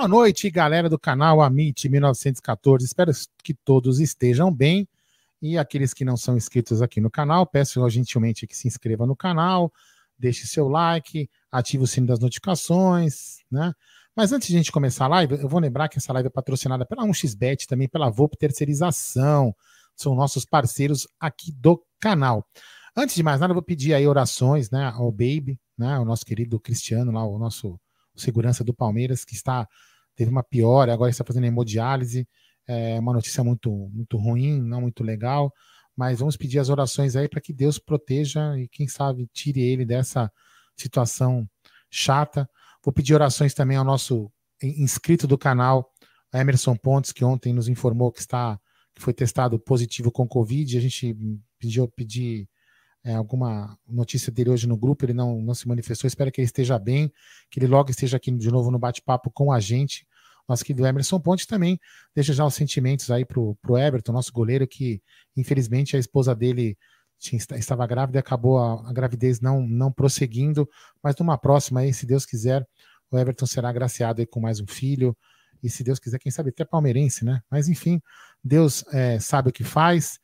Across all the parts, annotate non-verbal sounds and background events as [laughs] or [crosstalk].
Boa noite, galera do canal Amit 1914. Espero que todos estejam bem. E aqueles que não são inscritos aqui no canal, peço gentilmente que se inscreva no canal, deixe seu like, ative o sino das notificações, né? Mas antes de a gente começar a live, eu vou lembrar que essa live é patrocinada pela 1xBet, também pela Volp Terceirização. São nossos parceiros aqui do canal. Antes de mais nada, eu vou pedir aí orações, né, ao Baby, né, o nosso querido Cristiano lá, o nosso segurança do Palmeiras, que está teve uma piora, agora está fazendo hemodiálise. É uma notícia muito, muito ruim, não muito legal. Mas vamos pedir as orações aí para que Deus proteja e, quem sabe, tire ele dessa situação chata. Vou pedir orações também ao nosso inscrito do canal, Emerson Pontes, que ontem nos informou que está que foi testado positivo com Covid. A gente pediu pedir é, alguma notícia dele hoje no grupo, ele não, não se manifestou. Espero que ele esteja bem, que ele logo esteja aqui de novo no bate-papo com a gente nosso querido Emerson Ponte também deixa já os sentimentos aí pro, pro Everton, nosso goleiro, que infelizmente a esposa dele tinha, estava grávida e acabou a, a, gravidez não, não prosseguindo, mas numa próxima aí, se Deus quiser, o Everton será agraciado aí com mais um filho, e se Deus quiser, quem sabe até palmeirense, né? Mas enfim, Deus é, sabe o que faz,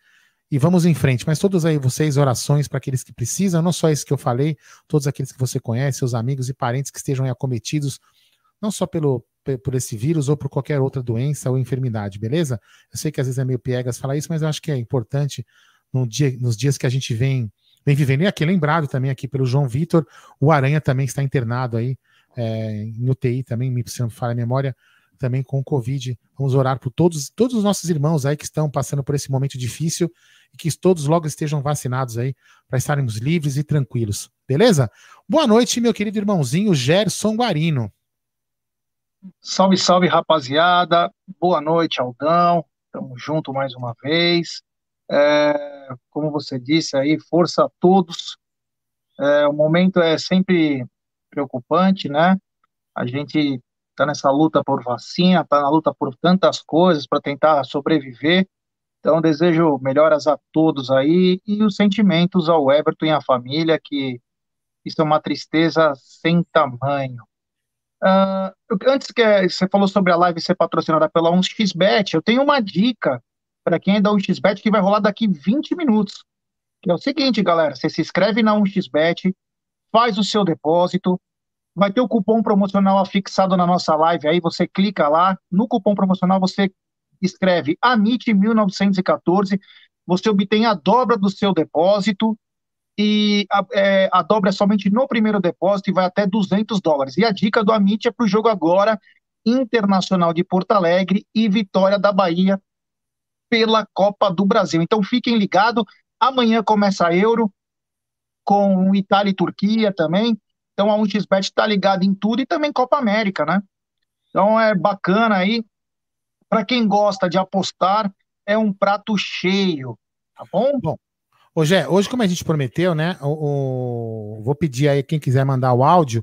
e vamos em frente. Mas todos aí vocês, orações para aqueles que precisam, não só isso que eu falei, todos aqueles que você conhece, seus amigos e parentes que estejam acometidos, não só pelo, por esse vírus ou por qualquer outra doença ou enfermidade, beleza? Eu sei que às vezes é meio piegas falar isso, mas eu acho que é importante no dia, nos dias que a gente vem, vem vivendo. E aqui, lembrado também aqui pelo João Vitor, o Aranha também está internado aí é, em UTI também, me se não a memória, também com o Covid. Vamos orar por todos, todos os nossos irmãos aí que estão passando por esse momento difícil e que todos logo estejam vacinados aí para estarmos livres e tranquilos. Beleza? Boa noite, meu querido irmãozinho Gerson Guarino. Salve, salve, rapaziada. Boa noite, Aldão. Tamo junto mais uma vez. É, como você disse aí, força a todos. É, o momento é sempre preocupante, né? A gente tá nessa luta por vacina, tá na luta por tantas coisas para tentar sobreviver. Então, desejo melhoras a todos aí e os sentimentos ao Everton e à família, que isso é uma tristeza sem tamanho. Uh, antes que você falou sobre a live ser patrocinada pela 1xBet, eu tenho uma dica para quem é da 1xBet que vai rolar daqui 20 minutos. Que é o seguinte, galera, você se inscreve na 1xBet, faz o seu depósito, vai ter o cupom promocional afixado na nossa live aí, você clica lá, no cupom promocional você escreve AMIT 1914, você obtém a dobra do seu depósito e a, é, a, dobra é somente no primeiro depósito e vai até 200 dólares. E a dica do Amit é para o jogo agora, Internacional de Porto Alegre e Vitória da Bahia pela Copa do Brasil. Então fiquem ligados, amanhã começa a Euro com Itália e Turquia também. Então a 1xBet está ligada em tudo e também Copa América, né? Então é bacana aí. Para quem gosta de apostar, é um prato cheio, tá bom? Bom, Hoje, hoje, como a gente prometeu, né? O, o, vou pedir aí quem quiser mandar o áudio,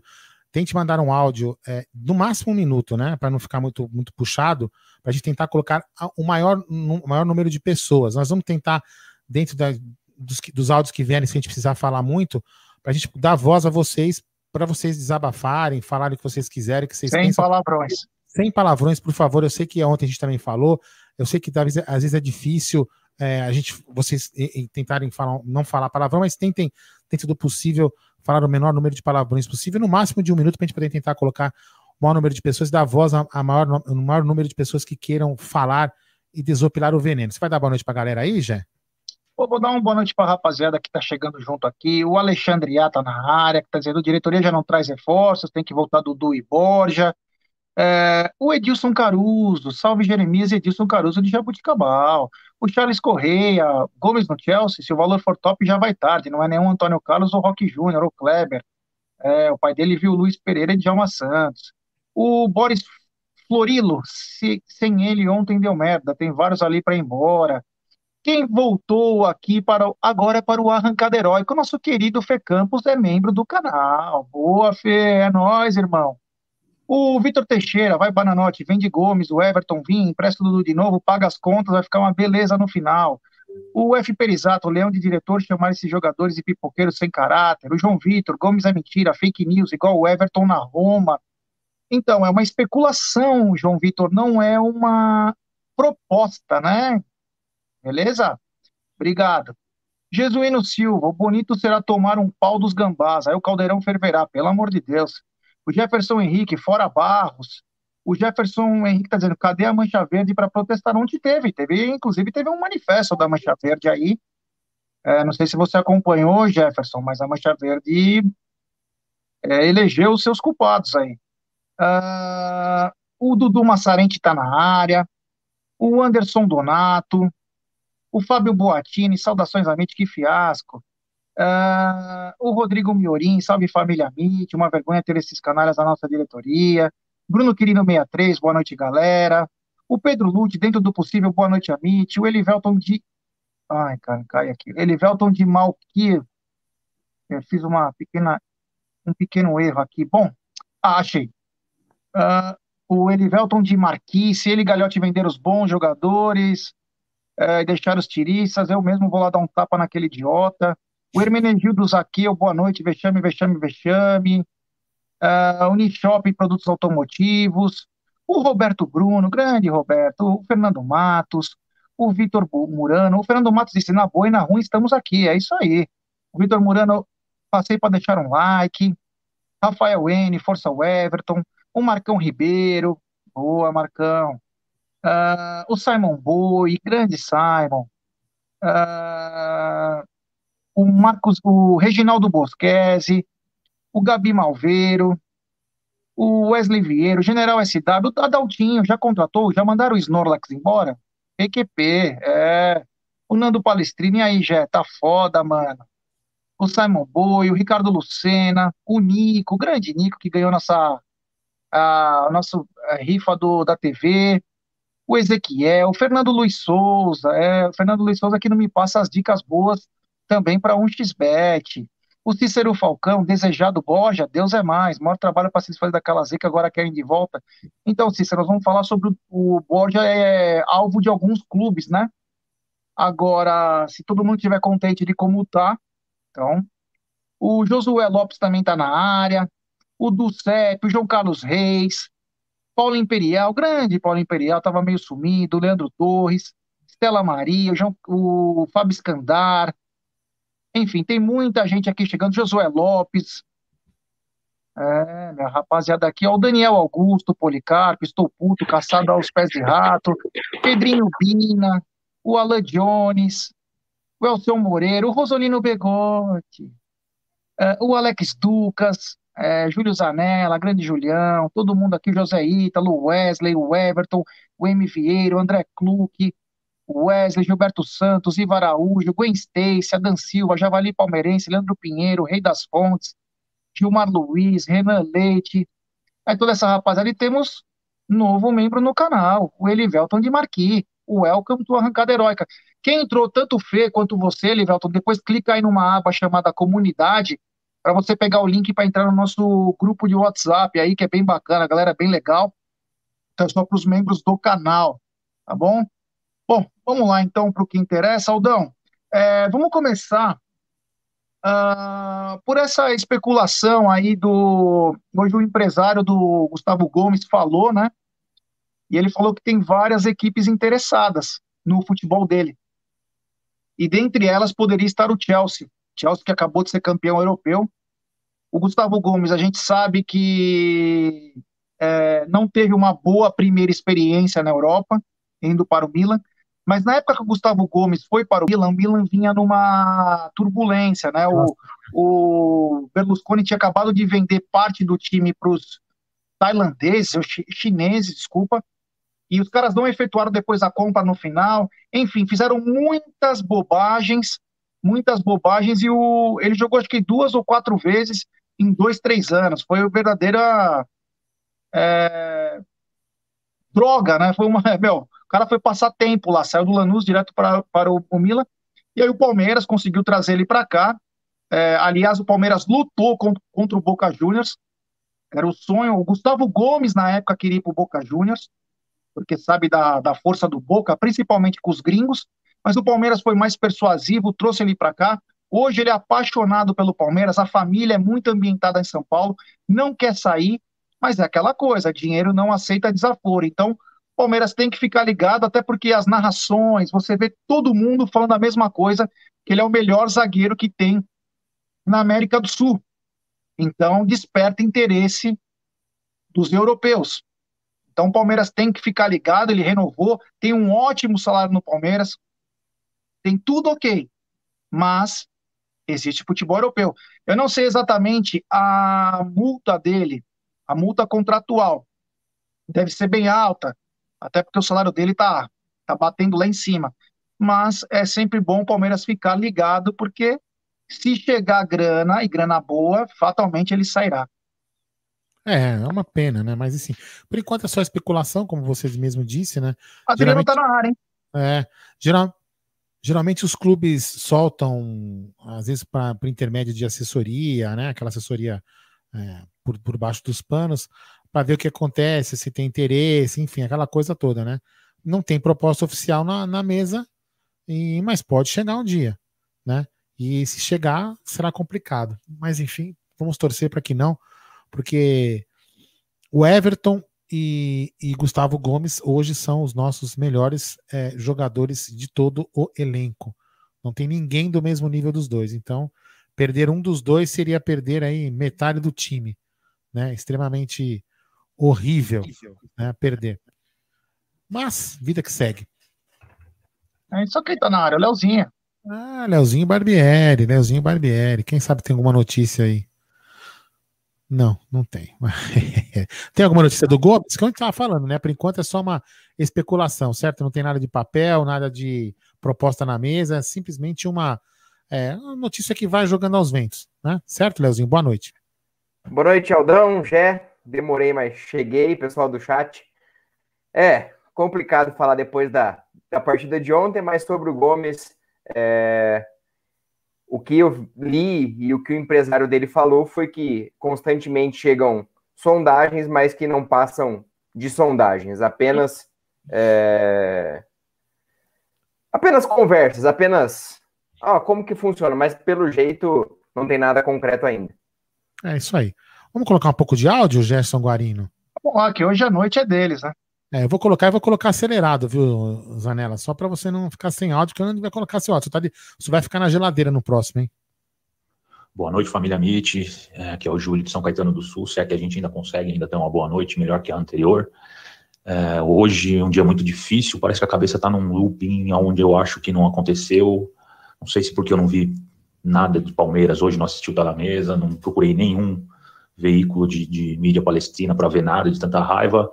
tente mandar um áudio é, no máximo um minuto, né? Para não ficar muito, muito puxado, para a gente tentar colocar o maior, o maior número de pessoas. Nós vamos tentar, dentro da, dos, dos áudios que vierem, se a gente precisar falar muito, para a gente dar voz a vocês, para vocês desabafarem, falarem o que vocês quiserem, que vocês Sem pensam. palavrões. Sem palavrões, por favor. Eu sei que ontem a gente também falou. Eu sei que às vezes é difícil é, a gente, vocês e, e tentarem falar, não falar palavrão, mas tentem, dentro do possível, falar o menor número de palavrões possível, no máximo de um minuto, para a gente poder tentar colocar o maior número de pessoas, dar voz a, a maior, o maior número de pessoas que queiram falar e desopilar o veneno. Você vai dar boa noite para a galera aí, Jé? Vou dar uma boa noite para a rapaziada que está chegando junto aqui. O Alexandre A tá na área, que está dizendo: a diretoria já não traz reforços, tem que voltar Dudu e Borja. É, o Edilson Caruso, salve Jeremias e Edilson Caruso de Jabuticabal. O Charles Correia, Gomes no Chelsea, se o valor for top já vai tarde, não é nenhum Antônio Carlos ou Roque Júnior ou Kleber. É, o pai dele viu o Luiz Pereira e Djalma Santos. O Boris Florilo, se, sem ele ontem deu merda, tem vários ali para ir embora. Quem voltou aqui para agora é para o Arrancada Heróico, nosso querido Fê Campos é membro do canal. Boa, Fê, é nós, irmão. O Vitor Teixeira, vai Bananote, vende Gomes, o Everton Vim, empresta tudo de novo, paga as contas, vai ficar uma beleza no final. O F. Perisato, leão de diretor, chamar esses jogadores de pipoqueiros sem caráter. O João Vitor, Gomes é mentira, fake news, igual o Everton na Roma. Então, é uma especulação, João Vitor, não é uma proposta, né? Beleza? Obrigado. Jesuíno Silva, o bonito será tomar um pau dos gambás, aí o caldeirão ferverá, pelo amor de Deus. O Jefferson Henrique, fora Barros. O Jefferson Henrique está dizendo, cadê a Mancha Verde para protestar? Onde teve? Teve, inclusive, teve um manifesto da Mancha Verde aí. É, não sei se você acompanhou, Jefferson, mas a Mancha Verde é, elegeu os seus culpados aí. Uh, o Dudu Massarente está na área. O Anderson Donato. O Fábio Boatini, saudações a que fiasco. Uh, o Rodrigo Miorim, salve família MIT, uma vergonha ter esses canalhas na nossa diretoria. Bruno Quirino 63, boa noite, galera. O Pedro Lute, dentro do possível, boa noite, Amit. O Elivelton de. Ai, cara, cai aqui. Elivelton de Malquir. Eu fiz uma pequena, um pequeno erro aqui. Bom, ah, achei. Uh, o Elivelton de Marquise, ele Galhote vender os bons jogadores, uh, deixar os tiriças. Eu mesmo vou lá dar um tapa naquele idiota. O Hermenegildo Zaqueu, boa noite, vexame, vexame, vexame. Uh, Unishop, produtos automotivos. O Roberto Bruno, grande Roberto. O Fernando Matos. O Vitor Murano. O Fernando Matos disse, na boa e na ruim estamos aqui, é isso aí. O Vitor Murano, passei para deixar um like. Rafael N, Força Everton. O Marcão Ribeiro, boa Marcão. Uh, o Simon Boi, grande Simon. Uh, o Marcos, o Reginaldo Bosquese, o Gabi Malveiro, o Wesley Vieira, o General SW, o Adaltinho, já contratou, já mandaram o Snorlax embora? PQP, é. O Nando Palestrini aí, já tá foda, mano. O Simon Boi, o Ricardo Lucena, o Nico, o grande Nico que ganhou nossa a, nossa a rifa do, da TV, o Ezequiel, o Fernando Luiz Souza, é, o Fernando Luiz Souza que não me passa as dicas boas também para um xbet. O Cícero Falcão, desejado Borja, Deus é mais, maior trabalho para se fazer daquela zica, agora querem de volta. Então, Cícero, nós vamos falar sobre o, o Borja é alvo de alguns clubes, né? Agora, se todo mundo estiver contente de como tá, então. O Josué Lopes também está na área. O Ducep, o João Carlos Reis. Paulo Imperial, grande Paulo Imperial, estava meio sumido. Leandro Torres. Stella Maria, o, João, o Fábio Escandar. Enfim, tem muita gente aqui chegando. Josué Lopes. É, minha rapaziada aqui, ó, o Daniel Augusto, Policarpo, Estou Puto, Caçado aos Pés de Rato, Pedrinho Bina, o Alan Jones, o Elcio Moreira, o Rosolino Begotti, é, o Alex Ducas, é, Júlio Zanella, Grande Julião, todo mundo aqui, José Ítalo, Wesley, o Everton, o M. Vieira, o André Kluck, Wesley, Gilberto Santos, Ivo Araújo, Gwen Stacy, Adan Silva, Javali Palmeirense, Leandro Pinheiro, Rei das Fontes, Gilmar Luiz, Renan Leite, aí toda essa rapaziada, e temos novo membro no canal, o Elivelton de Marqui, o Welcome to Arrancada Heróica. Quem entrou, tanto Fê quanto você, Elivelton, depois clica aí numa aba chamada Comunidade, para você pegar o link para entrar no nosso grupo de WhatsApp aí, que é bem bacana, a galera é bem legal. Então, é só para os membros do canal, tá bom? Bom, vamos lá então para o que interessa. Aldão, é, vamos começar Uh, por essa especulação aí do. Hoje o empresário do Gustavo Gomes falou, né? E ele falou que tem várias equipes interessadas no futebol dele. E dentre elas poderia estar o Chelsea. Chelsea que acabou de ser campeão europeu. O Gustavo Gomes, a gente sabe que é, não teve uma boa primeira experiência na Europa, indo para o Milan. Mas na época que o Gustavo Gomes foi para o Milan, o Milan vinha numa turbulência, né? O, o Berlusconi tinha acabado de vender parte do time para os tailandeses, ou chineses, desculpa, e os caras não efetuaram depois a compra no final. Enfim, fizeram muitas bobagens, muitas bobagens, e o, ele jogou acho que duas ou quatro vezes em dois, três anos. Foi uma verdadeira é, droga, né? Foi uma. [laughs] Meu, cara foi passar tempo lá, saiu do Lanús direto para, para o, o Milan, e aí o Palmeiras conseguiu trazer ele para cá. É, aliás, o Palmeiras lutou contra, contra o Boca Juniors, era o sonho. O Gustavo Gomes, na época, queria ir para o Boca Juniors, porque sabe da, da força do Boca, principalmente com os gringos, mas o Palmeiras foi mais persuasivo, trouxe ele para cá. Hoje ele é apaixonado pelo Palmeiras, a família é muito ambientada em São Paulo, não quer sair, mas é aquela coisa, dinheiro não aceita desaforo. Então, Palmeiras tem que ficar ligado, até porque as narrações, você vê todo mundo falando a mesma coisa, que ele é o melhor zagueiro que tem na América do Sul. Então, desperta interesse dos europeus. Então, o Palmeiras tem que ficar ligado, ele renovou, tem um ótimo salário no Palmeiras, tem tudo ok, mas existe futebol europeu. Eu não sei exatamente a multa dele, a multa contratual, deve ser bem alta, até porque o salário dele tá, tá batendo lá em cima. Mas é sempre bom o Palmeiras ficar ligado, porque se chegar grana e grana boa, fatalmente ele sairá. É, é uma pena, né? Mas assim, por enquanto é só especulação, como vocês mesmo disse, né? Adriano Geralmente, tá na área, hein? É, geral, geralmente os clubes soltam, às vezes, para intermédio de assessoria, né? Aquela assessoria é, por, por baixo dos panos, para ver o que acontece, se tem interesse, enfim, aquela coisa toda, né? Não tem proposta oficial na, na mesa, e, mas pode chegar um dia, né? E se chegar, será complicado. Mas enfim, vamos torcer para que não, porque o Everton e, e, Gustavo Gomes hoje são os nossos melhores é, jogadores de todo o elenco. Não tem ninguém do mesmo nível dos dois. Então, perder um dos dois seria perder aí metade do time, né? Extremamente horrível né, perder. Mas, vida que segue. É só quem tá na área, o Leozinho. Ah, Leozinho Barbieri, Leozinho Barbieri. Quem sabe tem alguma notícia aí? Não, não tem. [laughs] tem alguma notícia do Gomes? Que a gente estava falando, né? Por enquanto é só uma especulação, certo? Não tem nada de papel, nada de proposta na mesa, é simplesmente uma, é, uma notícia que vai jogando aos ventos, né? Certo, Leozinho? Boa noite. Boa noite, Aldão, Gé, demorei, mas cheguei, pessoal do chat. É complicado falar depois da, da partida de ontem, mas sobre o Gomes, é, o que eu li e o que o empresário dele falou foi que constantemente chegam sondagens, mas que não passam de sondagens, apenas é, apenas conversas, apenas ah, como que funciona, mas pelo jeito não tem nada concreto ainda. É isso aí. Vamos colocar um pouco de áudio, Gerson Guarino? Bom, aqui hoje a noite é deles, né? É, eu vou colocar e vou colocar acelerado, viu, Zanella? Só para você não ficar sem áudio, que eu não vai colocar seu áudio. Você, tá de... você vai ficar na geladeira no próximo, hein? Boa noite, família MIT, é, que é o Júlio de São Caetano do Sul, se é que a gente ainda consegue ainda ter uma boa noite, melhor que a anterior. É, hoje é um dia muito difícil, parece que a cabeça está num looping onde eu acho que não aconteceu. Não sei se porque eu não vi nada de Palmeiras hoje, não assisti o Tá na Mesa, não procurei nenhum veículo de, de mídia palestina para ver nada de tanta raiva.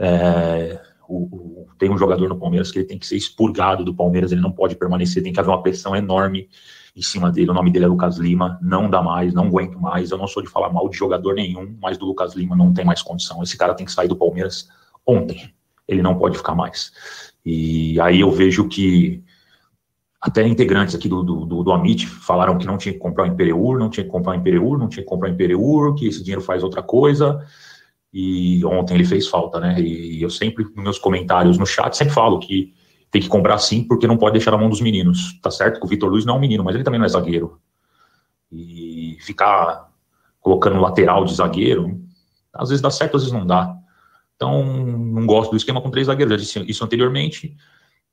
É, o, o, tem um jogador no Palmeiras que ele tem que ser expurgado do Palmeiras, ele não pode permanecer, tem que haver uma pressão enorme em cima dele. O nome dele é Lucas Lima, não dá mais, não aguento mais. Eu não sou de falar mal de jogador nenhum, mas do Lucas Lima não tem mais condição. Esse cara tem que sair do Palmeiras ontem. Ele não pode ficar mais. E aí eu vejo que até integrantes aqui do, do, do, Amit falaram que não tinha que comprar o Imperiur, não tinha que comprar o Imperiur, não tinha que comprar o Imperiur, que esse dinheiro faz outra coisa. E ontem ele fez falta, né? E eu sempre, nos meus comentários no chat, sempre falo que tem que comprar sim, porque não pode deixar na mão dos meninos. Tá certo que o Vitor Luiz não é um menino, mas ele também não é zagueiro. E ficar colocando lateral de zagueiro, às vezes dá certo, às vezes não dá. Então, não gosto do esquema com três zagueiros, já disse isso anteriormente.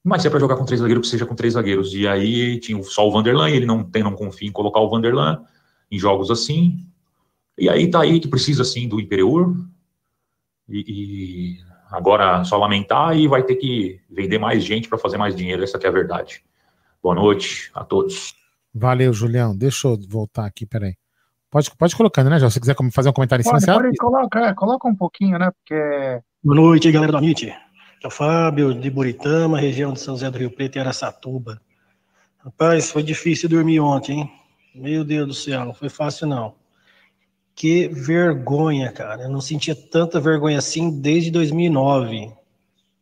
Mas se é para jogar com três zagueiros, que seja com três zagueiros. E aí tinha só o Vanderlan, ele não tem, não confia em colocar o Vanderlan em jogos assim. E aí tá aí que precisa assim do Imperiur. E, e agora só lamentar e vai ter que vender mais gente para fazer mais dinheiro. Essa é a verdade. Boa noite a todos. Valeu, Julião. Deixa eu voltar aqui, peraí. Pode, pode colocando, né, João? Se você quiser fazer um comentário em cima, pode, pode coloca, é, coloca um pouquinho, né? Porque. Boa noite, galera da MIT. É o Fábio, de Buritama, região de São José do Rio Preto e Aracatuba. Rapaz, foi difícil dormir ontem, hein? Meu Deus do céu, não foi fácil, não. Que vergonha, cara. Eu não sentia tanta vergonha assim desde 2009.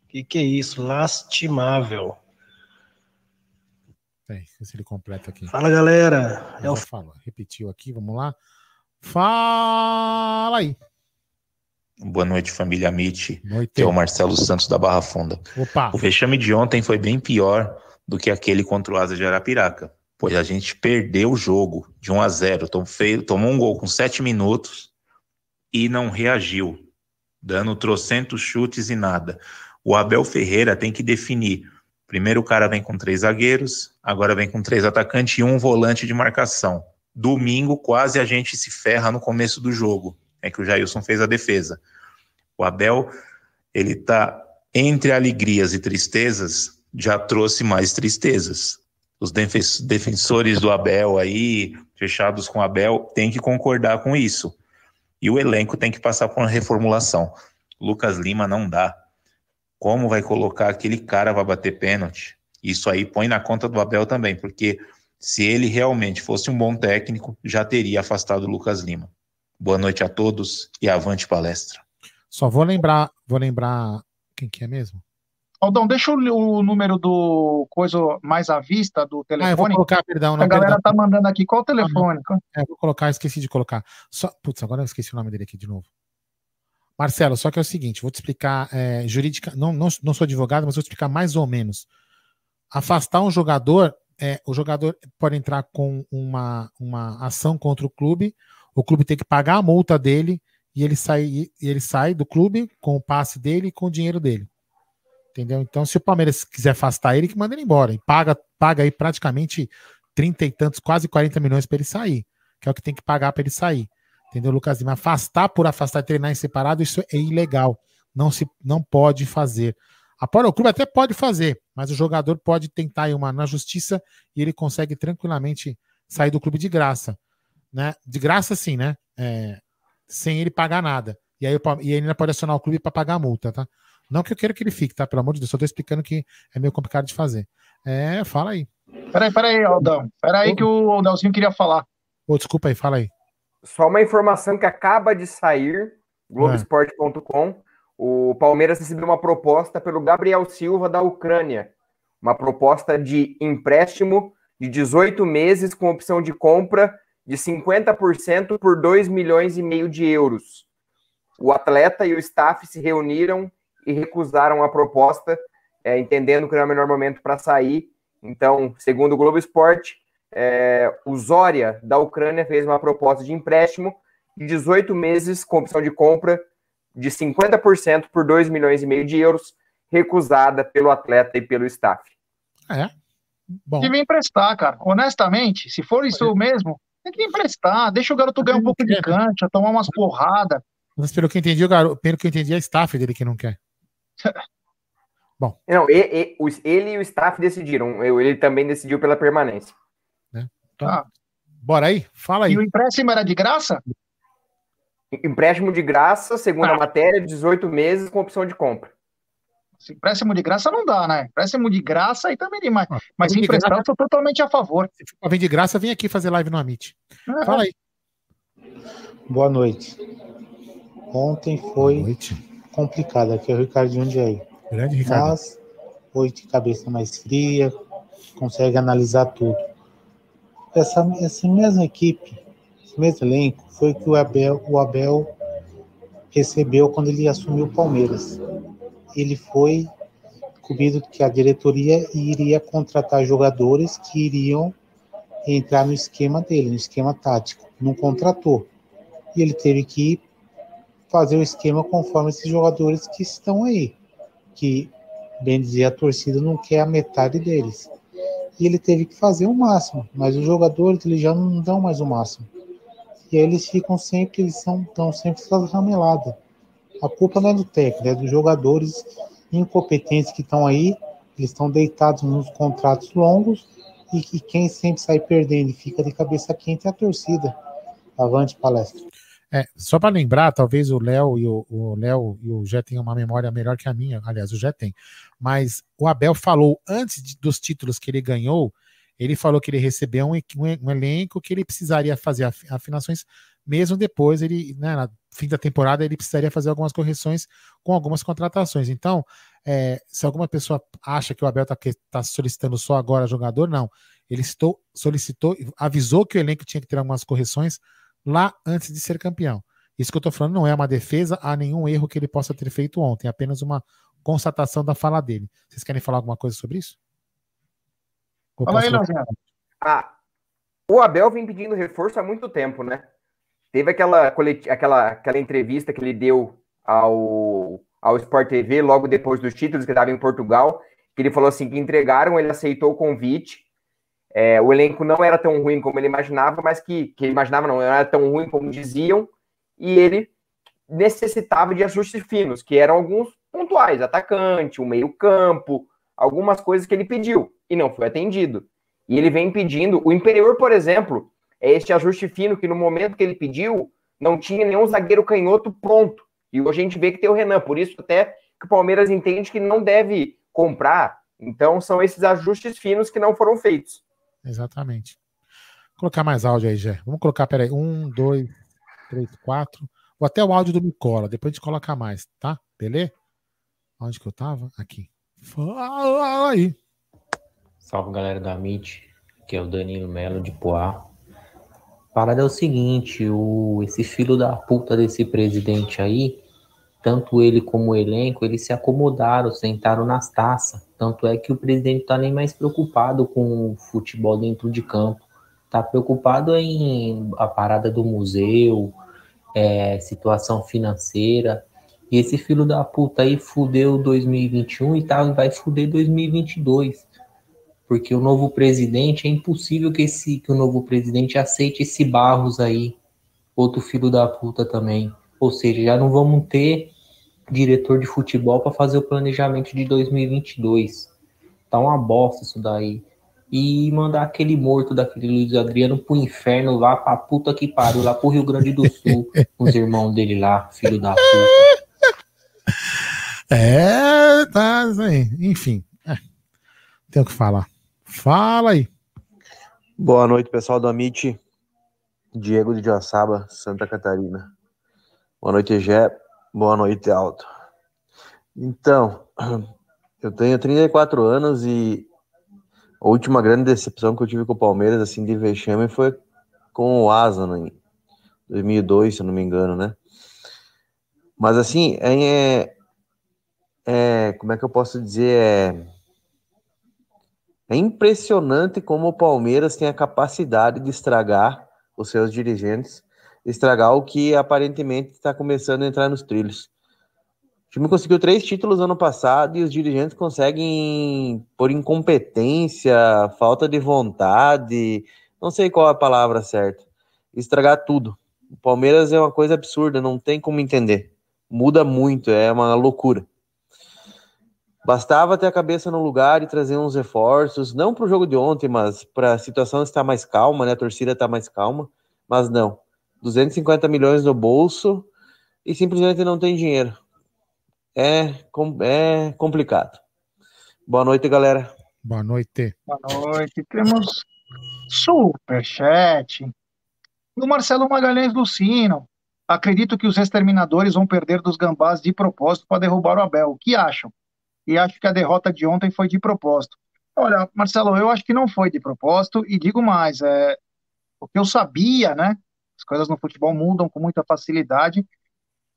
Que que é isso? Lastimável. Tem, se ele completa aqui. Fala, galera. É o... Repetiu aqui, vamos lá. Fala aí. Boa noite, família Amit. Que é o Marcelo Santos da Barra Funda. Opa. O vexame de ontem foi bem pior do que aquele contra o Asa de Arapiraca, pois a gente perdeu o jogo de 1 a 0, tomou um gol com 7 minutos e não reagiu, dando trocentos chutes e nada. O Abel Ferreira tem que definir. Primeiro o cara vem com três zagueiros, agora vem com três atacantes e um volante de marcação. Domingo quase a gente se ferra no começo do jogo é que o Jailson fez a defesa. O Abel, ele tá entre alegrias e tristezas, já trouxe mais tristezas. Os defensores do Abel aí, fechados com o Abel, tem que concordar com isso. E o elenco tem que passar por uma reformulação. Lucas Lima não dá. Como vai colocar aquele cara para bater pênalti? Isso aí põe na conta do Abel também, porque se ele realmente fosse um bom técnico, já teria afastado o Lucas Lima. Boa noite a todos e avante palestra. Só vou lembrar, vou lembrar quem que é mesmo? Aldão, deixa o, o número do coisa mais à vista do telefone. Ah, eu vou colocar, perdão. Não, a galera perdão. tá mandando aqui. Qual o telefone? Ah, é, vou colocar, esqueci de colocar. Só, putz, agora eu esqueci o nome dele aqui de novo. Marcelo, só que é o seguinte, vou te explicar é, jurídica, não, não, não sou advogado, mas vou te explicar mais ou menos. Afastar um jogador, é, o jogador pode entrar com uma, uma ação contra o clube o clube tem que pagar a multa dele e ele sai, e ele sai do clube com o passe dele e com o dinheiro dele. Entendeu? Então, se o Palmeiras quiser afastar ele, que manda ele embora. E paga, paga aí praticamente 30 e tantos, quase 40 milhões para ele sair. Que é o que tem que pagar para ele sair. Entendeu, Lucas Lima? Afastar por afastar treinar em separado, isso é ilegal. Não se não pode fazer. A o clube até pode fazer, mas o jogador pode tentar uma na justiça e ele consegue tranquilamente sair do clube de graça né? De graça, sim, né? É, sem ele pagar nada. E aí e ele ainda pode acionar o clube para pagar a multa, tá? Não que eu queira que ele fique, tá? Pelo amor de Deus, só tô explicando que é meio complicado de fazer. É, fala aí. Peraí, peraí, Aldão. Peraí que o Aldãozinho queria falar. Ô, desculpa aí, fala aí. Só uma informação que acaba de sair, Globoesporte.com. O Palmeiras recebeu uma proposta pelo Gabriel Silva da Ucrânia. Uma proposta de empréstimo de 18 meses com opção de compra de 50% por 2 milhões e meio de euros. O atleta e o staff se reuniram e recusaram a proposta, é, entendendo que era o melhor momento para sair. Então, segundo o Globo Esporte, é, o Zória da Ucrânia fez uma proposta de empréstimo de 18 meses com opção de compra de 50% por 2 milhões e meio de euros, recusada pelo atleta e pelo staff. É. Bom. Que vem emprestar, cara. Honestamente, se for isso é. mesmo, Tem que emprestar, deixa o garoto ganhar um pouco de cancha, tomar umas porradas. Mas pelo que eu entendi, o garoto, pelo que eu entendi, é a staff dele que não quer. [laughs] Bom. Não, ele, ele, e o staff decidiram. Ele também decidiu pela permanência. Né? Então, ah. Bora aí, fala aí. E o empréstimo era de graça? Empréstimo de graça, segundo ah. a matéria, 18 meses com opção de compra. Se empréstimo de graça não dá, né? Empréstimo de graça aí também demais. Ah, Mas se emprestar, eu sou totalmente a favor. Se for vir de graça, vem aqui fazer live no Amit. É. Fala aí. Boa noite. Ontem foi noite. Complicado. Aqui é o Ricardinho de aí. Grande Ricardo. Mas hoje de cabeça mais fria, consegue analisar tudo. Essa, essa mesma equipe, esse mesmo elenco, foi que o Abel, o Abel recebeu quando ele assumiu o Palmeiras. Ele foi cobrido que a diretoria iria contratar jogadores que iriam entrar no esquema dele, no esquema tático. Não contratou. E ele teve que fazer o esquema conforme esses jogadores que estão aí que, bem dizer, a torcida não quer a metade deles. E ele teve que fazer o máximo, mas os jogadores eles já não dão mais o máximo. E aí eles ficam sempre, eles são tão sempre ramelados. A culpa não é do técnico, é dos jogadores incompetentes que estão aí, eles estão deitados nos contratos longos e que quem sempre sai perdendo fica de cabeça quente é a torcida. Avante palestra. É, só para lembrar, talvez o Léo e o Léo e o Jé tenham uma memória melhor que a minha, aliás, o Jé tem. Mas o Abel falou antes de, dos títulos que ele ganhou, ele falou que ele recebeu um, um, um elenco que ele precisaria fazer afinações, mesmo depois ele, né, na fim da temporada, ele precisaria fazer algumas correções com algumas contratações. Então, é, se alguma pessoa acha que o Abel está tá solicitando só agora jogador, não. Ele solicitou, avisou que o elenco tinha que ter algumas correções lá antes de ser campeão. Isso que eu estou falando não é uma defesa a nenhum erro que ele possa ter feito ontem, é apenas uma constatação da fala dele. Vocês querem falar alguma coisa sobre isso? Fala aí, ah, o Abel vem pedindo reforço há muito tempo, né? Teve aquela, aquela, aquela entrevista que ele deu ao, ao Sport TV logo depois dos títulos que estava em Portugal, que ele falou assim que entregaram, ele aceitou o convite é, o elenco não era tão ruim como ele imaginava, mas que, que ele imaginava não, não era tão ruim como diziam, e ele necessitava de ajustes finos, que eram alguns pontuais, atacante, o meio-campo, algumas coisas que ele pediu e não foi atendido. E ele vem pedindo, o Imperior, por exemplo, é este ajuste fino que no momento que ele pediu, não tinha nenhum zagueiro canhoto pronto. E hoje a gente vê que tem o Renan, por isso até que o Palmeiras entende que não deve comprar. Então são esses ajustes finos que não foram feitos. Exatamente. Vou colocar mais áudio aí, Gé. Vamos colocar, peraí, um, dois, três, quatro. Ou até o áudio do Micola, depois a gente coloca mais, tá? Beleza? Onde que eu tava? Aqui. Fala aí. Salve galera da MIT, que é o Danilo Melo de Poá. Parada é o seguinte, o, esse filho da puta desse presidente aí, tanto ele como o elenco, eles se acomodaram, sentaram nas taças. Tanto é que o presidente está nem mais preocupado com o futebol dentro de campo. Está preocupado em a parada do museu, é, situação financeira. E esse filho da puta aí fudeu 2021 e tá, vai fuder 2022. Porque o novo presidente, é impossível que, esse, que o novo presidente aceite esse Barros aí. Outro filho da puta também. Ou seja, já não vamos ter diretor de futebol para fazer o planejamento de 2022. Tá uma bosta isso daí. E mandar aquele morto daquele Luiz Adriano pro inferno lá pra puta que pariu, lá pro Rio Grande do Sul, com [laughs] os irmãos dele lá, filho da puta. É, tá, enfim. É, tem o que falar. Fala aí. Boa noite, pessoal do Amit. Diego de Joaçaba, Santa Catarina. Boa noite, Gé. Boa noite, Alto. Então, [clears throat] eu tenho 34 anos e a última grande decepção que eu tive com o Palmeiras, assim, de vexame, foi com o Asa, em 2002, se eu não me engano, né? Mas, assim, é, é, como é que eu posso dizer? É, é impressionante como o Palmeiras tem a capacidade de estragar os seus dirigentes estragar o que aparentemente está começando a entrar nos trilhos. O time conseguiu três títulos ano passado e os dirigentes conseguem, por incompetência, falta de vontade, não sei qual é a palavra certa, estragar tudo. O Palmeiras é uma coisa absurda, não tem como entender. Muda muito, é uma loucura. Bastava ter a cabeça no lugar e trazer uns reforços, não para o jogo de ontem, mas para a situação estar mais calma, né? A torcida está mais calma, mas não. 250 milhões no bolso e simplesmente não tem dinheiro. É, é complicado. Boa noite, galera. Boa noite. Boa noite. Temos superchat do Marcelo Magalhães Lucino. Acredito que os exterminadores vão perder dos gambás de propósito para derrubar o Abel. O que acham? E acho que a derrota de ontem foi de propósito. Olha, Marcelo, eu acho que não foi de propósito e digo mais, é, o que eu sabia, né? As coisas no futebol mudam com muita facilidade.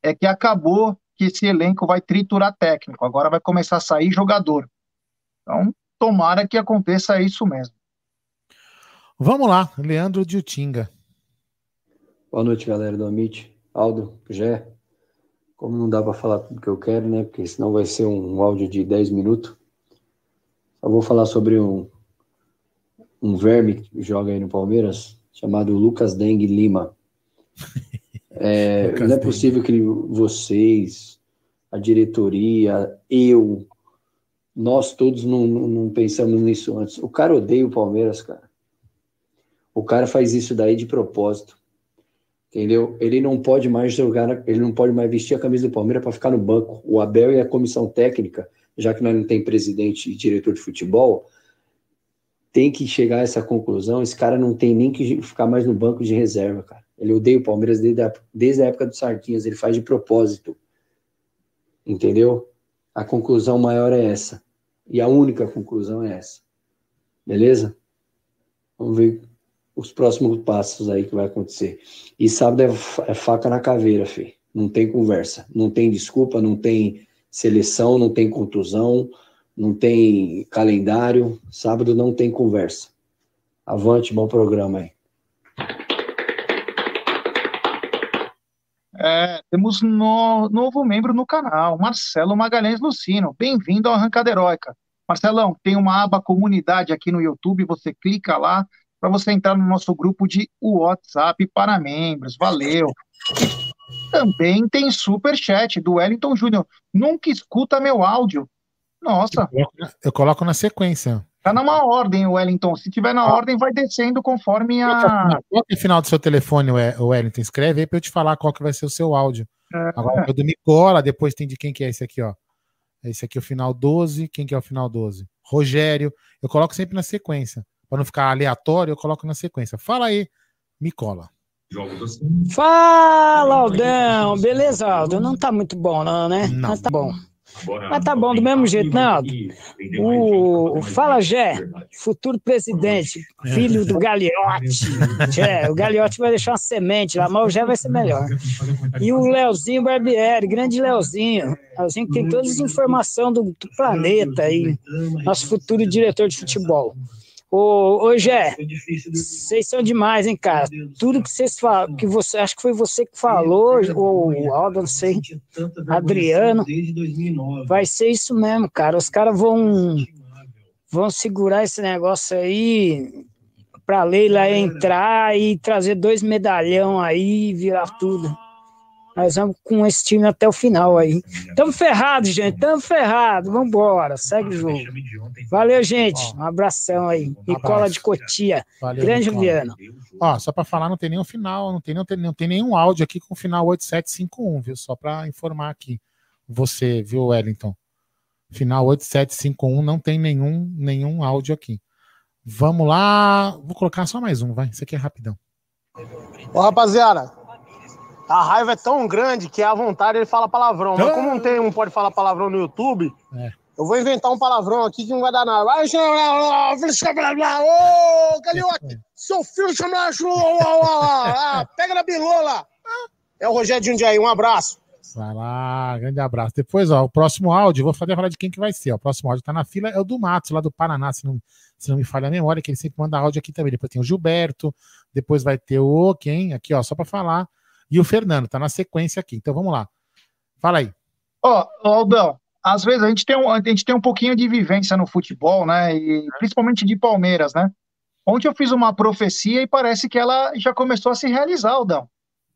É que acabou que esse elenco vai triturar técnico. Agora vai começar a sair jogador. Então, tomara que aconteça isso mesmo. Vamos lá, Leandro de Utinga. Boa noite, galera do Amit. Aldo, Gé. Como não dá para falar tudo que eu quero, né? Porque senão vai ser um áudio de 10 minutos. Só vou falar sobre um, um verme que joga aí no Palmeiras, chamado Lucas Dengue Lima. [laughs] É, não é possível que vocês, a diretoria, eu, nós todos não, não, não, pensamos nisso antes. O cara odeia o Palmeiras, cara. O cara faz isso daí de propósito. Entendeu? Ele não pode mais jogar, ele não pode mais vestir a camisa do Palmeiras para ficar no banco. O Abel e a comissão técnica, já que nós não tem presidente e diretor de futebol, tem que chegar a essa conclusão. Esse cara não tem nem que ficar mais no banco de reserva, cara. Ele odeia o Palmeiras desde a, desde a época do Sardinhas, ele faz de propósito. Entendeu? A conclusão maior é essa. E a única conclusão é essa. Beleza? Vamos ver os próximos passos aí que vai acontecer. E sábado é, é faca na caveira, Fê. Não tem conversa. Não tem desculpa, não tem seleção, não tem contusão, não tem calendário. Sábado não tem conversa. Avante, bom programa aí. É, temos no, novo membro no canal, Marcelo Magalhães Lucino. Bem-vindo ao Arrancada Heróica. Marcelão, tem uma aba comunidade aqui no YouTube, você clica lá para você entrar no nosso grupo de WhatsApp para membros. Valeu. Também tem super chat do Wellington Júnior. Nunca escuta meu áudio. Nossa. Eu coloco, eu coloco na sequência. Tá numa ordem, Wellington. Se tiver na ah. ordem, vai descendo conforme a. Qual é o final do seu telefone, Wellington? Escreve aí para eu te falar qual que vai ser o seu áudio. É. Agora o do Nicola, depois tem de quem que é esse aqui, ó. Esse aqui é o final 12. Quem que é o final 12? Rogério. Eu coloco sempre na sequência. Para não ficar aleatório, eu coloco na sequência. Fala aí, Nicola. Fala, Aldão. Beleza, Aldo? Não tá muito bom, não, né? Não. Mas tá bom. Mas tá bom, do mesmo jeito, não. O, o Fala Gé, futuro presidente, filho do Gagliotti. [laughs] É, o Gagliotti vai deixar uma semente lá, mas o Gé vai ser melhor. E o Leozinho Barbieri, grande Leozinho. Leozinho que tem todas as informações do, do planeta aí, nosso futuro diretor de futebol. Ô, ô Gé, vocês são demais, hein, cara? Tudo que vocês falam, que você, acho que foi você que falou, ou o Aldo, não sei, Adriano, vai ser isso mesmo, cara. Os caras vão, vão segurar esse negócio aí pra Leila entrar e trazer dois medalhão aí e virar tudo. Nós vamos com esse time até o final aí. Tamo ferrado, gente. Tamo ferrado. Vambora. Segue o jogo. Valeu, gente. Um abração aí. Nicola de Cotia. Valeu, Grande Juliano. Ó, só para falar, não tem nenhum final, não tem, não, tem, não tem nenhum áudio aqui com final 8751, viu? Só para informar aqui. Você, viu, Wellington? Final 8751 não tem nenhum, nenhum áudio aqui. Vamos lá. Vou colocar só mais um, vai. Isso aqui é rapidão. Ô, rapaziada, a raiva é tão grande que à vontade ele fala palavrão. Mas como não tem um pode falar palavrão no YouTube, é. eu vou inventar um palavrão aqui que não vai dar nada. Vai, ô, Galiote, seu filho chama ah, pega na bilola. É o Rogério de Jundiaí, um abraço. Vai lá, grande abraço. Depois, ó, o próximo áudio, vou fazer falar de quem que vai ser. Ó. O próximo áudio tá na fila, é o do Matos, lá do Paraná, se não, se não me falha a memória, que ele sempre manda áudio aqui também. Depois tem o Gilberto, depois vai ter o quem, aqui, ó, só para falar e o Fernando, tá na sequência aqui. Então vamos lá. Fala aí. Ó, oh, Aldão, às vezes a gente, tem um, a gente tem um pouquinho de vivência no futebol, né? E principalmente de Palmeiras, né? Ontem eu fiz uma profecia e parece que ela já começou a se realizar, Aldão.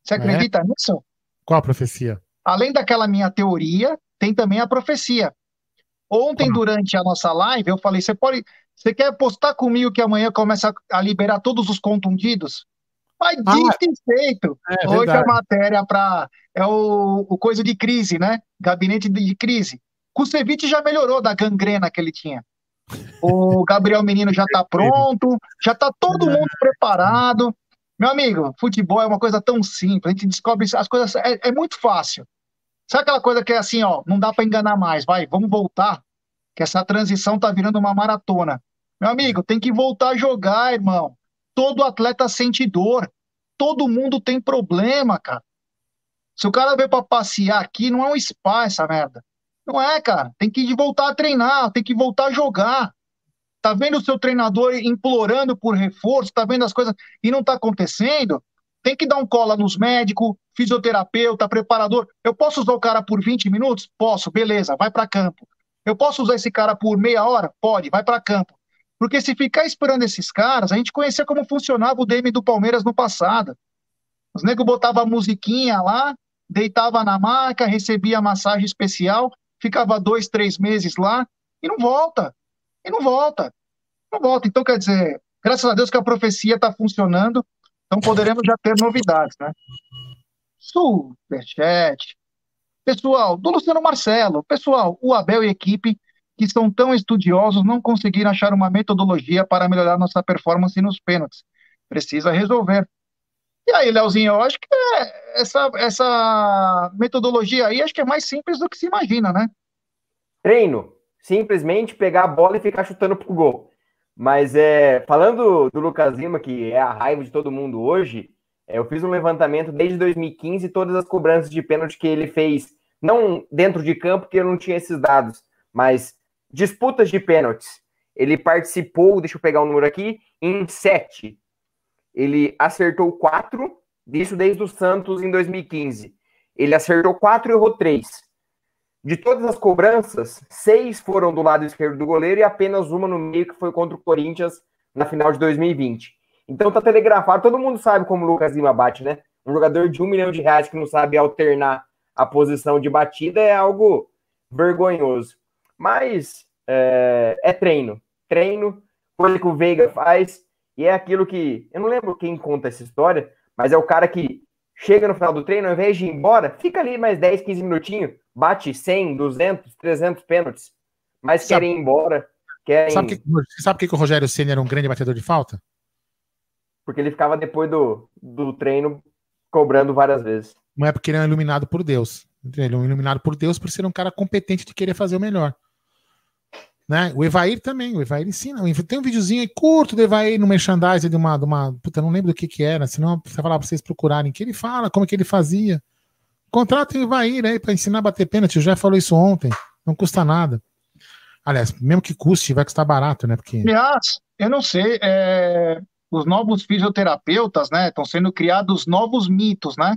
Você é? acredita é? nisso? Qual a profecia? Além daquela minha teoria, tem também a profecia. Ontem, Como? durante a nossa live, eu falei: você pode. Você quer apostar comigo que amanhã começa a liberar todos os contundidos? Mas ah, dito feito. É, Hoje verdade. a matéria para é o, o, coisa de crise, né? Gabinete de crise. Kusevich já melhorou da gangrena que ele tinha. O Gabriel Menino já está pronto, já está todo mundo preparado. Meu amigo, futebol é uma coisa tão simples, a gente descobre as coisas, é, é muito fácil. Sabe aquela coisa que é assim, ó, não dá para enganar mais, vai, vamos voltar, que essa transição tá virando uma maratona. Meu amigo, tem que voltar a jogar, irmão. Todo atleta sente dor. Todo mundo tem problema, cara. Se o cara veio para passear aqui, não é um spa essa merda. Não é, cara. Tem que voltar a treinar, tem que voltar a jogar. Tá vendo o seu treinador implorando por reforço, tá vendo as coisas e não tá acontecendo? Tem que dar um cola nos médicos, fisioterapeuta, preparador. Eu posso usar o cara por 20 minutos? Posso, beleza, vai para campo. Eu posso usar esse cara por meia hora? Pode, vai para campo. Porque se ficar esperando esses caras, a gente conhecia como funcionava o DM do Palmeiras no passado. Os negros botavam a musiquinha lá, deitava na maca, recebia massagem especial, ficava dois, três meses lá e não volta. E não volta. Não volta. Então, quer dizer, graças a Deus que a profecia está funcionando, então poderemos já ter novidades, né? Superchat. Pessoal, do Luciano Marcelo. Pessoal, o Abel e equipe que são tão estudiosos não conseguiram achar uma metodologia para melhorar nossa performance nos pênaltis. Precisa resolver. E aí, Leozinho, eu acho que é essa, essa metodologia aí acho que é mais simples do que se imagina, né? Treino. Simplesmente pegar a bola e ficar chutando pro gol. Mas é, falando do Lucas Lima, que é a raiva de todo mundo hoje, é, eu fiz um levantamento desde 2015, todas as cobranças de pênalti que ele fez, não dentro de campo, porque eu não tinha esses dados, mas disputas de pênaltis. Ele participou, deixa eu pegar o um número aqui, em sete. Ele acertou quatro, isso desde o Santos em 2015. Ele acertou quatro e errou três. De todas as cobranças, seis foram do lado esquerdo do goleiro e apenas uma no meio, que foi contra o Corinthians na final de 2020. Então tá telegrafado, todo mundo sabe como o Lucas Lima bate, né? Um jogador de um milhão de reais que não sabe alternar a posição de batida é algo vergonhoso. Mas é, é treino. Treino, coisa que o Veiga faz, e é aquilo que. Eu não lembro quem conta essa história, mas é o cara que chega no final do treino, ao invés de ir embora, fica ali mais 10, 15 minutinhos, bate 100, 200, 300 pênaltis, mas sabe, querem ir embora. Querem... Sabe, que, sabe por que o Rogério Senna era um grande batedor de falta? Porque ele ficava depois do, do treino cobrando várias vezes. Não é porque ele é iluminado por Deus. Ele é iluminado por Deus por ser um cara competente de querer fazer o melhor. Né? O Evair também, o Evair ensina. Tem um videozinho aí curto do Evair no merchandising de uma, de uma. Puta, não lembro do que que era, senão precisa falar pra vocês procurarem. Que ele fala como que ele fazia. Contratem o Evair aí pra ensinar a bater pênalti. Eu já falou isso ontem. Não custa nada. Aliás, mesmo que custe, vai custar barato, né? Porque... Aliás, eu não sei. É... Os novos fisioterapeutas, né? Estão sendo criados novos mitos, né?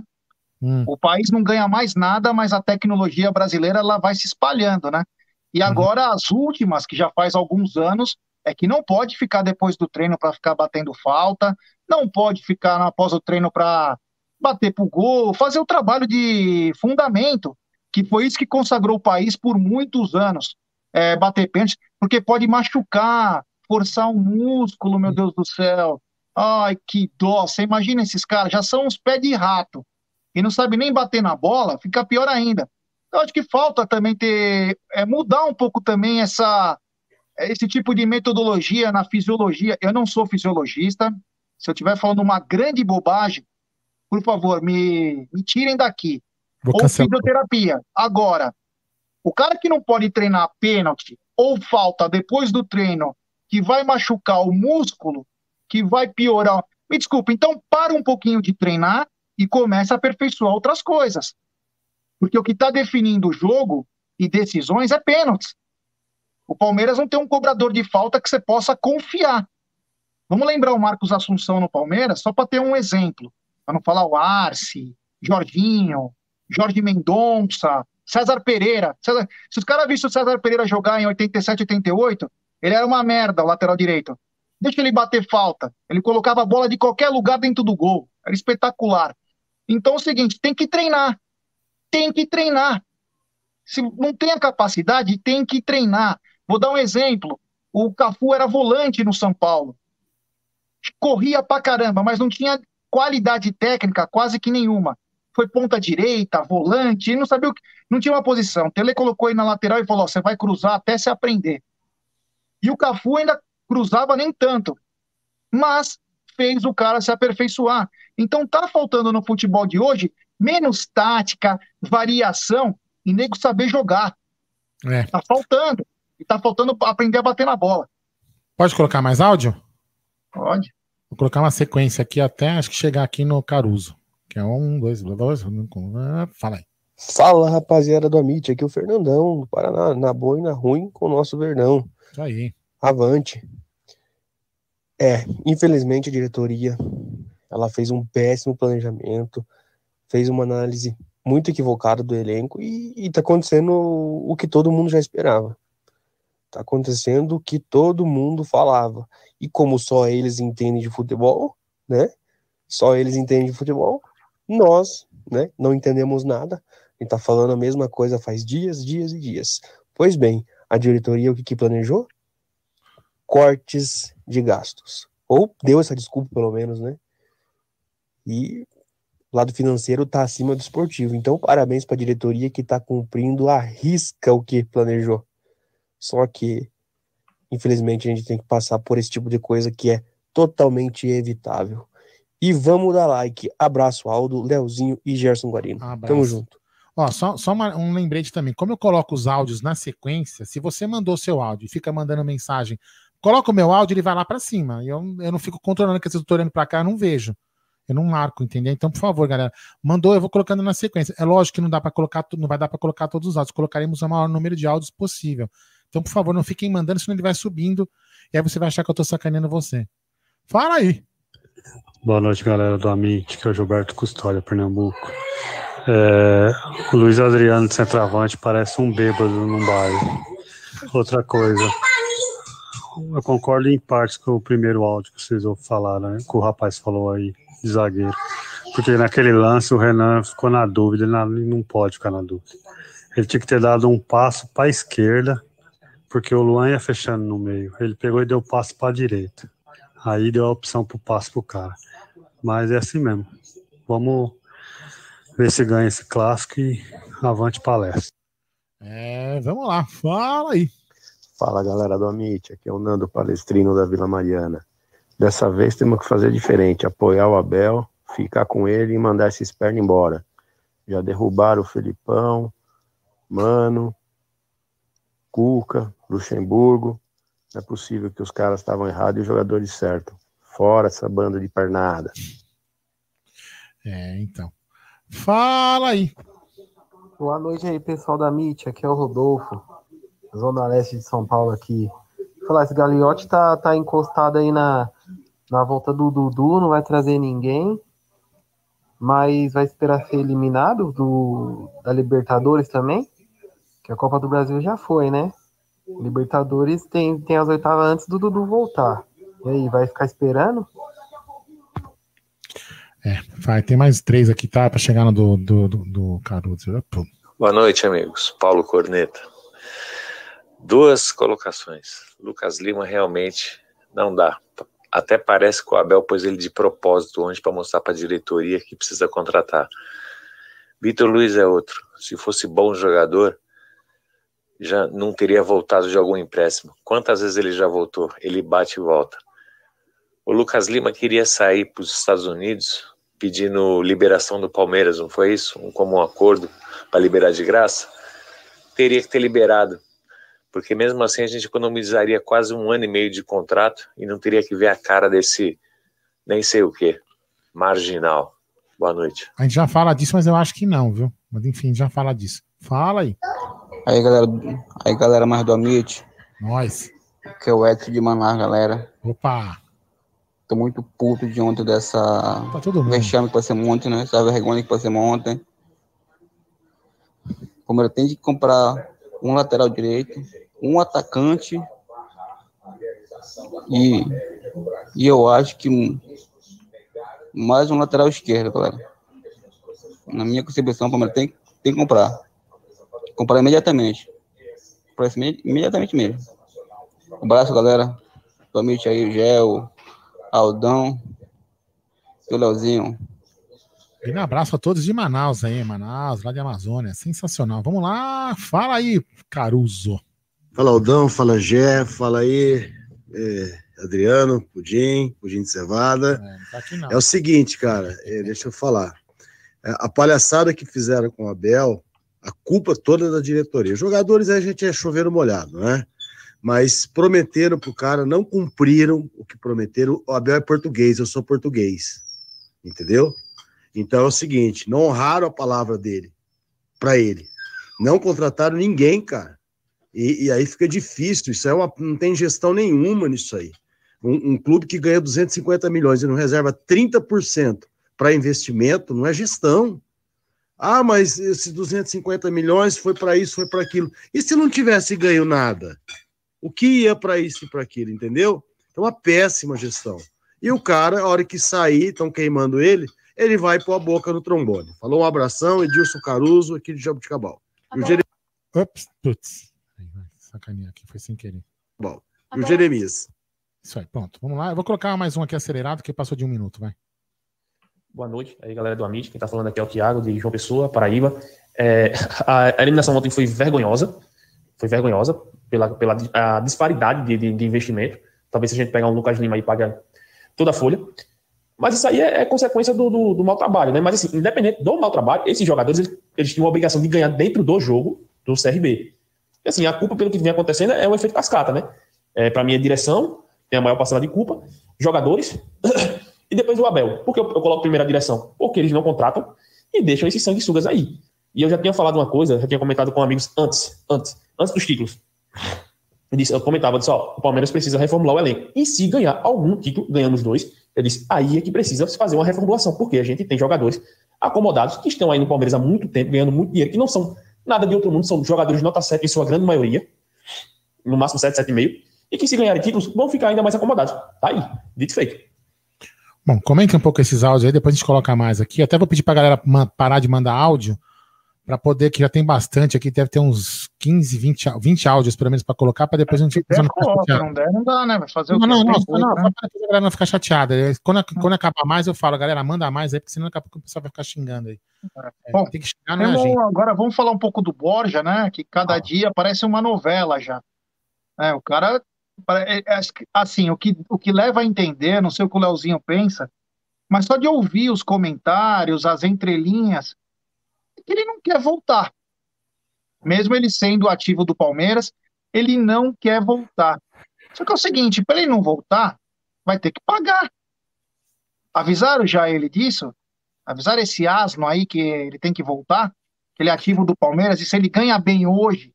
Hum. O país não ganha mais nada, mas a tecnologia brasileira ela vai se espalhando, né? E uhum. agora as últimas, que já faz alguns anos, é que não pode ficar depois do treino para ficar batendo falta, não pode ficar após o treino para bater pro gol, fazer o trabalho de fundamento, que foi isso que consagrou o país por muitos anos, é, bater pênalti, porque pode machucar, forçar um músculo, meu Deus do céu. Ai, que dó. Você imagina esses caras, já são uns pés de rato, e não sabe nem bater na bola, fica pior ainda. Eu acho que falta também ter, é, mudar um pouco também essa, esse tipo de metodologia na fisiologia. Eu não sou fisiologista. Se eu estiver falando uma grande bobagem, por favor, me, me tirem daqui. Vou ou cancelar. fisioterapia. Agora, o cara que não pode treinar pênalti ou falta depois do treino, que vai machucar o músculo, que vai piorar. Me desculpa, então para um pouquinho de treinar e começa a aperfeiçoar outras coisas. Porque o que está definindo o jogo e decisões é pênaltis. O Palmeiras não tem um cobrador de falta que você possa confiar. Vamos lembrar o Marcos Assunção no Palmeiras, só para ter um exemplo. Para não falar o Arce, Jorginho, Jorge Mendonça, César Pereira. César... Se os caras vissem o César Pereira jogar em 87, 88, ele era uma merda, o lateral direito. deixa ele bater falta. Ele colocava a bola de qualquer lugar dentro do gol. Era espetacular. Então é o seguinte, tem que treinar. Tem que treinar. Se não tem a capacidade, tem que treinar. Vou dar um exemplo. O Cafu era volante no São Paulo. Corria pra caramba, mas não tinha qualidade técnica quase que nenhuma. Foi ponta direita, volante, não sabia o que, não tinha uma posição. Tele colocou ele na lateral e falou: "Você vai cruzar até se aprender". E o Cafu ainda cruzava nem tanto, mas fez o cara se aperfeiçoar. Então tá faltando no futebol de hoje menos tática, variação e nego saber jogar. É. Tá faltando. E tá faltando aprender a bater na bola. Pode colocar mais áudio? Pode. Vou colocar uma sequência aqui até acho que chegar aqui no Caruso. Que é um, dois, dois. Fala aí. Fala, rapaziada do Amit. Aqui é o Fernandão, do Paraná, na boa e na ruim com o nosso Verdão. Isso aí. Avante. É, infelizmente a diretoria ela fez um péssimo planejamento, fez uma análise muito equivocada do elenco e, e tá acontecendo o que todo mundo já esperava. Tá acontecendo o que todo mundo falava. E como só eles entendem de futebol, né? Só eles entendem de futebol, nós, né, não entendemos nada. A gente tá falando a mesma coisa faz dias, dias e dias. Pois bem, a diretoria o que, que planejou? Cortes de gastos. Ou deu essa desculpa, pelo menos, né? E o lado financeiro está acima do esportivo. Então, parabéns para a diretoria que está cumprindo a risca o que planejou. Só que, infelizmente, a gente tem que passar por esse tipo de coisa que é totalmente evitável. E vamos dar like. Abraço, Aldo, Leozinho e Gerson Guarino. Abraço. Tamo junto. Ó, só, só uma, um lembrete também. Como eu coloco os áudios na sequência, se você mandou seu áudio e fica mandando mensagem, coloca o meu áudio, ele vai lá para cima. Eu, eu não fico controlando que eu tô olhando para cá, eu não vejo. Eu não marco, entendeu? Então, por favor, galera, mandou, eu vou colocando na sequência. É lógico que não dá para colocar, não vai dar para colocar todos os áudios. Colocaremos o maior número de áudios possível. Então, por favor, não fiquem mandando, senão ele vai subindo e aí você vai achar que eu tô sacaneando você. Fala aí. Boa noite, galera do Amit, que é o Gilberto Custódia, Pernambuco. É, o Luiz Adriano de centroavante parece um bêbado num bairro. Outra coisa. Eu concordo em partes com o primeiro áudio que vocês falaram, né? Que o rapaz falou aí de zagueiro. Porque naquele lance o Renan ficou na dúvida, ele não pode ficar na dúvida. Ele tinha que ter dado um passo para a esquerda, porque o Luan ia fechando no meio. Ele pegou e deu passo para a direita. Aí deu a opção para o passo para o cara. Mas é assim mesmo. Vamos ver se ganha esse clássico e avante palestra. É, vamos lá, fala aí. Fala galera do Amit, aqui é o Nando Palestrino da Vila Mariana. Dessa vez temos que fazer diferente, apoiar o Abel, ficar com ele e mandar esses pernas embora. Já derrubaram o Felipão, Mano, Cuca, Luxemburgo. Não é possível que os caras estavam errados e os jogadores certos. Fora essa banda de pernada. É, então. Fala aí. Boa noite aí, pessoal da MIT. Aqui é o Rodolfo, Zona Leste de São Paulo aqui. Falar, esse Gagliotti tá, tá encostado aí na, na volta do Dudu, não vai trazer ninguém, mas vai esperar ser eliminado do, da Libertadores também, que a Copa do Brasil já foi, né? Libertadores tem, tem as oitavas antes do Dudu voltar. E aí, vai ficar esperando? É, vai, tem mais três aqui, tá? Para chegar no do, do, do, do Caruso. Boa noite, amigos. Paulo Corneta. Duas colocações. Lucas Lima realmente não dá. Até parece que o Abel pôs ele de propósito onde para mostrar para a diretoria que precisa contratar. Vitor Luiz é outro. Se fosse bom jogador, já não teria voltado de algum empréstimo. Quantas vezes ele já voltou? Ele bate e volta. O Lucas Lima queria sair para os Estados Unidos pedindo liberação do Palmeiras, não foi isso? Um comum acordo para liberar de graça? Teria que ter liberado porque mesmo assim a gente economizaria quase um ano e meio de contrato e não teria que ver a cara desse nem sei o que, marginal. Boa noite. A gente já fala disso, mas eu acho que não, viu? Mas enfim, já fala disso. Fala aí. Aí, galera, aí, galera mais do Amit. Nós. Que é o Edson de Manar, galera. Opa! Tô muito puto de ontem dessa tá todo mundo. vexame que passamos ontem, né? Essa vergonha que passamos ontem. Como eu tenho que comprar um lateral direito, um atacante e E eu acho que mais um lateral esquerdo, galera. Na minha concepção, o Palmeiras tem, tem que comprar. Comprar imediatamente. Comprar imediatamente mesmo. Um abraço, galera. Tomite aí, o Gel, Aldão o Leozinho. Um abraço a todos de Manaus aí, Manaus, lá de Amazônia. Sensacional. Vamos lá, fala aí, Caruso. Fala Aldão, fala Gé, fala aí, é, Adriano, Pudim, Pudim de Cevada. É, tá é o seguinte, cara, é, deixa eu falar. É, a palhaçada que fizeram com o Abel, a culpa toda da diretoria. Os jogadores a gente é choveiro molhado, né? Mas prometeram pro cara, não cumpriram o que prometeram. O Abel é português, eu sou português. Entendeu? Então é o seguinte, não honraram a palavra dele para ele. Não contrataram ninguém, cara. E, e, aí fica difícil. Isso é uma, não tem gestão nenhuma nisso aí. Um, um clube que ganha 250 milhões e não reserva 30% para investimento, não é gestão. Ah, mas esses 250 milhões foi para isso, foi para aquilo. E se não tivesse ganho nada? O que ia para isso e para aquilo, entendeu? Então, uma péssima gestão. E o cara, a hora que sair, estão queimando ele, ele vai pôr a boca no trombone. Falou um abração, Edilson Caruso, aqui de Jabuticabal. Tá e o Jeremias. Ups, putz. Sacaninha aqui, foi sem querer. Bom, e o Jeremias. Isso aí, pronto. Vamos lá. Eu vou colocar mais um aqui acelerado, que passou de um minuto, vai. Boa noite, aí galera do Amit, quem tá falando aqui é o Thiago, de João Pessoa, Paraíba. É, a, eliminação ontem foi vergonhosa, foi vergonhosa pela, pela a disparidade de, de, de investimento. Talvez se a gente pegar um Lucas Lima e paga toda a folha. Mas isso aí é, é consequência do, do, do, mau trabalho, né? Mas assim, independente do mau trabalho, esses jogadores eles, eles tinham a obrigação de ganhar dentro do jogo do CRB. Assim, a culpa pelo que vem acontecendo é o efeito cascata, né? É, para mim, a direção tem a maior parcela de culpa, jogadores [coughs] e depois o Abel. Por que eu, eu coloco primeiro a direção? Porque eles não contratam e deixam esses sanguessugas aí. E eu já tinha falado uma coisa, já tinha comentado com amigos antes, antes, antes dos títulos. Eu, disse, eu comentava, disse, ó, o Palmeiras precisa reformular o elenco. E se ganhar algum título, ganhamos dois, eu disse, aí é que precisa fazer uma reformulação, porque a gente tem jogadores acomodados que estão aí no Palmeiras há muito tempo, ganhando muito dinheiro, que não são nada de outro mundo, são jogadores de nota 7 em sua grande maioria, no máximo 7, 7,5, e que se ganharem títulos vão ficar ainda mais acomodados. Tá aí, dito feito. Bom, comente um pouco esses áudios aí, depois a gente coloca mais aqui. Até vou pedir pra galera parar de mandar áudio, para poder, que já tem bastante aqui, deve ter uns 15, 20, 20 áudios pelo menos para colocar, para depois a gente não ficar Não der, não dá, né? Vai fazer o não, não, não, não, não, né? para a galera não ficar chateada. Quando, quando acabar mais, eu falo, galera, manda mais aí, porque senão daqui a pouco o pessoal vai ficar xingando aí. É, Bom, tem que xingar, não é gente. Agora vamos falar um pouco do Borja, né? Que cada ah. dia parece uma novela já. É, o cara, é, é, assim, o que, o que leva a entender, não sei o que o Leozinho pensa, mas só de ouvir os comentários, as entrelinhas, que ele não quer voltar. Mesmo ele sendo ativo do Palmeiras, ele não quer voltar. Só que é o seguinte, para ele não voltar, vai ter que pagar. Avisaram já ele disso? Avisaram esse asno aí que ele tem que voltar? Que ele é ativo do Palmeiras, e se ele ganha bem hoje,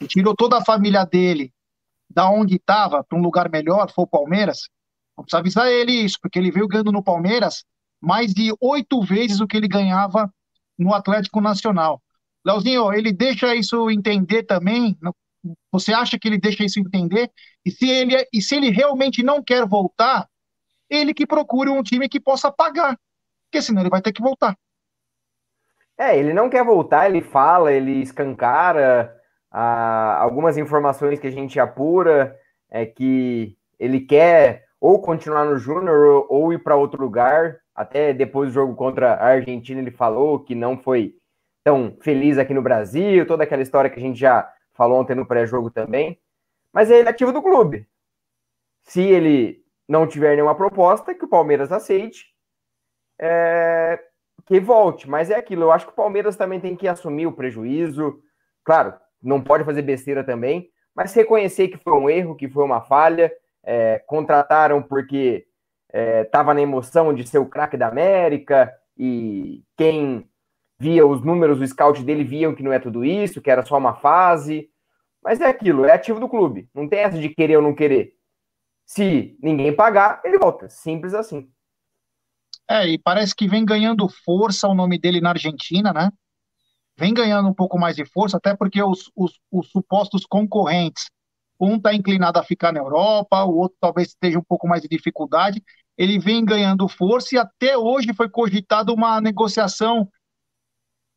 e tirou toda a família dele da onde estava para um lugar melhor, foi o Palmeiras, precisa avisar ele isso, porque ele veio ganhando no Palmeiras mais de oito vezes o que ele ganhava no Atlético Nacional. Leozinho, ele deixa isso entender também? Você acha que ele deixa isso entender? E se ele, e se ele realmente não quer voltar, ele que procure um time que possa pagar, porque senão ele vai ter que voltar. É, ele não quer voltar, ele fala, ele escancara ah, algumas informações que a gente apura é que ele quer ou continuar no Júnior ou, ou ir para outro lugar. Até depois do jogo contra a Argentina, ele falou que não foi tão feliz aqui no Brasil, toda aquela história que a gente já falou ontem no pré-jogo também. Mas ele é ativo do clube. Se ele não tiver nenhuma proposta, que o Palmeiras aceite, é... que volte. Mas é aquilo, eu acho que o Palmeiras também tem que assumir o prejuízo. Claro, não pode fazer besteira também, mas reconhecer que foi um erro, que foi uma falha. É... contrataram porque estava é, na emoção de ser o craque da América e quem via os números do scout dele viam que não é tudo isso, que era só uma fase. Mas é aquilo, é ativo do clube. Não tem essa de querer ou não querer. Se ninguém pagar, ele volta. Simples assim. É, e parece que vem ganhando força o nome dele na Argentina, né? Vem ganhando um pouco mais de força, até porque os, os, os supostos concorrentes um está inclinado a ficar na Europa, o outro talvez esteja um pouco mais de dificuldade. Ele vem ganhando força e até hoje foi cogitada uma negociação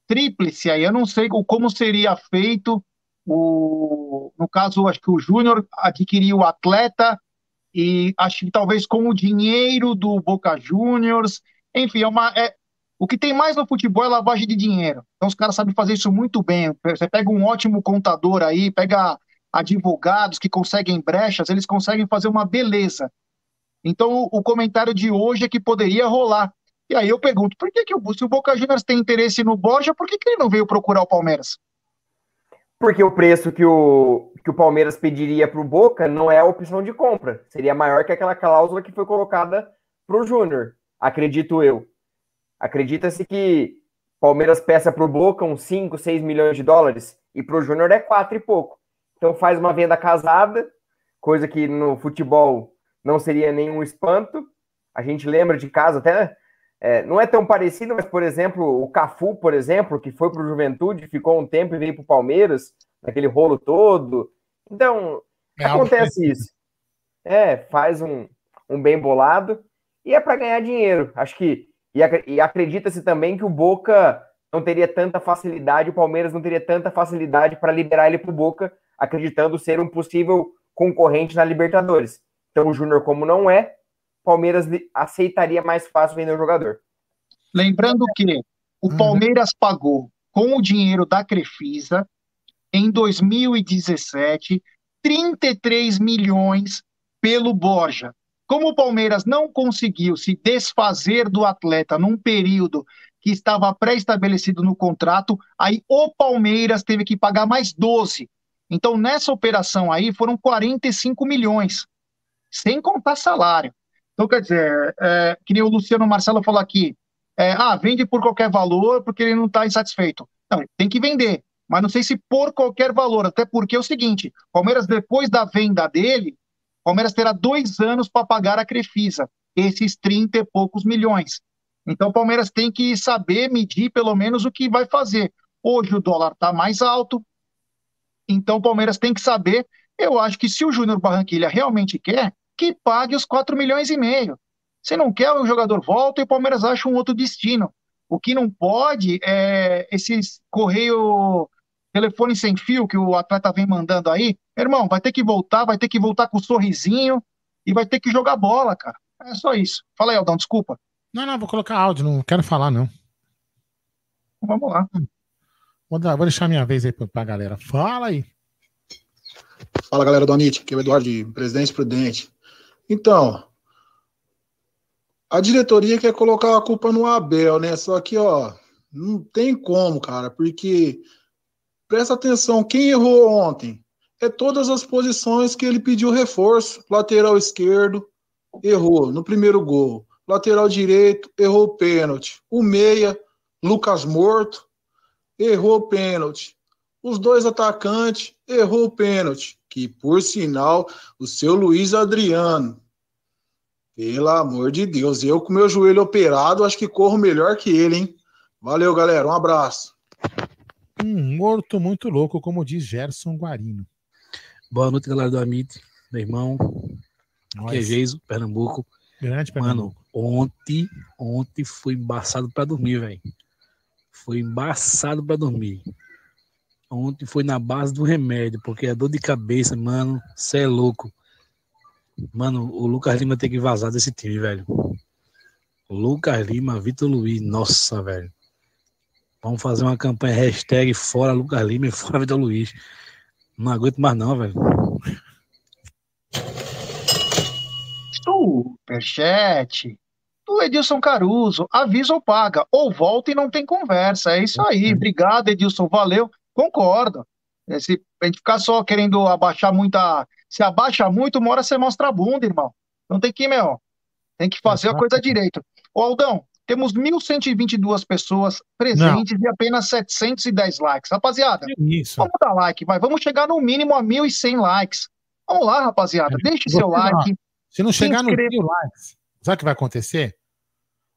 tríplice aí. Eu não sei como seria feito. O, no caso, acho que o Júnior adquiriu o atleta e acho que talvez com o dinheiro do Boca Juniors. Enfim, é uma, é, o que tem mais no futebol é lavagem de dinheiro. Então os caras sabem fazer isso muito bem. Você pega um ótimo contador aí, pega advogados que conseguem brechas, eles conseguem fazer uma beleza. Então o comentário de hoje é que poderia rolar. E aí eu pergunto, por que, que o, se o Boca Juniors tem interesse no Borja, por que, que ele não veio procurar o Palmeiras? Porque o preço que o, que o Palmeiras pediria para o Boca não é a opção de compra. Seria maior que aquela cláusula que foi colocada para o Júnior, acredito eu. Acredita-se que Palmeiras peça para o Boca uns 5, 6 milhões de dólares e para o Júnior é 4 e pouco. Então faz uma venda casada, coisa que no futebol não seria nenhum espanto. A gente lembra de casos até. É, não é tão parecido, mas, por exemplo, o Cafu, por exemplo, que foi para o Juventude, ficou um tempo e veio para o Palmeiras, naquele rolo todo. Então, é acontece isso. É, faz um, um bem bolado e é para ganhar dinheiro. Acho que e, e acredita-se também que o Boca não teria tanta facilidade, o Palmeiras não teria tanta facilidade para liberar ele para o Boca, acreditando ser um possível concorrente na Libertadores. Então o Júnior, como não é, Palmeiras aceitaria mais fácil vender o jogador. Lembrando que o uhum. Palmeiras uhum. pagou com o dinheiro da Crefisa em 2017 33 milhões pelo Borja. Como o Palmeiras não conseguiu se desfazer do atleta num período que estava pré-estabelecido no contrato, aí o Palmeiras teve que pagar mais 12. Então, nessa operação aí, foram 45 milhões, sem contar salário. Então, quer dizer, é, que nem o Luciano Marcelo falou aqui, é, ah, vende por qualquer valor porque ele não está insatisfeito. Não, tem que vender, mas não sei se por qualquer valor, até porque é o seguinte, Palmeiras, depois da venda dele, Palmeiras terá dois anos para pagar a Crefisa, esses 30 e poucos milhões. Então o Palmeiras tem que saber medir pelo menos o que vai fazer. Hoje o dólar está mais alto, então o Palmeiras tem que saber. Eu acho que se o Júnior Barranquilha realmente quer, que pague os 4 milhões e meio. Se não quer, o jogador volta e o Palmeiras acha um outro destino. O que não pode é esses correio telefone sem fio que o atleta vem mandando aí, irmão, vai ter que voltar, vai ter que voltar com um sorrisinho e vai ter que jogar bola, cara. É só isso. Fala aí, Aldão, desculpa. Não, não, vou colocar áudio, não quero falar, não. Vamos lá. Vou, dar, vou deixar minha vez aí pra, pra galera. Fala aí. Fala, galera do Amit, aqui é o Eduardo de Presidente Prudente. Então, a diretoria quer colocar a culpa no Abel, né? Só que, ó, não tem como, cara, porque Presta atenção, quem errou ontem? É todas as posições que ele pediu reforço. Lateral esquerdo, errou no primeiro gol. Lateral direito, errou o pênalti. O meia, Lucas Morto, errou o pênalti. Os dois atacantes, errou o pênalti. Que, por sinal, o seu Luiz Adriano. Pelo amor de Deus, eu com meu joelho operado, acho que corro melhor que ele, hein? Valeu, galera. Um abraço. Um morto muito louco, como diz Gerson Guarino. Boa noite, galera do Amit, meu irmão. Aqui é Geiso, Pernambuco. Grande Pernambuco. Mano, ontem, ontem foi embaçado para dormir, velho. Foi embaçado para dormir. Ontem foi na base do remédio, porque a dor de cabeça, mano, cê é louco. Mano, o Lucas Lima tem que vazar desse time, velho. Lucas Lima, Vitor Luiz, nossa, velho. Vamos fazer uma campanha hashtag fora Lucas Lima e fora Vitor Luiz. Não aguento mais não, velho. Superchat do Edilson Caruso. Avisa ou paga. Ou volta e não tem conversa. É isso aí. Obrigado, Edilson. Valeu. Concordo. É, se a gente ficar só querendo abaixar muita. Se abaixa muito, uma hora você mostra a bunda, irmão. Não tem que, meu. Tem que fazer a coisa direito. Ô, Aldão, temos 1.122 pessoas presentes Não. e apenas 710 likes. Rapaziada, Isso. vamos dar like, vai. Vamos chegar no mínimo a 1.100 likes. Vamos lá, rapaziada. Deixe seu like. Se não chegar no mil likes, sabe o que vai acontecer?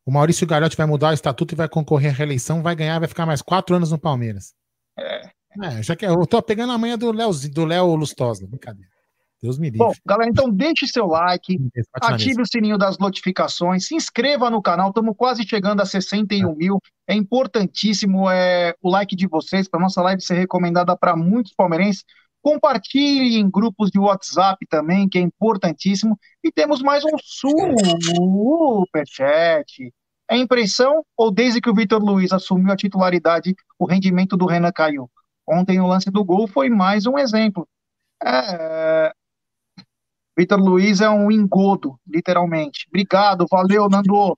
O Maurício Garotti vai mudar o estatuto e vai concorrer à reeleição, vai ganhar, vai ficar mais quatro anos no Palmeiras. É. é já que eu tô pegando a manha do Léo do Léo Lustosa, brincadeira. Deus me livre. Bom, galera, então deixe seu like, ative o sininho das notificações, se inscreva no canal, estamos quase chegando a 61 mil. É importantíssimo é, o like de vocês para nossa live ser recomendada para muitos palmeirenses. Compartilhe em grupos de WhatsApp também, que é importantíssimo. E temos mais um superchat. É impressão ou desde que o Vitor Luiz assumiu a titularidade, o rendimento do Renan caiu? Ontem o lance do gol foi mais um exemplo. É... Vitor Luiz é um engodo, literalmente. Obrigado, valeu, Nando.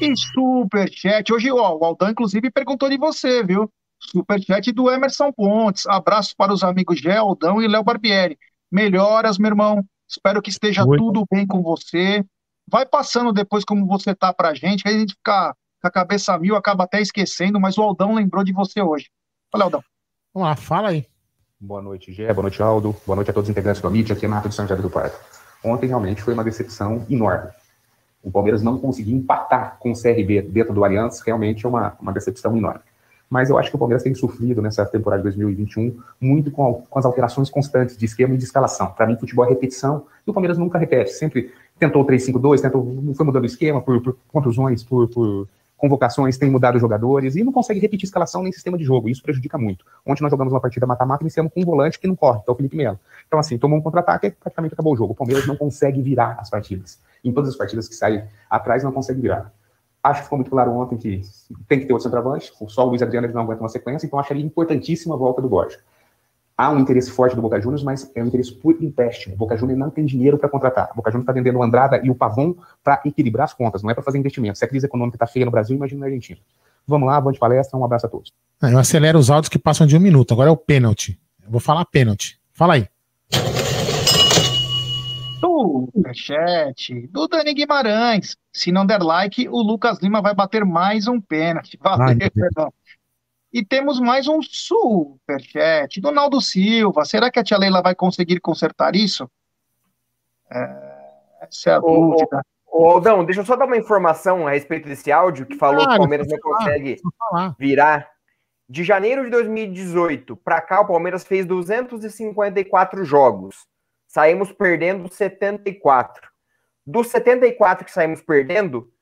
E superchat. Hoje, ó, o Aldan, inclusive, perguntou de você, viu? Superchat do Emerson Pontes. Abraço para os amigos Geldão e Léo Barbieri. Melhoras, meu irmão. Espero que esteja Oi. tudo bem com você. Vai passando depois como você tá pra gente, aí a gente fica com a cabeça mil, acaba até esquecendo, mas o Aldão lembrou de você hoje. Fala, Aldão. Vamos lá, fala aí. Boa noite, Gé. Boa noite, Aldo. Boa noite a todos os integrantes do Amit, aqui é Nato de São José do Parque. Ontem realmente foi uma decepção enorme. O Palmeiras não conseguiu empatar com o CRB dentro do Allianz, realmente é uma, uma decepção enorme mas eu acho que o Palmeiras tem sofrido nessa temporada de 2021 muito com, com as alterações constantes de esquema e de escalação. Para mim, futebol é repetição e o Palmeiras nunca repete. Sempre tentou 3-5-2, tentou, foi mudando o esquema por, por contusões, por, por convocações, tem mudado jogadores e não consegue repetir escalação nem sistema de jogo. Isso prejudica muito. Ontem nós jogamos uma partida mata-mata iniciamos com um volante que não corre, que é o Felipe Melo. Então, assim, tomou um contra-ataque e praticamente acabou o jogo. O Palmeiras não consegue virar as partidas. Em todas as partidas que sai atrás, não consegue virar. Acho que ficou muito claro ontem que tem que ter outro centroavante. Só o Luiz Adriano não aguenta uma sequência, então acharia importantíssima a volta do Borja. Há um interesse forte do Boca Juniors, mas é um interesse por empréstimo. O Boca Juniors não tem dinheiro para contratar. O Boca Juniors está vendendo o Andrada e o Pavon para equilibrar as contas, não é para fazer investimento. Se a crise econômica está feia no Brasil, imagina na Argentina. Vamos lá, de palestra, um abraço a todos. Eu acelero os áudios que passam de um minuto. Agora é o pênalti. Eu vou falar pênalti. Fala aí superchat do Dani Guimarães. Se não der like, o Lucas Lima vai bater mais um pênalti. Valeu, perdão. E temos mais um superchat do Naldo Silva. Será que a tia Leila vai conseguir consertar isso? É, essa é a ô, dúvida. Ô, Aldão, deixa eu só dar uma informação a respeito desse áudio que falou claro, que o Palmeiras não consegue virar. De janeiro de 2018 para cá, o Palmeiras fez 254 jogos saímos perdendo 74. Dos 74 que saímos perdendo,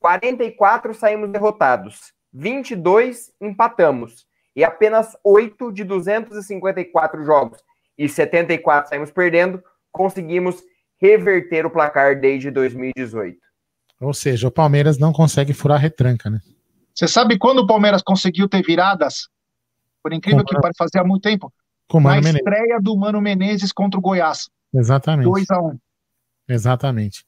44 saímos derrotados, 22 empatamos. E apenas 8 de 254 jogos e 74 saímos perdendo, conseguimos reverter o placar desde 2018. Ou seja, o Palmeiras não consegue furar retranca, né? Você sabe quando o Palmeiras conseguiu ter viradas? Por incrível Com... que pareça, fazia muito tempo. Com na estreia do Mano Menezes contra o Goiás. Exatamente. 2x1. Um. Exatamente.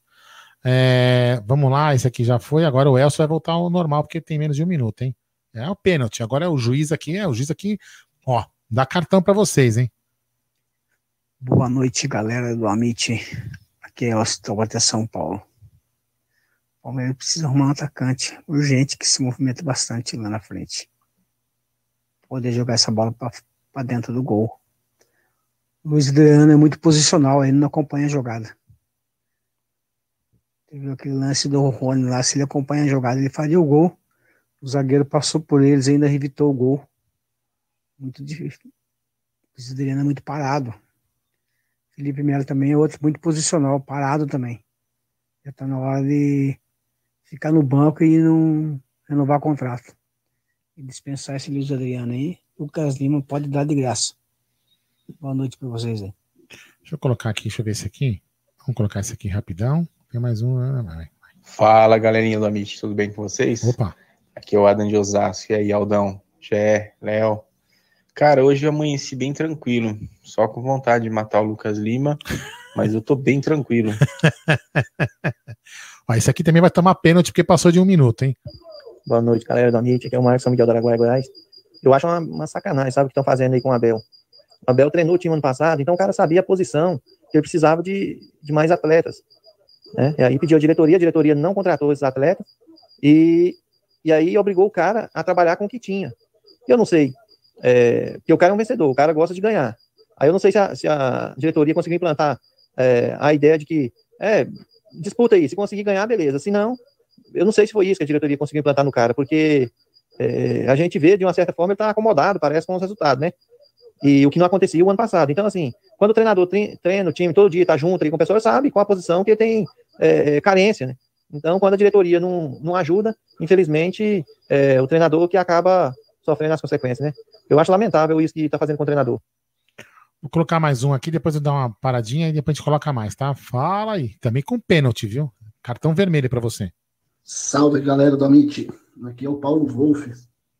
É, vamos lá, esse aqui já foi. Agora o Elcio vai voltar ao normal, porque tem menos de um minuto, hein? É o pênalti. Agora é o juiz aqui, é o juiz aqui, ó, dá cartão para vocês, hein? Boa noite, galera do Amit. Aqui é o de São Paulo. O Palmeiras precisa arrumar um atacante urgente que se movimenta bastante lá na frente. Poder jogar essa bola para dentro do gol. Luiz Adriano é muito posicional, ele não acompanha a jogada. Teve aquele lance do Rony lá, se ele acompanha a jogada, ele faria o gol. O zagueiro passou por eles ainda evitou o gol. Muito difícil. O Adriano é muito parado. Felipe Melo também é outro muito posicional, parado também. Já tá na hora de ficar no banco e não renovar contrato. E dispensar esse Luiz Adriano aí. O Lucas Lima pode dar de graça. Boa noite para vocês aí. Deixa eu colocar aqui, deixa eu ver esse aqui. Vamos colocar esse aqui rapidão. Tem mais um. Vai, vai. Fala, galerinha do Amit, tudo bem com vocês? Opa. Aqui é o Adam de Osasco, e aí, Aldão, Jé, Léo. Cara, hoje eu amanheci bem tranquilo, só com vontade de matar o Lucas Lima, [laughs] mas eu tô bem tranquilo. Ó, esse aqui também vai tomar pênalti porque passou de um minuto, hein? Boa noite, galera do Amit, aqui é o Marcos São Miguel do Araguaia, Goiás. Eu acho uma, uma sacanagem, sabe o que estão fazendo aí com o Abel? O Abel treinou o time ano passado, então o cara sabia a posição, que ele precisava de, de mais atletas. Né? E aí pediu a diretoria, a diretoria não contratou esses atletas, e, e aí obrigou o cara a trabalhar com o que tinha. Eu não sei, é, porque o cara é um vencedor, o cara gosta de ganhar. Aí eu não sei se a, se a diretoria conseguiu implantar é, a ideia de que, é, disputa aí, se conseguir ganhar, beleza. Se não, eu não sei se foi isso que a diretoria conseguiu implantar no cara, porque é, a gente vê, de uma certa forma, ele está acomodado, parece, com os resultados, né? E o que não acontecia o ano passado. Então, assim, quando o treinador treina o time todo dia, tá junto ali com o pessoal, sabe qual a posição que ele tem é, é, carência, né? Então, quando a diretoria não, não ajuda, infelizmente, é, o treinador que acaba sofrendo as consequências, né? Eu acho lamentável isso que está fazendo com o treinador. Vou colocar mais um aqui, depois eu dar uma paradinha e depois a gente coloca mais, tá? Fala aí. Também com pênalti, viu? Cartão vermelho para você. Salve, galera do Amit. Aqui é o Paulo Wolff.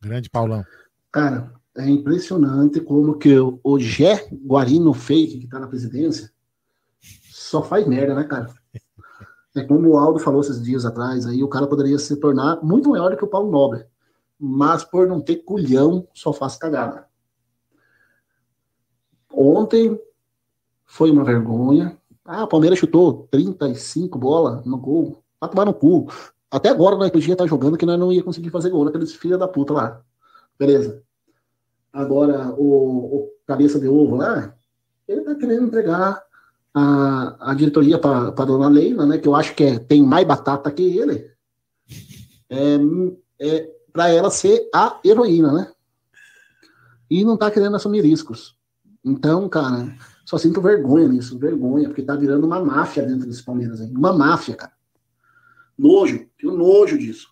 Grande Paulão. Cara, é impressionante como que o Gé Guarino Fake, que tá na presidência, só faz merda, né, cara? Como o Aldo falou esses dias atrás, aí o cara poderia se tornar muito maior do que o Paulo Nobre. Mas por não ter culhão, só faz cagada. Ontem foi uma vergonha. Ah, o Palmeiras chutou 35 bolas no gol. Vai tomar no cu. Até agora nós podia estar jogando que nós não ia conseguir fazer gol naqueles filha da puta lá. Beleza. Agora, o, o cabeça de ovo lá, ele tá querendo entregar a, a diretoria para dona Leila, né? Que eu acho que é, tem mais batata que ele. É, é para ela ser a heroína, né? E não tá querendo assumir riscos. Então, cara, só sinto vergonha nisso, vergonha, porque tá virando uma máfia dentro desse Palmeiras aí. Uma máfia, cara. Nojo, tenho nojo disso.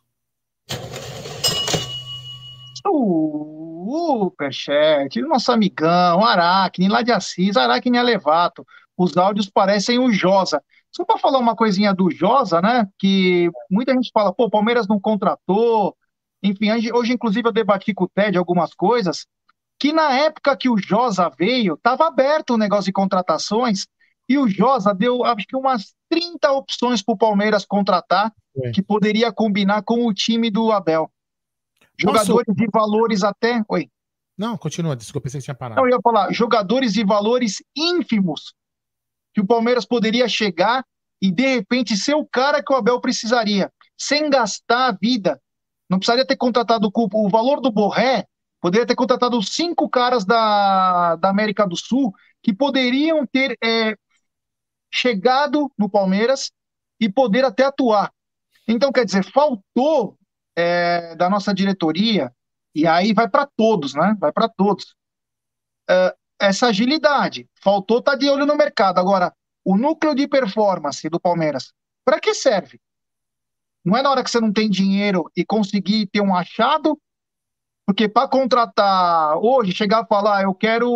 Superchat, nosso amigão, Aracne, lá de Assis, Aracne Alevato. Os áudios parecem o Josa. Só para falar uma coisinha do Josa, né? Que muita gente fala, pô, Palmeiras não contratou. Enfim, hoje, inclusive, eu debati com o Ted algumas coisas que na época que o Josa veio, estava aberto o negócio de contratações, e o Josa deu, acho que umas 30 opções para o Palmeiras contratar, é. que poderia combinar com o time do Abel. Jogadores Posso... de valores até. Oi. Não, continua, desculpa, pensei que tinha parado. Não, eu ia falar, jogadores de valores ínfimos, que o Palmeiras poderia chegar e, de repente, ser o cara que o Abel precisaria, sem gastar a vida. Não precisaria ter contratado o, o valor do Borré Poderia ter contratado cinco caras da, da América do Sul que poderiam ter é, chegado no Palmeiras e poder até atuar. Então, quer dizer, faltou é, da nossa diretoria, e aí vai para todos, né? Vai para todos. É, essa agilidade. Faltou estar tá de olho no mercado. Agora, o núcleo de performance do Palmeiras, para que serve? Não é na hora que você não tem dinheiro e conseguir ter um achado porque para contratar hoje, chegar a falar, eu quero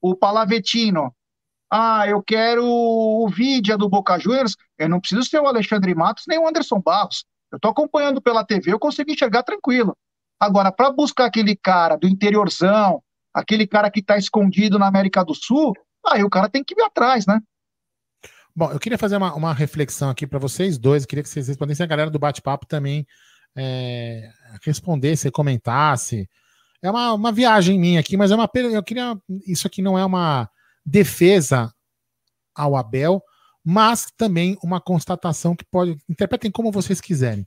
o Palavetino, ah, eu quero o Vidia do Boca Juniors, eu não preciso ser o Alexandre Matos nem o Anderson Barros. Eu estou acompanhando pela TV, eu consigo enxergar tranquilo. Agora, para buscar aquele cara do interiorzão, aquele cara que está escondido na América do Sul, aí o cara tem que ir atrás, né? Bom, eu queria fazer uma, uma reflexão aqui para vocês dois, queria que vocês respondessem a galera do bate-papo também é, respondesse, comentasse. É uma, uma viagem minha aqui, mas é uma. Eu queria. Isso aqui não é uma defesa ao Abel, mas também uma constatação que pode. Interpretem como vocês quiserem.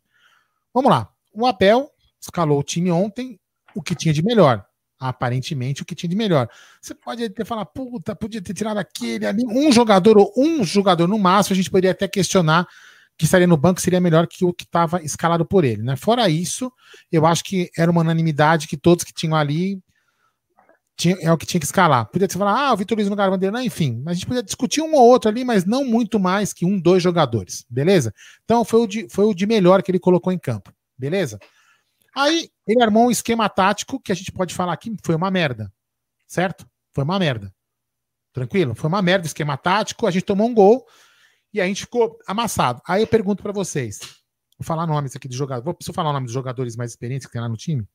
Vamos lá. O Abel escalou o time ontem, o que tinha de melhor. Aparentemente, o que tinha de melhor. Você pode ter falado, puta, podia ter tirado aquele ali. Um jogador ou um jogador no máximo, a gente poderia até questionar que estaria no banco seria melhor que o que estava escalado por ele. Né? Fora isso, eu acho que era uma unanimidade que todos que tinham ali tinha, é o que tinha que escalar. Podia ser falar, ah, o Vitor Luiz no lugar bandeira, não, enfim. A gente podia discutir um ou outro ali, mas não muito mais que um, dois jogadores, beleza? Então foi o de, foi o de melhor que ele colocou em campo, beleza? Aí ele armou um esquema tático que a gente pode falar que foi uma merda, certo? Foi uma merda. Tranquilo? Foi uma merda o esquema tático, a gente tomou um gol, e a gente ficou amassado. Aí eu pergunto para vocês: vou falar nomes aqui de jogadores. Vou preciso falar o nome dos jogadores mais experientes que tem lá no time?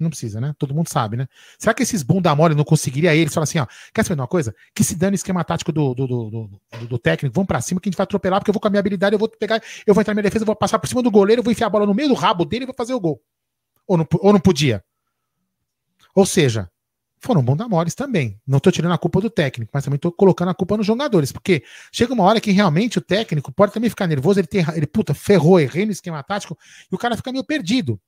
Não precisa, né? Todo mundo sabe, né? Será que esses bunda mole não conseguiria eles falar assim, ó, quer saber uma coisa? Que se dane o esquema tático do, do, do, do, técnico, vamos pra cima que a gente vai atropelar, porque eu vou com a minha habilidade, eu vou pegar, eu vou entrar na minha defesa, eu vou passar por cima do goleiro, eu vou enfiar a bola no meio do rabo dele e vou fazer o gol. Ou não, ou não podia? Ou seja, foram bunda moles também. Não estou tirando a culpa do técnico, mas também estou colocando a culpa nos jogadores, porque chega uma hora que realmente o técnico pode também ficar nervoso, ele tem, ele puta, ferrou, errei no esquema tático, e o cara fica meio perdido.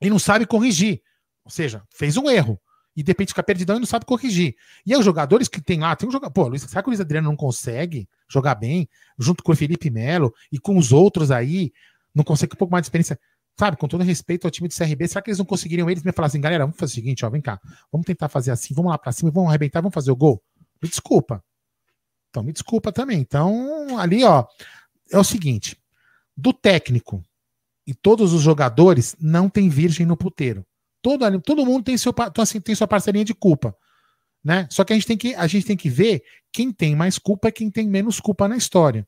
E não sabe corrigir. Ou seja, fez um erro. E de repente fica perdidão e não sabe corrigir. E aí os jogadores que tem lá, tem um jogador. Pô, Luiz, será que o Luiz Adriano não consegue jogar bem, junto com o Felipe Melo e com os outros aí, não consegue um pouco mais de experiência? Sabe, com todo respeito ao time do CRB, será que eles não conseguiriam eles me falar assim, galera, vamos fazer o seguinte, ó, vem cá, vamos tentar fazer assim, vamos lá pra cima, vamos arrebentar, vamos fazer o gol? Me desculpa. Então, me desculpa também. Então, ali, ó, é o seguinte: do técnico e todos os jogadores, não tem virgem no puteiro. Todo, todo mundo tem, seu, assim, tem sua parcelinha de culpa. Né? Só que a gente, tem que a gente tem que ver quem tem mais culpa e quem tem menos culpa na história.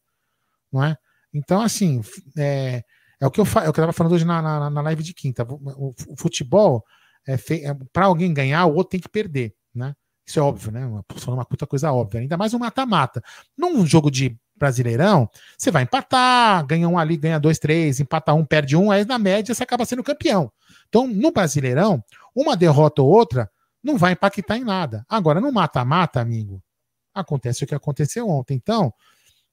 Não é? Então, assim, é, é o que eu, é eu estava falando hoje na, na, na, live de quinta. O, o futebol, é, é para alguém ganhar, o outro tem que perder. Né? Isso é óbvio, né? Uma, uma puta coisa óbvia. Ainda mais um mata-mata. Num jogo de Brasileirão, você vai empatar, ganha um ali, ganha dois, três, empata um, perde um, aí na média você acaba sendo campeão. Então, no Brasileirão, uma derrota ou outra não vai impactar em nada. Agora, no mata-mata, amigo, acontece o que aconteceu ontem. Então,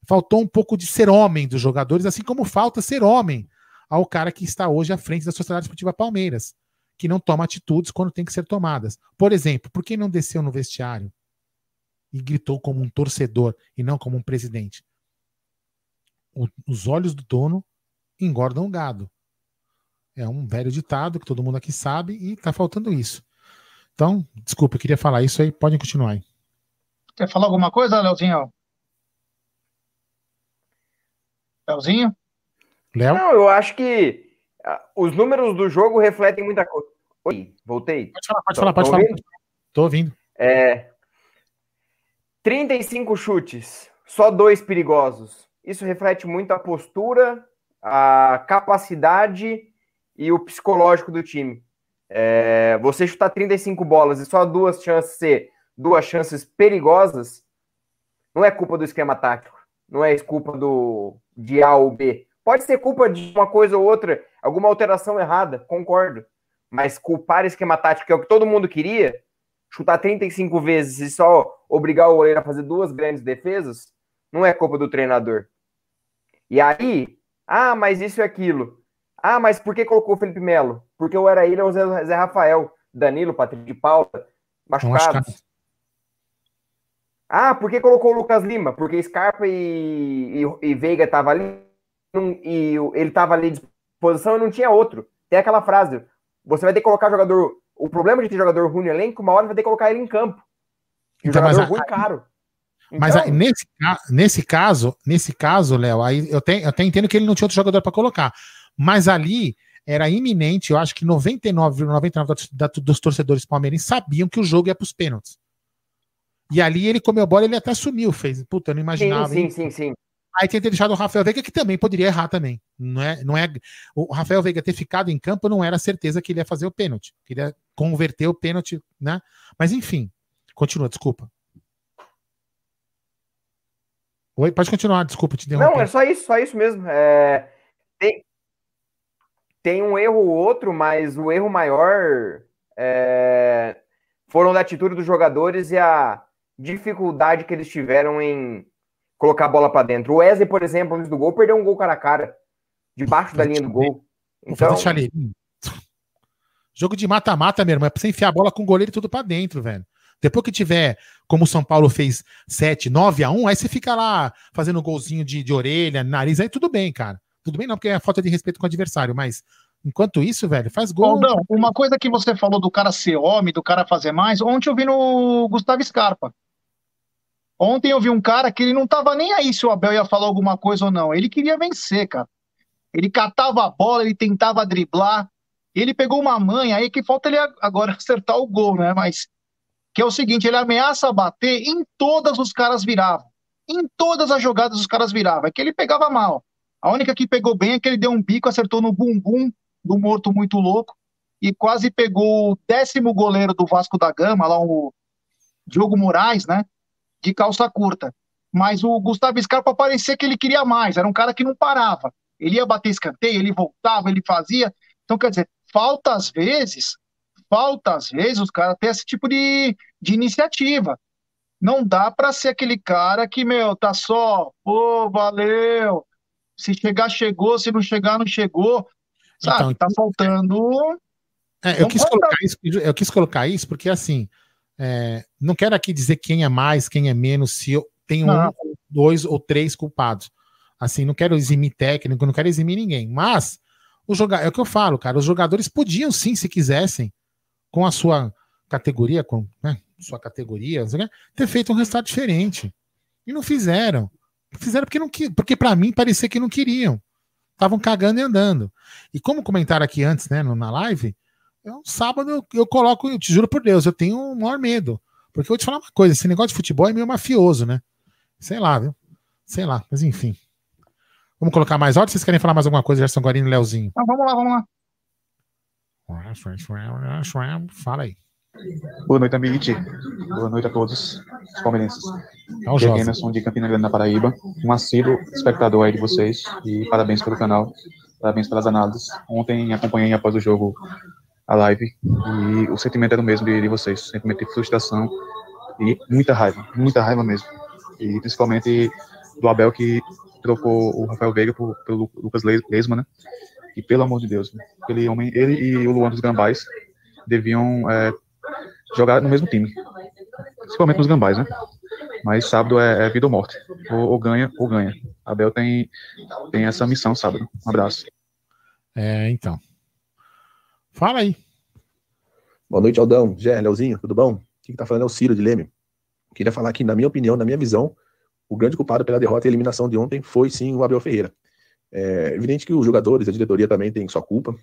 faltou um pouco de ser homem dos jogadores, assim como falta ser homem ao cara que está hoje à frente da Sociedade Esportiva Palmeiras que não toma atitudes quando tem que ser tomadas. Por exemplo, por que não desceu no vestiário e gritou como um torcedor e não como um presidente? O, os olhos do dono engordam o gado. É um velho ditado que todo mundo aqui sabe e tá faltando isso. Então, desculpa, eu queria falar isso aí. Podem continuar aí. Quer falar alguma coisa, Leozinho? Leozinho? Léo? Não, eu acho que ah, os números do jogo refletem muita coisa. Oi, voltei. Pode falar, pode falar, pode falar. Ouvindo? Tô ouvindo. É, 35 chutes, só dois perigosos. Isso reflete muito a postura, a capacidade e o psicológico do time. É, você chutar 35 bolas e só duas chances ser duas chances perigosas, não é culpa do esquema tático, não é culpa do de A ou B. Pode ser culpa de uma coisa ou outra, alguma alteração errada, concordo. Mas culpar esquema tático, que é o que todo mundo queria, chutar 35 vezes e só obrigar o goleiro a fazer duas grandes defesas, não é culpa do treinador. E aí, ah, mas isso e aquilo. Ah, mas por que colocou o Felipe Melo? Porque eu era ele ou o Zé Rafael, Danilo, Patrick de Paula, machucados. Ah, por que colocou o Lucas Lima? Porque Scarpa e, e, e Veiga estavam ali e ele estava ali de posição e não tinha outro. Tem aquela frase: você vai ter que colocar jogador. O problema de ter jogador ruim no elenco, uma hora vai ter que colocar ele em campo. E então, jogador ruim caro. Então, mas aí, nesse, nesse caso, nesse caso, Léo, aí eu, tenho, eu até entendo que ele não tinha outro jogador para colocar. Mas ali era iminente, eu acho que 99,99% ,99 dos torcedores palmeirenses sabiam que o jogo ia para os pênaltis. E ali ele comeu bola, ele até sumiu, fez. Puta, eu não imaginava. Sim, sim, sim, sim. Aí tem deixado o Rafael Veiga, que também poderia errar também. Não é, não é, o Rafael Veiga ter ficado em campo não era certeza que ele ia fazer o pênalti. Queria converter o pênalti, né? Mas enfim, continua, desculpa. Oi, pode continuar, desculpa te interromper. Não, é só isso, só isso mesmo. É... Tem, tem um erro ou outro, mas o erro maior é... foram da atitude dos jogadores e a dificuldade que eles tiveram em colocar a bola para dentro. O Wesley, por exemplo, antes do gol, perdeu um gol cara a cara, debaixo da linha do gol. Então... Jogo de mata-mata, meu irmão, é pra você enfiar a bola com o goleiro e tudo para dentro, velho. Depois que tiver, como o São Paulo fez 7, 9 a 1 aí você fica lá fazendo golzinho de, de orelha, nariz, aí tudo bem, cara. Tudo bem não, porque é falta de respeito com o adversário, mas enquanto isso, velho, faz gol. Não, uma coisa que você falou do cara ser homem, do cara fazer mais, ontem eu vi no Gustavo Scarpa. Ontem eu vi um cara que ele não estava nem aí se o Abel ia falar alguma coisa ou não. Ele queria vencer, cara. Ele catava a bola, ele tentava driblar. Ele pegou uma manha aí que falta ele agora [laughs] acertar o gol, né? Mas que é o seguinte, ele ameaça bater em todas os caras viravam. Em todas as jogadas os caras viravam. É que ele pegava mal. A única que pegou bem é que ele deu um bico, acertou no bumbum do morto muito louco e quase pegou o décimo goleiro do Vasco da Gama, lá o Diogo Moraes, né? De calça curta. Mas o Gustavo Scarpa parecia que ele queria mais, era um cara que não parava. Ele ia bater escanteio, ele voltava, ele fazia. Então, quer dizer, falta às vezes, falta às vezes os caras ter esse tipo de, de iniciativa. Não dá para ser aquele cara que, meu, tá só, pô, valeu. Se chegar, chegou, se não chegar, não chegou. Sabe, então, tá faltando. É, eu, quis colocar isso, eu quis colocar isso porque, assim, é, não quero aqui dizer quem é mais, quem é menos, se eu tenho um, dois ou três culpados. Assim, não quero eximir técnico, não quero eximir ninguém. Mas o joga é o que eu falo, cara. Os jogadores podiam sim, se quisessem, com a sua categoria, com, né, sua categoria, ter feito um resultado diferente. E não fizeram. Fizeram porque não porque para mim parecia que não queriam. Estavam cagando e andando. E como comentaram aqui antes, né, na live, eu, sábado eu, eu coloco, eu te juro por Deus, eu tenho o maior medo. Porque eu vou te falar uma coisa, esse negócio de futebol é meio mafioso, né? Sei lá, viu? Sei lá, mas enfim. Vamos colocar mais ordem? Vocês querem falar mais alguma coisa, Gerson Guarino e Leozinho? Então, vamos lá, vamos lá. Fala aí. Boa noite, Amite. Boa noite a todos os palmeirenses. É Emerson de Campina Grande, na Paraíba. Um assíduo espectador aí de vocês e parabéns pelo canal, parabéns pelas análises. Ontem acompanhei após o jogo a live e o sentimento era o mesmo de, de vocês, sentimento de frustração e muita raiva, muita raiva mesmo. E principalmente do Abel que trocou o Rafael Veiga por, pelo Lucas Lesma, né? E pelo amor de Deus, aquele homem, ele e o Luan dos Gambais deviam é, jogar no mesmo time. Principalmente nos gambás, né? Mas sábado é, é vida ou morte. Ou, ou, ganha ou ganha. Abel tem, tem essa missão sábado. Um abraço. É, então. Fala aí. Boa noite, Aldão. Gé, Leozinho, tudo bom? Que tá falando é o Ciro de Leme. Queria falar que, na minha opinião, na minha visão, o grande culpado pela derrota e eliminação de ontem foi sim o Abel Ferreira. É evidente que os jogadores, a diretoria também tem sua culpa,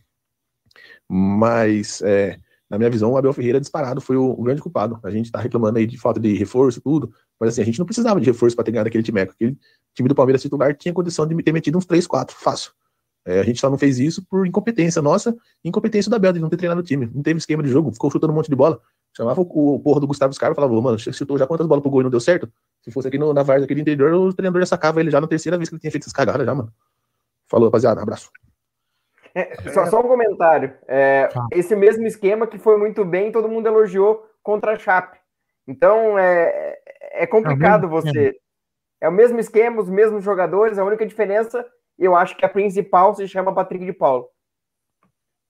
mas é, na minha visão, o Abel Ferreira disparado foi o, o grande culpado. A gente está reclamando aí de falta de reforço, tudo, mas assim, a gente não precisava de reforço para ter ganhado aquele time. Aquele time do Palmeiras titular tinha condição de ter metido uns 3, 4, fácil. É, a gente só não fez isso por incompetência nossa e incompetência do Abel de não ter treinado o time. Não teve esquema de jogo, ficou chutando um monte de bola. Chamava o, o porra do Gustavo Scarpa e falava, mano, você chutou já quantas bolas pro gol e não deu certo? Se fosse aqui no, na Varsa, aqui do interior, o treinador já sacava ele já na terceira vez que ele tinha feito essas cagadas já, mano. Falou, rapaziada, abraço. É, só, só, um comentário. É, tá. esse mesmo esquema que foi muito bem, todo mundo elogiou contra a Chape. Então é, é complicado é você. É o mesmo esquema, os mesmos jogadores, a única diferença, eu acho que a principal se chama Patrick de Paulo.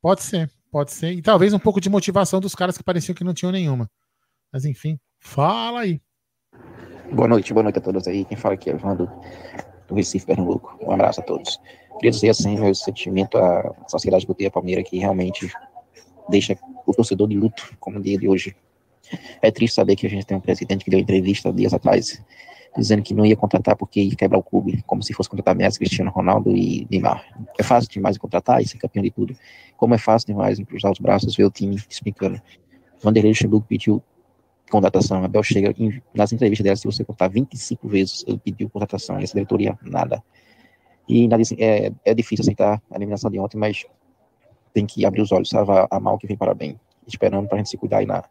Pode ser, pode ser. E talvez um pouco de motivação dos caras que pareciam que não tinham nenhuma. Mas enfim, fala aí. Boa noite, boa noite a todos aí. Quem fala aqui é o João do, do Recife, Pernambuco. Um abraço a todos. Queria dizer assim, meu sentimento à sociedade do Tia Palmeira que realmente deixa o torcedor de luto, como o dia de hoje. É triste saber que a gente tem um presidente que deu entrevista dias atrás, dizendo que não ia contratar porque ia quebrar o clube, como se fosse contratar Messi, Cristiano Ronaldo e Neymar. É fácil demais contratar e ser campeão de tudo. Como é fácil demais cruzar os braços, ver o time explicando. Vanderlei Luxemburgo pediu contratação, Abel chega, nas entrevistas dela, se você contar 25 vezes, ele pediu contratação, e essa diretoria, nada. E é, é difícil aceitar a eliminação de ontem, mas tem que abrir os olhos, salvar a mal que vem para bem. Esperando para a gente se cuidar aí na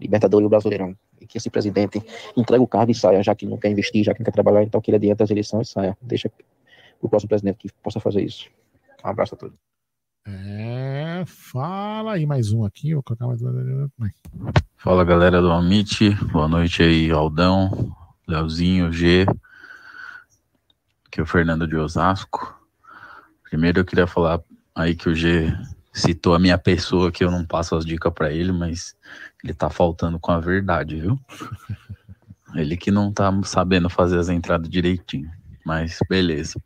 Libertadores e o Brasileirão. Que esse presidente entregue o cargo e saia, já que não quer investir, já que não quer trabalhar, então que ele adianta as eleições e saia. Deixa o próximo presidente que possa fazer isso. Um abraço a todos. É, fala aí mais um aqui, vou colocar mais um. Fala galera do Amit, boa noite aí, Aldão, Leozinho, G, que é o Fernando de Osasco. Primeiro eu queria falar aí que o G citou a minha pessoa, que eu não passo as dicas para ele, mas ele tá faltando com a verdade, viu? [laughs] Ele que não tá sabendo fazer as entradas direitinho, mas beleza.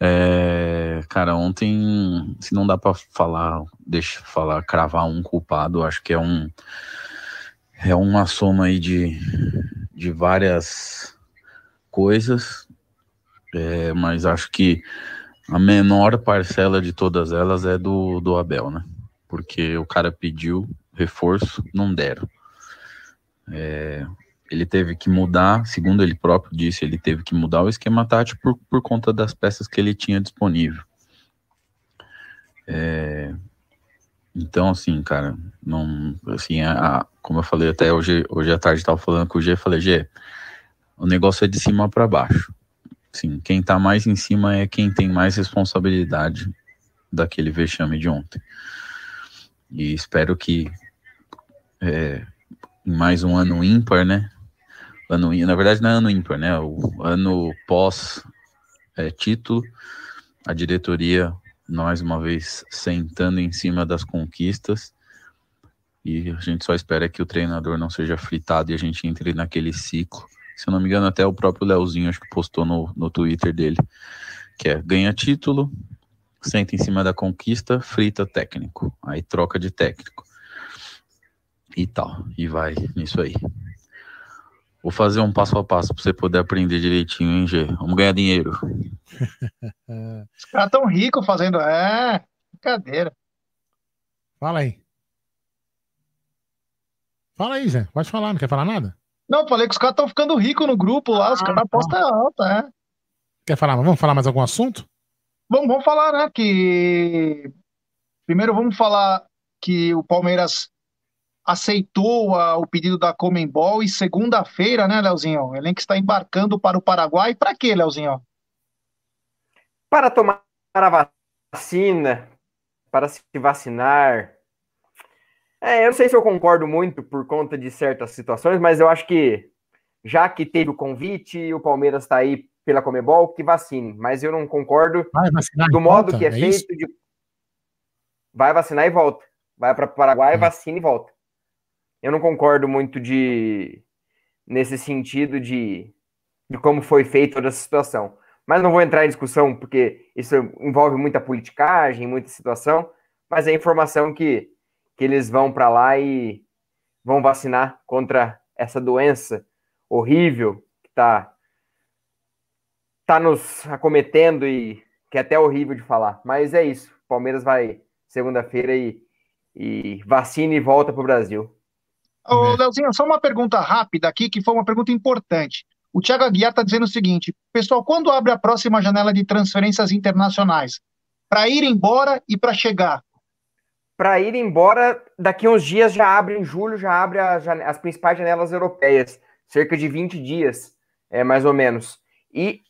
É, cara, ontem, se não dá para falar, deixa falar, cravar um culpado, acho que é um é uma soma aí de, de várias coisas é, mas acho que a menor parcela de todas elas é do, do Abel, né? Porque o cara pediu reforço, não deram. É, ele teve que mudar, segundo ele próprio disse, ele teve que mudar o esquema tático por, por conta das peças que ele tinha disponível. É, então, assim, cara, não, assim, a, a, como eu falei até hoje, hoje à tarde estava falando com o G, falei, G, o negócio é de cima para baixo. Sim, quem está mais em cima é quem tem mais responsabilidade daquele vexame de ontem. E espero que é, mais um ano ímpar, né? Ano, na verdade, não é ano ímpar, né? O ano pós é, a diretoria mais uma vez sentando em cima das conquistas. E a gente só espera que o treinador não seja fritado e a gente entre naquele ciclo se eu não me engano, até o próprio Leozinho acho que postou no, no Twitter dele, que é ganha título, senta em cima da conquista, frita técnico, aí troca de técnico. e tal. E vai nisso aí. Vou fazer um passo a passo pra você poder aprender direitinho, hein, G? Vamos ganhar dinheiro. [laughs] Os caras tão ricos fazendo. É, brincadeira. Fala aí. Fala aí, Zé. Pode falar, não quer falar nada? Não, falei que os caras estão ficando ricos no grupo lá, os caras apostam alta, é. Quer falar? Vamos falar mais algum assunto? Vamos, vamos falar, né? Que primeiro vamos falar que o Palmeiras aceitou a- o pedido da Comembol e segunda-feira, né, Leozinho? O elenco está embarcando para o Paraguai. Para quê, Leozinho? Para tomar a vacina, para se vacinar. É, eu não sei se eu concordo muito por conta de certas situações, mas eu acho que já que teve o convite, o Palmeiras está aí pela Comebol, que vacine. Mas eu não concordo Vai do modo volta, que é, é feito de. Vai vacinar e volta. Vai para o Paraguai, vacina e volta. Eu não concordo muito de nesse sentido de, de como foi feita toda essa situação. Mas não vou entrar em discussão, porque isso envolve muita politicagem, muita situação, mas é informação que, que eles vão para lá e vão vacinar contra essa doença horrível que está tá nos acometendo e que é até horrível de falar. Mas é isso. O Palmeiras vai segunda-feira e, e vacina e volta para o Brasil. Ô, Leozinho, só uma pergunta rápida aqui, que foi uma pergunta importante. O Thiago Aguiar está dizendo o seguinte: pessoal, quando abre a próxima janela de transferências internacionais? Para ir embora e para chegar? Para ir embora, daqui uns dias já abre, em julho, já abre a jane- as principais janelas europeias, cerca de 20 dias, é, mais ou menos. E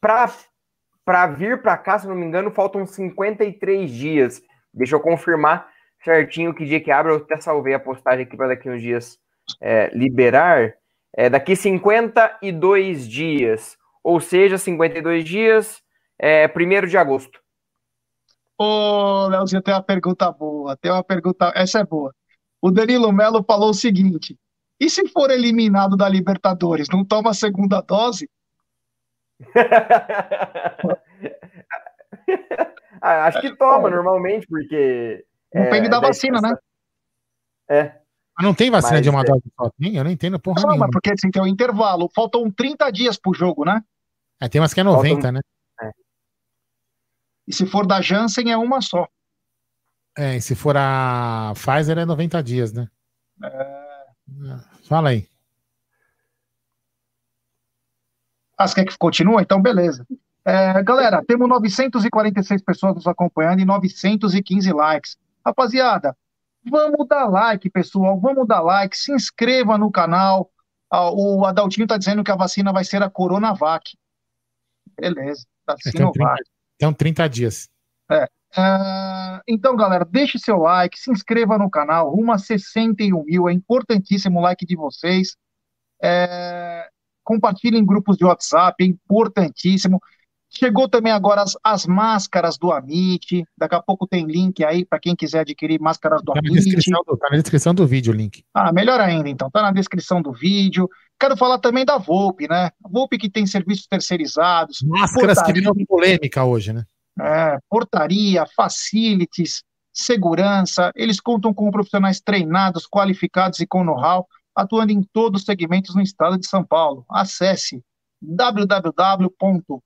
para vir para cá, se não me engano, faltam 53 dias. Deixa eu confirmar certinho que dia que abre, eu até salvei a postagem aqui para daqui uns dias é, liberar. É, daqui 52 dias, ou seja, 52 dias, é, 1 de agosto. Ô, Leozinho, tem uma pergunta boa. Tem uma pergunta. Essa é boa. O Danilo Melo falou o seguinte: e se for eliminado da Libertadores, não toma a segunda dose? [laughs] Ah, acho que toma normalmente, porque. Depende é, da vacina, né? É. Mas não tem vacina Mas, de uma é. dose só? Tem? Eu não entendo porra Não, nenhuma. mas porque assim, tem um intervalo. Faltam 30 dias pro jogo, né? É, tem umas que é 90, né? E se for da Janssen, é uma só. É, e se for a Pfizer é 90 dias, né? Fala aí. Ah, você quer que continue? Então, beleza. É, galera, temos 946 pessoas nos acompanhando e 915 likes. Rapaziada, vamos dar like, pessoal. Vamos dar like. Se inscreva no canal. Ah, o Adaltinho tá dizendo que a vacina vai ser a Coronavac. Beleza. Tá Tem 30, Sinovac. Tem 30 dias. É. Ah, então, galera, deixe seu like, se inscreva no canal, rumo a 61 mil, é importantíssimo o like de vocês. É, compartilhem em grupos de WhatsApp, é importantíssimo. Chegou também agora as, as máscaras do Amit, daqui a pouco tem link aí para quem quiser adquirir máscaras do Tá Amit. descrição do, tá na descrição do vídeo o link. Ah, melhor ainda, então, tá na descrição do vídeo. Quero falar também da Volpe, né? A Volpe que tem serviços terceirizados, Máscaras que portaria, viram polêmica hoje, né? é, portaria, facilities, segurança. Eles contam com profissionais treinados, qualificados e com know-how, atuando em todos os segmentos no estado de São Paulo. Acesse www.volpeterceirização,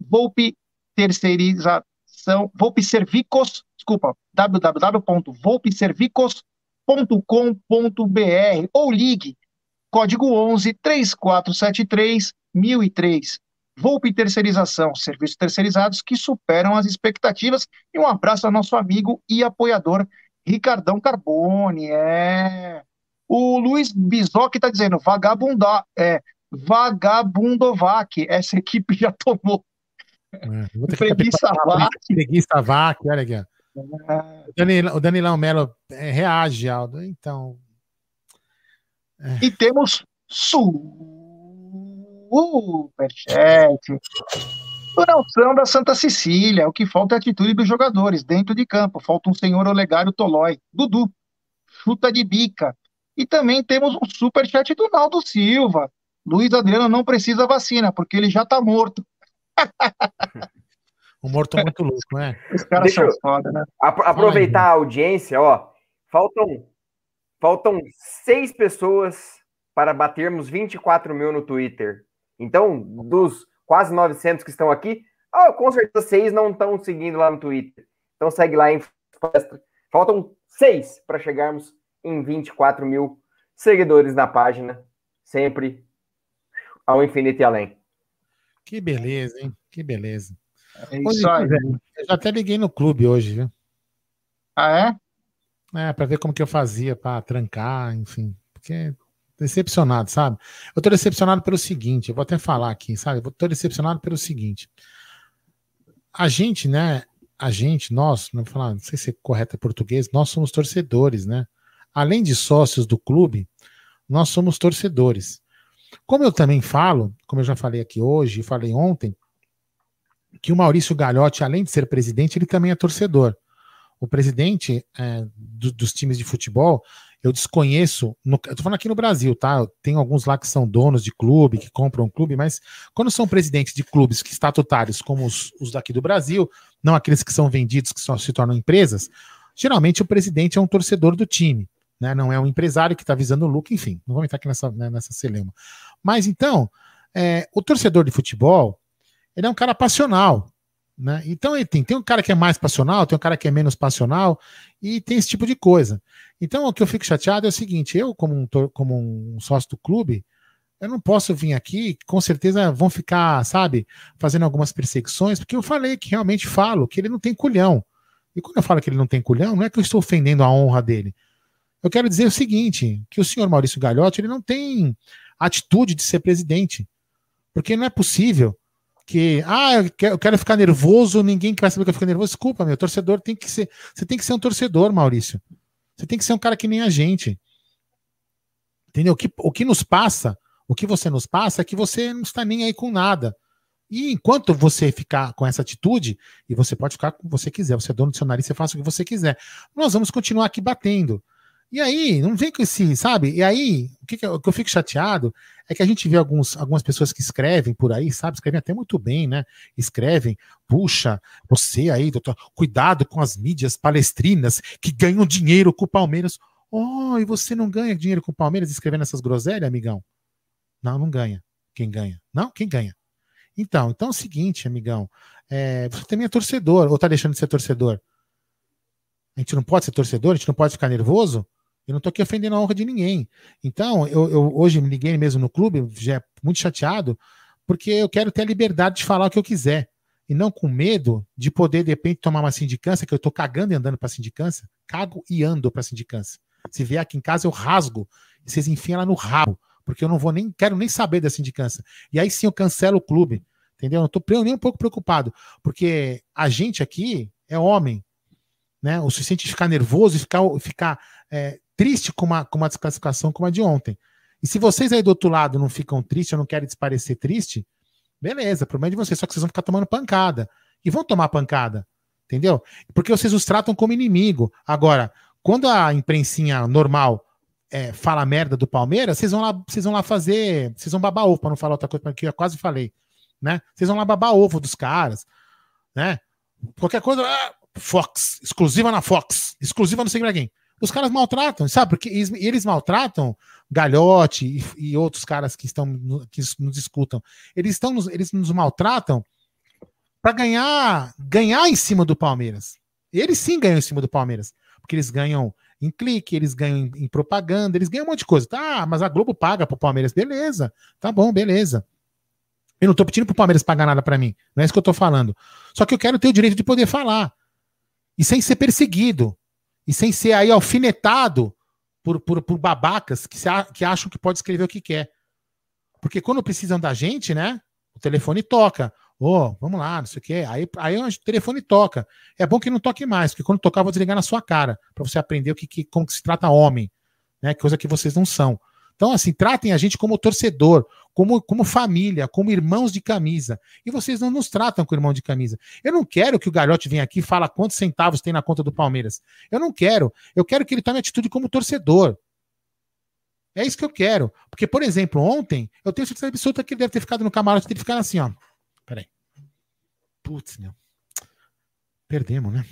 Volpe Servicos, desculpa, www.volpeservicos.com.br ou ligue código 11 3473 1003. Volpe Terceirização, serviços terceirizados que superam as expectativas. E um abraço ao nosso amigo e apoiador Ricardão Carbone. É. O Luiz Bisoc está dizendo vagabunda, é, Vagabundovac. Essa equipe [laughs] já tomou. Vou ter que Preguiça. Preguiça olha aqui. ó. O Danilão, o Danilão Melo é, reage, Aldo. Então. E temos superchat. O Nelson da Santa Cecília. O que falta é a atitude dos jogadores dentro de campo. Falta um senhor Olegário Tolói. Dudu. Chuta de bica. E também temos um superchat do Naldo Silva. Luiz Adriano não precisa vacina, porque ele já tá morto. [laughs] O morto muito louco, né? Os caras Deixa são foda, né? apro- aproveitar a audiência, ó. Faltam Faltam seis pessoas para batermos 24 mil no Twitter. Então, dos quase 900 que estão aqui, oh, com certeza seis não estão seguindo lá no Twitter. Então segue lá em Faltam seis para chegarmos em 24 mil seguidores na página. Sempre ao infinito e além. Que beleza, hein? Que beleza. É isso aí. Eu já até liguei no clube hoje, viu? Ah, é? É, pra ver como que eu fazia pra trancar, enfim. Porque decepcionado, sabe? Eu tô decepcionado pelo seguinte, eu vou até falar aqui, sabe? Eu tô decepcionado pelo seguinte. A gente, né? A gente, nós, não vou falar, não sei se é correto em português, nós somos torcedores, né? Além de sócios do clube, nós somos torcedores. Como eu também falo, como eu já falei aqui hoje falei ontem, que o Maurício Galhotti, além de ser presidente, ele também é torcedor. O presidente é, do, dos times de futebol, eu desconheço, no, eu falando aqui no Brasil, tá? Tem alguns lá que são donos de clube, que compram um clube, mas quando são presidentes de clubes que estatutários, como os, os daqui do Brasil, não aqueles que são vendidos, que só se tornam empresas, geralmente o presidente é um torcedor do time né? Não é um empresário que está visando o lucro, enfim, não vamos entrar aqui nessa, né, nessa celema. Mas então, é, o torcedor de futebol, ele é um cara passional, né? Então ele tem, tem um cara que é mais passional, tem um cara que é menos passional, e tem esse tipo de coisa. Então o que eu fico chateado é o seguinte: eu, como um, como um sócio do clube, eu não posso vir aqui, com certeza vão ficar, sabe, fazendo algumas perseguições, porque eu falei que realmente falo que ele não tem culhão. E quando eu falo que ele não tem culhão, não é que eu estou ofendendo a honra dele. Eu quero dizer o seguinte, que o senhor Maurício Gagliotti, ele não tem atitude de ser presidente. Porque não é possível que, ah, eu quero ficar nervoso, ninguém quer saber que eu fico nervoso. Desculpa, meu torcedor tem que ser, você tem que ser um torcedor, Maurício. Você tem que ser um cara que nem a gente. Entendeu? O que, o que nos passa, o que você nos passa é que você não está nem aí com nada. E enquanto você ficar com essa atitude, e você pode ficar com o que você quiser, você é dono do seu nariz, você faça o que você quiser. Nós vamos continuar aqui batendo. E aí, não vem com esse, sabe? E aí, o que, que, eu, que eu fico chateado é que a gente vê alguns, algumas pessoas que escrevem por aí, sabe? Escrevem até muito bem, né? Escrevem, puxa, você aí, doutor, cuidado com as mídias palestrinas que ganham dinheiro com o Palmeiras. Oh, e você não ganha dinheiro com o Palmeiras escrevendo essas groselhas, amigão? Não, não ganha. Quem ganha? Não, quem ganha? Então, então é o seguinte, amigão. É, você também é torcedor, ou tá deixando de ser torcedor? A gente não pode ser torcedor, a gente não pode ficar nervoso? Eu não estou aqui ofendendo a honra de ninguém. Então, eu, eu, hoje me liguei mesmo no clube, já é muito chateado, porque eu quero ter a liberdade de falar o que eu quiser. E não com medo de poder, de repente, tomar uma sindicância, que eu estou cagando e andando para sindicância, cago e ando para sindicância. Se vier aqui em casa, eu rasgo e vocês enfiam ela no rabo, porque eu não vou nem, quero nem saber da sindicância. E aí sim eu cancelo o clube, entendeu? Eu não estou nem um pouco preocupado, porque a gente aqui é homem, né? O suficiente de ficar nervoso e ficar, ficar é, triste com uma, com uma desclassificação como a de ontem. E se vocês aí do outro lado não ficam tristes ou não querem desparecer triste, beleza, problema de vocês, só que vocês vão ficar tomando pancada. E vão tomar pancada, entendeu? Porque vocês os tratam como inimigo. Agora, quando a imprensinha normal é, fala merda do Palmeiras, vocês vão lá, vocês vão lá fazer, vocês vão babar ovo, para não falar outra coisa que eu quase falei, né? Vocês vão lá babar ovo dos caras, né? Qualquer coisa, ah, Fox, exclusiva na Fox, exclusiva não sei quem. Os caras maltratam, sabe? Porque eles, eles maltratam Galhote e, e, outros caras que estão que nos escutam. Eles estão nos, eles nos maltratam para ganhar ganhar em cima do Palmeiras. Eles sim ganham em cima do Palmeiras, porque eles ganham em clique, eles ganham em, em propaganda, eles ganham um monte de coisa. Tá, mas a Globo paga pro Palmeiras, beleza? Tá bom, beleza. Eu não tô pedindo pro Palmeiras pagar nada para mim. Não é isso que eu tô falando. Só que eu quero ter o direito de poder falar. E sem ser perseguido e sem ser aí alfinetado por, por, por babacas que, se, que acham que pode escrever o que quer. Porque quando precisam da gente, né? O telefone toca. Ô, oh, vamos lá, não sei o quê. Aí, aí o telefone toca. É bom que não toque mais, porque quando tocar, eu vou desligar na sua cara, para você aprender o que, que, como que se trata homem, né? Coisa que vocês não são. Então, assim, tratem a gente como torcedor, como, como família, como irmãos de camisa. E vocês não nos tratam como irmão de camisa. Eu não quero que o Galhote venha aqui e fale quantos centavos tem na conta do Palmeiras. Eu não quero. Eu quero que ele tome atitude como torcedor. É isso que eu quero. Porque, por exemplo, ontem, eu tenho certeza absoluta que ele deve ter ficado no camarote, deve ficar assim, ó. Peraí. Putz, meu. Perdemos, né?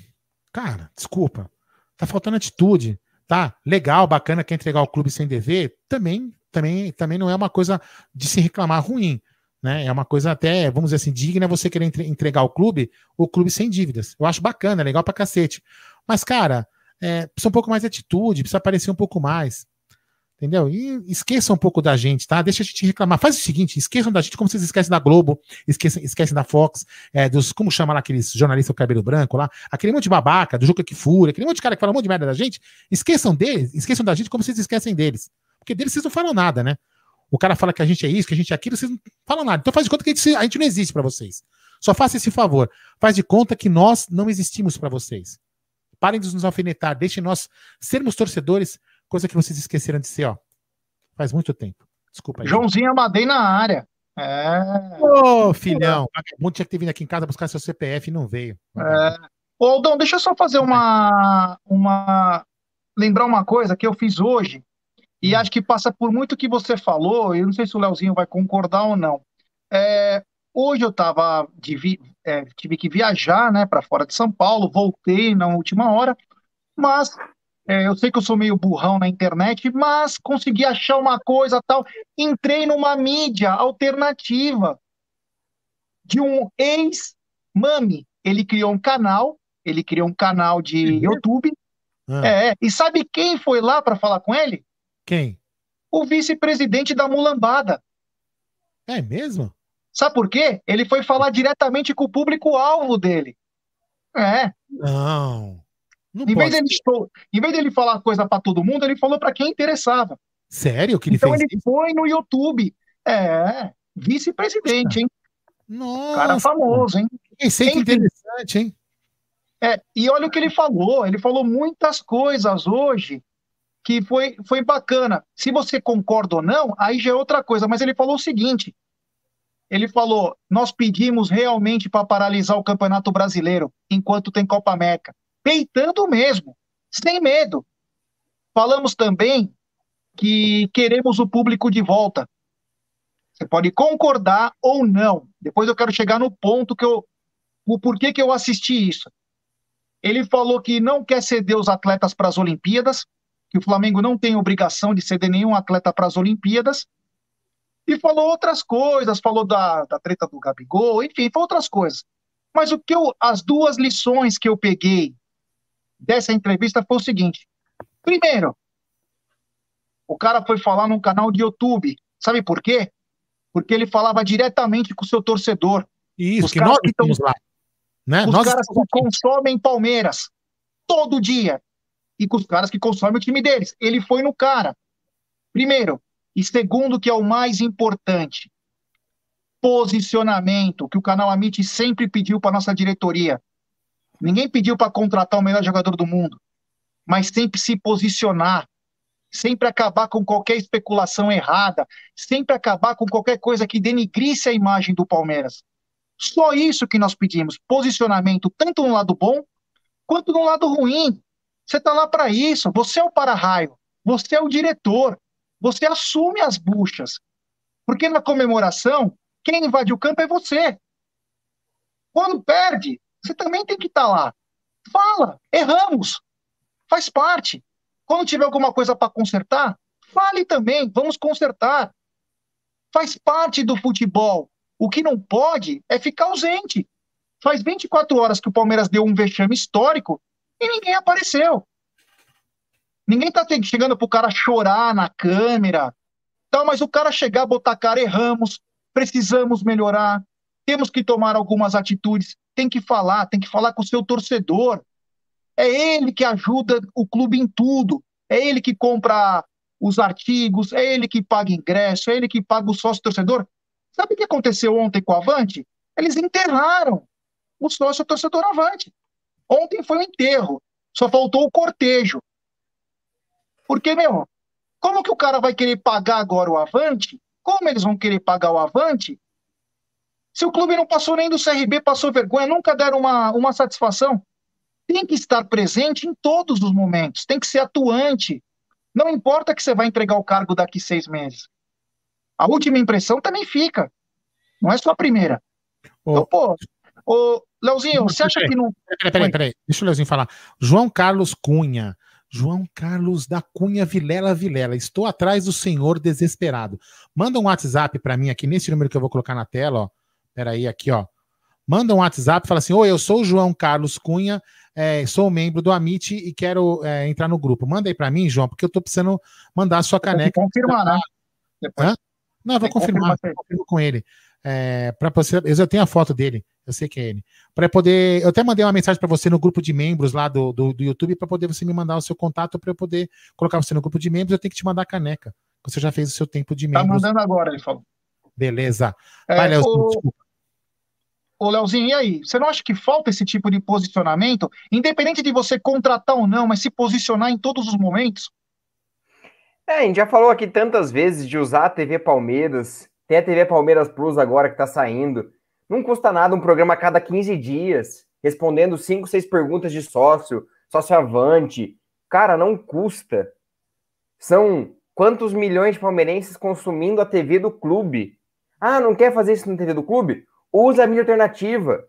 Cara, desculpa. Tá faltando atitude. tá? Legal, bacana, quer entregar o clube sem dever, também, também, também não é uma coisa de se reclamar ruim. Né? É uma coisa até, vamos dizer assim, digna você querer entregar o clube, o clube sem dívidas. Eu acho bacana, legal pra cacete. Mas, cara, é, precisa um pouco mais de atitude, precisa aparecer um pouco mais. Entendeu? E esqueçam um pouco da gente, tá? Deixa a gente reclamar. Faz o seguinte: esqueçam da gente como vocês esquecem da Globo, esquecem, esquecem da Fox, é, dos, como chama lá aqueles jornalistas com cabelo branco lá, aquele monte de babaca, do Juca que fura, aquele monte de cara que fala um monte de merda da gente. Esqueçam deles, esqueçam da gente como vocês esquecem deles. Porque deles vocês não falam nada, né? O cara fala que a gente é isso, que a gente é aquilo, vocês não falam nada. Então faz de conta que a gente, a gente não existe para vocês. Só faça esse favor. Faz de conta que nós não existimos para vocês. Parem de nos alfinetar, deixem nós sermos torcedores, coisa que vocês esqueceram de ser, ó. Faz muito tempo. Desculpa aí. Joãozinho Amadei na área. É. Ô, filhão, vagabundo tinha que ter vindo aqui em casa buscar seu CPF e não veio. É. Ô, Aldão, deixa eu só fazer uma, uma. Lembrar uma coisa que eu fiz hoje, e acho que passa por muito que você falou, eu não sei se o Leozinho vai concordar ou não. É, hoje eu tava vi, é, tive que viajar né, para fora de São Paulo, voltei na última hora, mas é, eu sei que eu sou meio burrão na internet, mas consegui achar uma coisa tal. Entrei numa mídia alternativa de um ex-mami. Ele criou um canal, ele criou um canal de YouTube. Ah. É, e sabe quem foi lá para falar com ele? Quem? O vice-presidente da Mulambada. É mesmo? Sabe por quê? Ele foi falar diretamente com o público-alvo dele. É. Não. Não em, vez dele, em vez dele falar coisa para todo mundo, ele falou para quem interessava. Sério que ele então fez ele foi no YouTube. É, vice-presidente, hein? Nossa. Cara famoso, hein? Isso Enfim. interessante, hein? É, e olha o que ele falou. Ele falou muitas coisas hoje que foi, foi bacana. Se você concorda ou não, aí já é outra coisa. Mas ele falou o seguinte: ele falou, nós pedimos realmente para paralisar o Campeonato Brasileiro enquanto tem Copa América, peitando mesmo, sem medo. Falamos também que queremos o público de volta. Você pode concordar ou não. Depois eu quero chegar no ponto que eu, o porquê que eu assisti isso. Ele falou que não quer ceder os atletas para as Olimpíadas, que o Flamengo não tem obrigação de ceder nenhum atleta para as Olimpíadas, e falou outras coisas, falou da, da treta do Gabigol, enfim, falou outras coisas. Mas o que eu, as duas lições que eu peguei dessa entrevista foi o seguinte: primeiro, o cara foi falar num canal de YouTube, sabe por quê? Porque ele falava diretamente com o seu torcedor. Isso, Os que nós estamos lá. Né? os Nós caras que consomem Palmeiras todo dia e com os caras que consomem o time deles. Ele foi no cara. Primeiro. E segundo, que é o mais importante, posicionamento, que o canal Amit sempre pediu para nossa diretoria. Ninguém pediu para contratar o melhor jogador do mundo, mas sempre se posicionar, sempre acabar com qualquer especulação errada, sempre acabar com qualquer coisa que denigrisse a imagem do Palmeiras. Só isso que nós pedimos, posicionamento tanto no lado bom quanto no lado ruim. Você está lá para isso, você é o para-raio, você é o diretor, você assume as buchas. Porque na comemoração, quem invade o campo é você. Quando perde, você também tem que estar lá. Fala, erramos, faz parte. Quando tiver alguma coisa para consertar, fale também, vamos consertar. Faz parte do futebol. O que não pode é ficar ausente. Faz 24 horas que o Palmeiras deu um vexame histórico e ninguém apareceu. Ninguém tá chegando pro cara chorar na câmera. Tá, mas o cara chegar, botar a cara, erramos, precisamos melhorar, temos que tomar algumas atitudes, tem que falar, tem que falar com o seu torcedor. É ele que ajuda o clube em tudo. É ele que compra os artigos, é ele que paga ingresso, é ele que paga o sócio torcedor. Sabe o que aconteceu ontem com o Avante? Eles enterraram o sócio torcedor Avante. Ontem foi o enterro, só faltou o cortejo. Porque, meu, como que o cara vai querer pagar agora o Avante? Como eles vão querer pagar o Avante? Se o clube não passou nem do CRB, passou vergonha, nunca deram uma, uma satisfação. Tem que estar presente em todos os momentos, tem que ser atuante. Não importa que você vai entregar o cargo daqui seis meses. A última impressão também fica. Não é só a primeira. Então, pô, ô, Leozinho, você acha que não. Peraí, peraí, peraí. Deixa o Leozinho falar. João Carlos Cunha. João Carlos da Cunha Vilela Vilela. Estou atrás do senhor desesperado. Manda um WhatsApp para mim aqui nesse número que eu vou colocar na tela, ó. Peraí, aqui, ó. Manda um WhatsApp, fala assim: Oi, eu sou o João Carlos Cunha, é, sou membro do Amit e quero é, entrar no grupo. Manda aí para mim, João, porque eu tô precisando mandar a sua caneca. Confirmar, né? Hã? Não, eu vou confirmar, confirmo com ele. É, para você, eu já tenho a foto dele, eu sei que é ele. Para poder, eu até mandei uma mensagem para você no grupo de membros lá do, do, do YouTube para poder você me mandar o seu contato para eu poder colocar você no grupo de membros. Eu tenho que te mandar a caneca. Você já fez o seu tempo de Tá membros. mandando agora, ele falou. Beleza. É, Vai, Léo, o- desculpa. Ô, Leozinho, e aí? Você não acha que falta esse tipo de posicionamento? Independente de você contratar ou não, mas se posicionar em todos os momentos? É, a gente já falou aqui tantas vezes de usar a TV Palmeiras, tem a TV Palmeiras Plus agora que tá saindo. Não custa nada um programa a cada 15 dias, respondendo 5, 6 perguntas de sócio, sócio avante. Cara, não custa. São quantos milhões de palmeirenses consumindo a TV do clube? Ah, não quer fazer isso na TV do clube? Usa a mídia alternativa.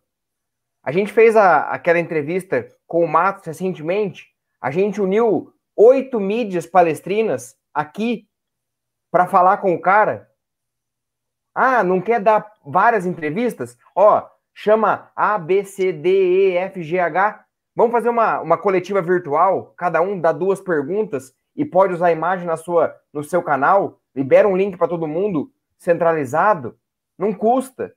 A gente fez a- aquela entrevista com o Matos recentemente. A gente uniu oito mídias palestrinas aqui para falar com o cara. Ah, não quer dar várias entrevistas? Ó, chama A, B, C, D, E, F, G, H. Vamos fazer uma, uma coletiva virtual, cada um dá duas perguntas e pode usar a imagem na sua, no seu canal. Libera um link para todo mundo centralizado. Não custa.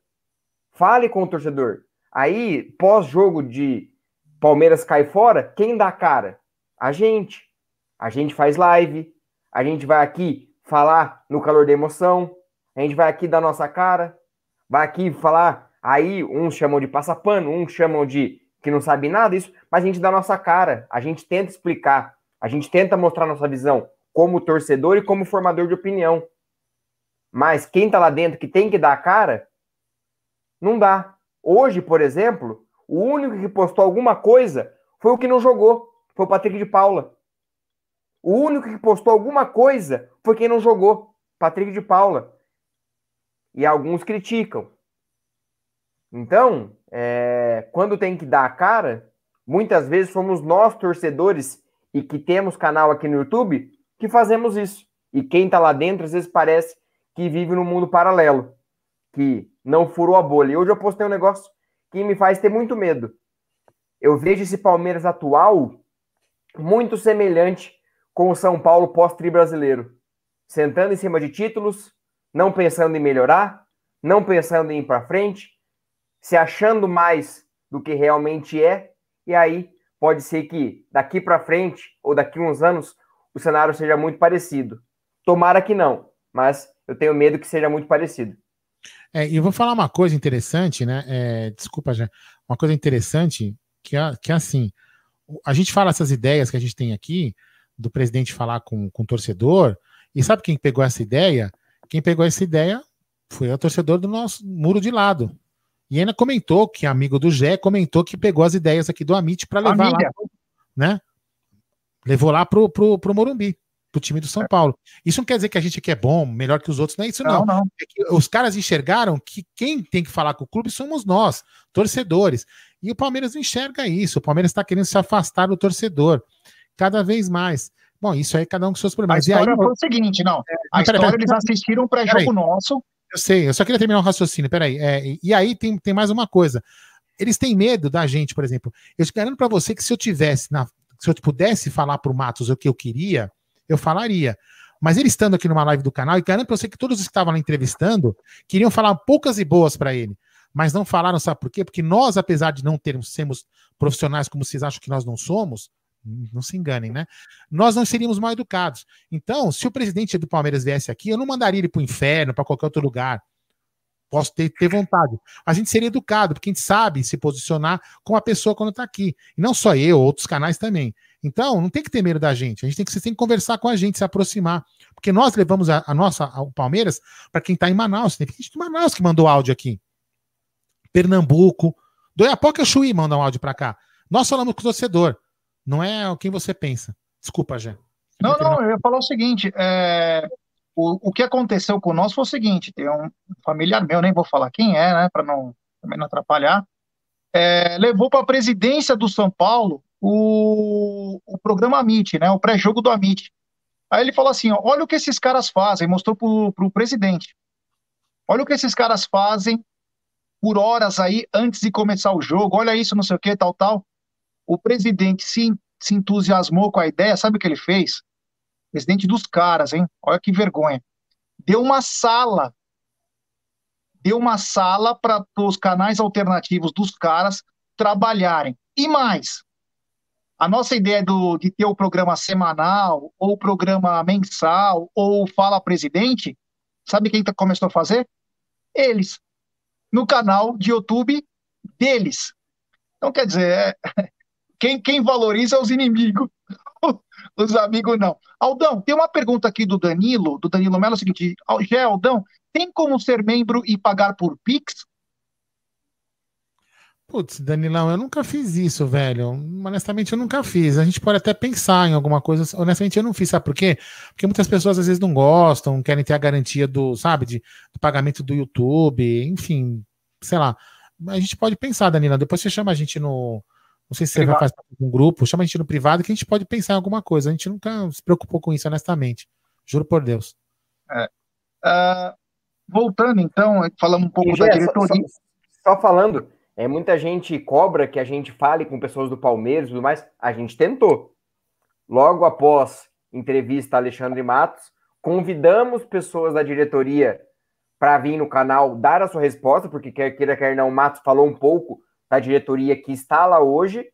Fale com o torcedor. Aí, pós-jogo de Palmeiras cai fora, quem dá a cara? A gente. A gente faz live, a gente vai aqui falar no calor da emoção, a gente vai aqui dar nossa cara, vai aqui falar. Aí, uns chamam de passapano, uns chamam de que não sabe nada, isso, mas a gente dá nossa cara, a gente tenta explicar, a gente tenta mostrar nossa visão como torcedor e como formador de opinião. Mas quem tá lá dentro que tem que dar a cara, não dá. Hoje, por exemplo, o único que postou alguma coisa foi o que não jogou, foi o Patrick de Paula. O único que postou alguma coisa foi quem não jogou, Patrick de Paula. E alguns criticam. Então, é, quando tem que dar a cara, muitas vezes somos nós, torcedores, e que temos canal aqui no YouTube, que fazemos isso. E quem tá lá dentro, às vezes parece que vive num mundo paralelo, que não furou a bolha. E hoje eu postei um negócio que me faz ter muito medo. Eu vejo esse Palmeiras atual muito semelhante com o São Paulo pós-tri brasileiro. Sentando em cima de títulos, não pensando em melhorar, não pensando em ir para frente, se achando mais do que realmente é, e aí pode ser que daqui para frente ou daqui uns anos o cenário seja muito parecido. Tomara que não, mas eu tenho medo que seja muito parecido. É, e vou falar uma coisa interessante, né? É, desculpa, já. Uma coisa interessante que é, que é assim: a gente fala essas ideias que a gente tem aqui, do presidente falar com, com o torcedor, e sabe quem pegou essa ideia? Quem pegou essa ideia foi o torcedor do nosso muro de lado. E ainda comentou que amigo do Gé comentou que pegou as ideias aqui do Amit para levar lá, né? Levou lá pro, pro, pro Morumbi, pro time do São Paulo. Isso não quer dizer que a gente aqui é bom, melhor que os outros, não é isso, não. Não, não. É que os caras enxergaram que quem tem que falar com o clube somos nós, torcedores. E o Palmeiras não enxerga isso. O Palmeiras está querendo se afastar do torcedor cada vez mais. Bom, isso aí cada um com seus A problemas. Aí, história foi o seguinte, não. A Mas peraí, história, peraí. eles assistiram um Peraí. pré-jogo nosso. Eu sei, eu só queria terminar o raciocínio, peraí. É, e- aí tem, tem mais uma coisa. Eles têm medo da gente, por exemplo. Eu te garanto para você que se eu tivesse, na, se eu pudesse falar pro Matos o que eu queria, eu falaria. Mas ele estando aqui numa live do canal, e garanto pra você que todos os que estavam lá entrevistando queriam falar poucas e boas para ele. Mas não falaram, sabe por quê? Porque nós, apesar de não termos sermos profissionais como vocês acham que nós não somos, não se enganem, né? Nós não seríamos mal educados. Então, se o presidente do Palmeiras viesse aqui, eu não mandaria ele para o inferno, para qualquer outro lugar. Posso ter, ter vontade. A gente seria educado, porque a gente sabe se posicionar com a pessoa quando está aqui. E não só eu, outros canais também. Então, não tem que ter medo da gente. A gente tem que, que conversar com a gente, se aproximar. Porque nós levamos a, a nossa, o Palmeiras para quem está em Manaus. Tem gente de Manaus que mandou áudio aqui. Pernambuco. Do Iapoca Chuí manda um áudio para cá. Nós falamos com o torcedor. Não é quem você pensa. Desculpa, Jé. Não, não, eu ia falar o seguinte: é, o, o que aconteceu com nós foi o seguinte: tem um familiar meu, nem vou falar quem é, né, para não, também não atrapalhar, é, levou para a presidência do São Paulo o, o programa Amit, né? O pré-jogo do Amit. Aí ele falou assim: ó, olha o que esses caras fazem, mostrou pro, pro presidente. Olha o que esses caras fazem por horas aí antes de começar o jogo, olha isso, não sei o que, tal, tal. O presidente se, se entusiasmou com a ideia, sabe o que ele fez? Presidente dos caras, hein? Olha que vergonha. Deu uma sala. Deu uma sala para os canais alternativos dos caras trabalharem. E mais, a nossa ideia do, de ter o programa semanal, ou o programa mensal, ou Fala Presidente, sabe quem tá, começou a fazer? Eles. No canal de YouTube deles. Então, quer dizer, é, quem, quem valoriza é os inimigos. [laughs] os amigos não. Aldão, tem uma pergunta aqui do Danilo, do Danilo Melo, é o seguinte, Gé, Aldão, tem como ser membro e pagar por Pix? Putz, Danilão, eu nunca fiz isso, velho. Honestamente, eu nunca fiz. A gente pode até pensar em alguma coisa. Honestamente, eu não fiz. Sabe por quê? Porque muitas pessoas às vezes não gostam, querem ter a garantia do, sabe, de, do pagamento do YouTube, enfim, sei lá. A gente pode pensar, Danila. Depois você chama a gente no. Não sei se você privado. vai fazer um grupo, chama a gente no privado que a gente pode pensar em alguma coisa. A gente nunca se preocupou com isso, honestamente. Juro por Deus. É. Uh, voltando, então, falando um pouco e, da diretoria. Só, só falando é, muita gente cobra que a gente fale com pessoas do Palmeiras e tudo mais. A gente tentou. Logo após entrevista Alexandre Matos, convidamos pessoas da diretoria para vir no canal dar a sua resposta, porque quer queira, quer não, o Matos falou um pouco da diretoria que está lá hoje.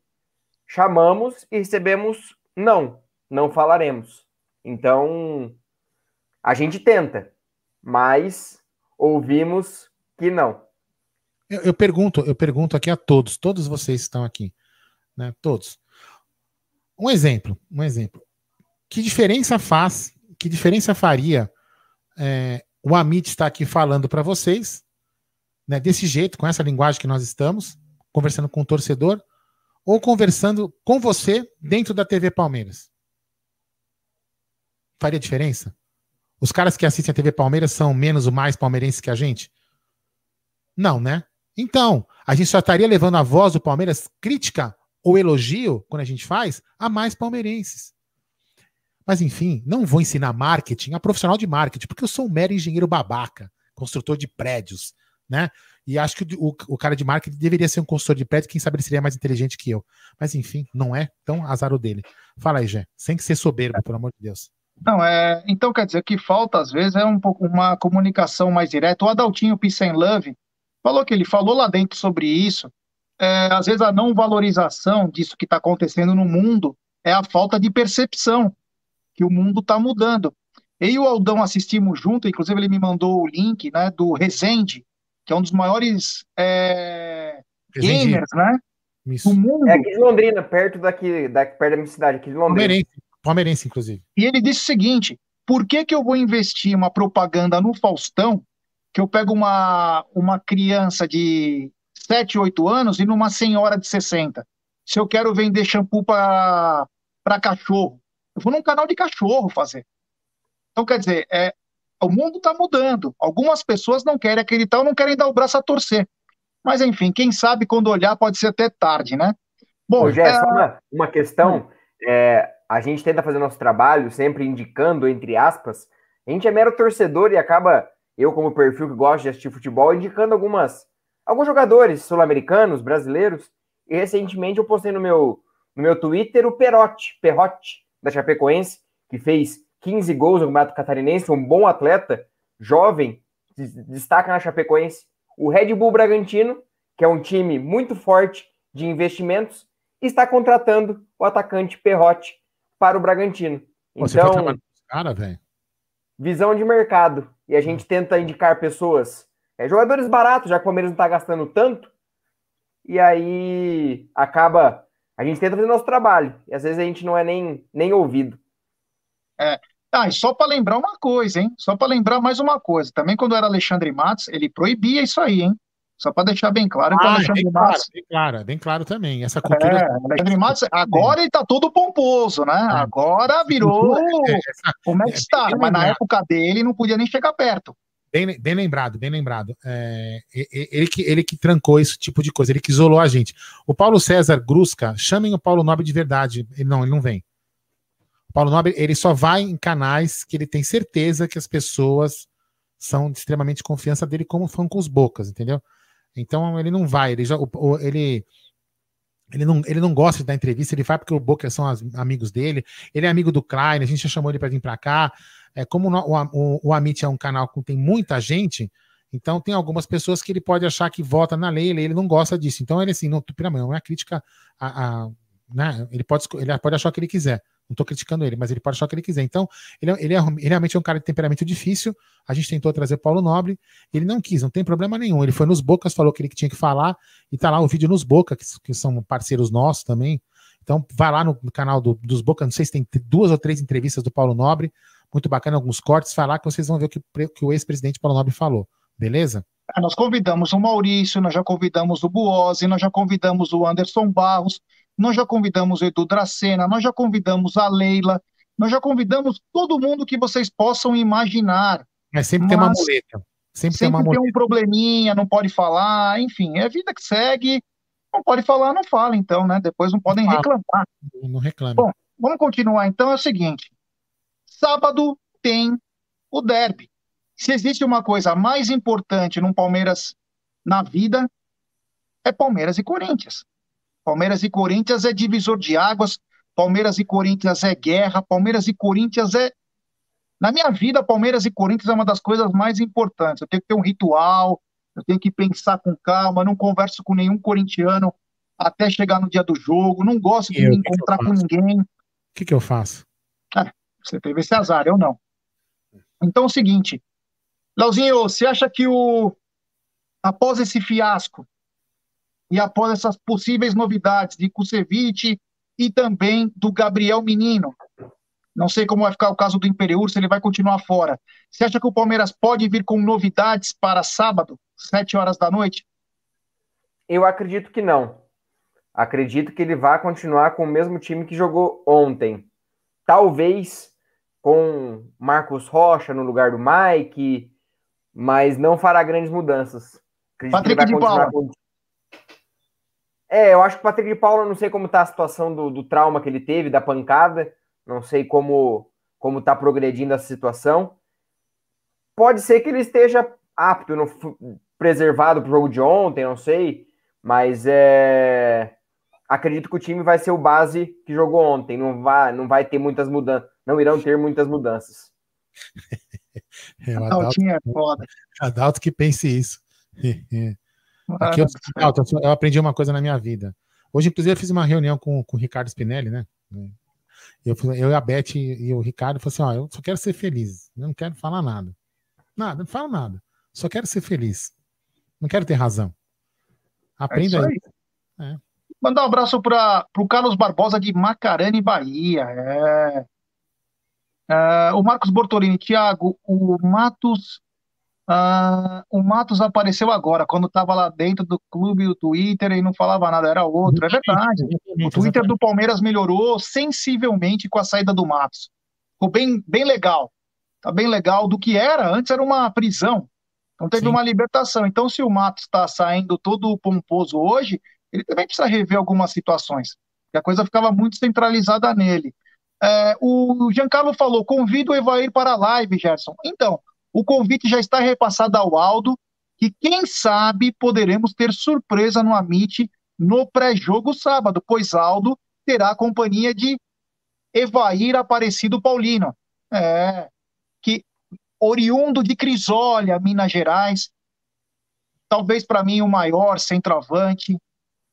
Chamamos e recebemos não, não falaremos. Então, a gente tenta, mas ouvimos que não. Eu, eu, pergunto, eu pergunto aqui a todos, todos vocês estão aqui, né? Todos. Um exemplo, um exemplo. Que diferença faz? Que diferença faria é, o Amit estar aqui falando para vocês, né? Desse jeito, com essa linguagem que nós estamos, conversando com o torcedor, ou conversando com você dentro da TV Palmeiras? Faria diferença? Os caras que assistem a TV Palmeiras são menos ou mais palmeirenses que a gente? Não, né? Então, a gente só estaria levando a voz do Palmeiras crítica ou elogio, quando a gente faz, a mais palmeirenses. Mas enfim, não vou ensinar marketing a profissional de marketing, porque eu sou um mero engenheiro babaca, construtor de prédios, né? E acho que o, o cara de marketing deveria ser um consultor de prédio, quem sabe ele seria mais inteligente que eu. Mas enfim, não é, então azar o dele. Fala aí, Jé, sem que ser soberbo, pelo amor de Deus. Não, é, então quer dizer, que falta às vezes é um pouco uma comunicação mais direta. O Adaltinho Peace and Love falou que ele falou lá dentro sobre isso. É, às vezes a não valorização disso que está acontecendo no mundo é a falta de percepção que o mundo está mudando. Eu e o Aldão assistimos junto, inclusive ele me mandou o link né, do Resende, que é um dos maiores é, gamers, né? Isso. Do mundo. É aqui de Londrina, perto daqui, daqui perto da minha cidade, aqui de Londrina. Palmeirense, Palmeirense inclusive. E ele disse o seguinte: por que, que eu vou investir uma propaganda no Faustão que eu pego uma, uma criança de 7, 8 anos e numa senhora de 60. Se eu quero vender shampoo para cachorro, eu vou num canal de cachorro fazer. Então, quer dizer, é, o mundo está mudando. Algumas pessoas não querem acreditar ou não querem dar o braço a torcer. Mas, enfim, quem sabe quando olhar pode ser até tarde, né? Bom, Ô, Gé, é... só uma, uma questão. É, a gente tenta fazer nosso trabalho sempre indicando, entre aspas, a gente é mero torcedor e acaba eu como perfil que gosta de assistir futebol, indicando algumas alguns jogadores sul-americanos, brasileiros. E recentemente eu postei no meu no meu Twitter o Perotti, Perrotti da Chapecoense, que fez 15 gols no Campeonato Catarinense, um bom atleta, jovem, destaca na Chapecoense. O Red Bull Bragantino, que é um time muito forte de investimentos, está contratando o atacante Perrotti para o Bragantino. Então, Você cara, velho. Visão de mercado e a gente tenta indicar pessoas, é, jogadores baratos, já que o Palmeiras não está gastando tanto, e aí acaba. A gente tenta fazer nosso trabalho, e às vezes a gente não é nem, nem ouvido. É. Ah, e só para lembrar uma coisa, hein? Só para lembrar mais uma coisa. Também quando era Alexandre Matos, ele proibia isso aí, hein? Só para deixar bem claro. Ah, Alexandre bem Matos... claro, bem claro, bem claro também. Essa cultura. É, Alexandre Matos, agora ele tá todo pomposo, né? É. Agora virou é, o Max Star, mas na época dele não podia nem chegar perto. Bem, bem lembrado, bem lembrado. É, ele, que, ele que trancou esse tipo de coisa, ele que isolou a gente. O Paulo César Grusca, chamem o Paulo Nobre de verdade. Ele não, ele não vem. Paulo Nobre, ele só vai em canais que ele tem certeza que as pessoas são de extremamente confiança dele, como fã com os bocas, entendeu? Então ele não vai, ele já, ele, ele não, ele não gosta de dar entrevista, ele vai porque o Boca são as, amigos dele, ele é amigo do Klein, a gente já chamou ele para vir para cá. É, como o, o, o Amit é um canal que tem muita gente, então tem algumas pessoas que ele pode achar que vota na lei, ele não gosta disso. Então ele assim, não, não é crítica a, a né? Ele pode, ele pode achar o que ele quiser. Não estou criticando ele, mas ele pode achar o que ele quiser. Então, ele, é, ele, é, ele realmente é um cara de temperamento difícil. A gente tentou trazer Paulo Nobre, ele não quis, não tem problema nenhum. Ele foi nos Bocas, falou que ele tinha que falar, e tá lá o vídeo nos Boca, que, que são parceiros nossos também. Então, vai lá no, canal do, dos Boca, não sei se tem duas ou três entrevistas do Paulo Nobre, muito bacana, alguns cortes, vai lá que vocês vão ver o que, que o ex-presidente Paulo Nobre falou. Beleza? É, nós convidamos o Maurício, nós já convidamos o Buozzi, nós já convidamos o Anderson Barros, nós já convidamos o Edu Dracena, nós já convidamos a Leila, nós já convidamos todo mundo que vocês possam imaginar. Mas sempre tem uma muleta. Sempre, sempre tem, uma muleta. tem um probleminha, não pode falar, enfim, é vida que segue. Não pode falar, não fala, então, né? Depois não podem não reclamar. Não reclama. Bom, vamos continuar então. É o seguinte: sábado tem o derby. Se existe uma coisa mais importante num Palmeiras na vida, é Palmeiras e Corinthians. Palmeiras e Corinthians é divisor de águas, Palmeiras e Corinthians é guerra, Palmeiras e Corinthians é. Na minha vida, Palmeiras e Corinthians é uma das coisas mais importantes. Eu tenho que ter um ritual, eu tenho que pensar com calma, não converso com nenhum corintiano até chegar no dia do jogo, não gosto de eu, me encontrar com ninguém. O que, que eu faço? Ah, você teve esse azar, eu não. Então é o seguinte, Leozinho, você acha que o após esse fiasco e após essas possíveis novidades de Kusevich e também do Gabriel Menino. Não sei como vai ficar o caso do Imperiur, se ele vai continuar fora. Você acha que o Palmeiras pode vir com novidades para sábado, sete horas da noite? Eu acredito que não. Acredito que ele vai continuar com o mesmo time que jogou ontem. Talvez com Marcos Rocha no lugar do Mike, mas não fará grandes mudanças. Acredito Patrick de Paula. Com... É, eu acho que o Patrick de Paula, não sei como tá a situação do, do trauma que ele teve, da pancada, não sei como como tá progredindo essa situação. Pode ser que ele esteja apto, no, preservado para o jogo de ontem, não sei, mas é, acredito que o time vai ser o base que jogou ontem, não vai, não vai ter muitas mudanças, não irão ter muitas mudanças. [laughs] é, o Adalto, é foda. Adalto que pense isso. [laughs] Aqui eu, eu, aprendi uma coisa na minha vida. Hoje, inclusive, eu fiz uma reunião com, com o Ricardo Spinelli, né? Eu, eu e a Beth e, o Ricardo falou assim: ó, eu só quero ser feliz. Eu não quero falar nada. Nada, não falo nada. Só quero ser feliz. Não quero ter razão. Aprenda é aí. aí. É. Mandar um abraço para o Carlos Barbosa de Macarane, Bahia. É. é o Marcos Bortolini, Thiago, o Matos ah, o Matos apareceu agora, quando estava lá dentro do clube do Twitter e não falava nada, era outro. É verdade. O Twitter do Palmeiras melhorou sensivelmente com a saída do Matos. Ficou bem, bem legal. Tá bem legal do que era. Antes era uma prisão. Então teve Sim. uma libertação. Então, se o Matos está saindo todo pomposo hoje, ele também precisa rever algumas situações. Porque a coisa ficava muito centralizada nele. É, o Giancarlo falou: convido o Evair para a live, Gerson. Então, o convite já está repassado ao Aldo, que quem sabe poderemos ter surpresa no Amit no pré-jogo sábado, pois Aldo terá a companhia de Evair Aparecido Paulino, é, que oriundo de Crisólia, Minas Gerais, talvez para mim o maior centroavante,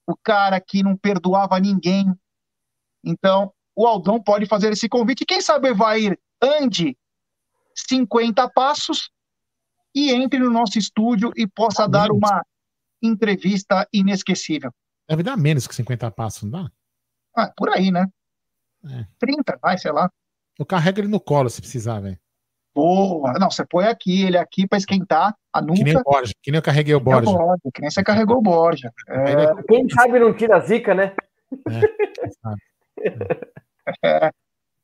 o cara que não perdoava ninguém. Então, o Aldão pode fazer esse convite. Quem sabe Evair ande 50 passos e entre no nosso estúdio e possa dar uma entrevista inesquecível. Deve dar menos que 50 passos, não dá? Ah, por aí, né? É. 30, vai, sei lá. Eu carrego ele no colo se precisar, velho. Boa! Não, você põe aqui, ele aqui para esquentar a nuca. Que nem o Borja, que nem eu carreguei o Borja. Que, Borja, que nem você carregou o Borja. É... Quem sabe não tira a zica, né? É, [laughs] é.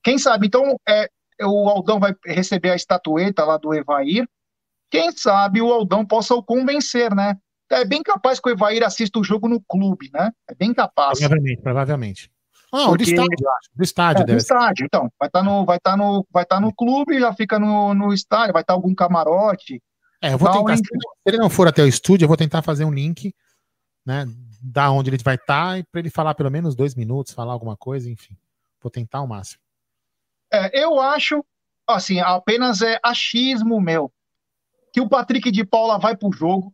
Quem sabe? Então, é, o Aldão vai receber a estatueta lá do Evair. Quem sabe o Aldão possa o convencer, né? É bem capaz que o Evair assista o jogo no clube, né? É bem capaz. Provavelmente, provavelmente. Ah, do estádio. Do estádio, é, do estádio, então. Vai estar tá no, vai estar tá no, vai estar tá no clube, já fica no, no estádio, vai estar algum camarote. É, eu vou tentar, se ele não for até o estúdio, eu vou tentar fazer um link, né, da onde ele vai estar, e para ele falar pelo menos dois minutos, falar alguma coisa, enfim. Vou tentar o máximo. É, eu acho, assim, apenas é achismo meu, que o Patrick de Paula vai pro jogo,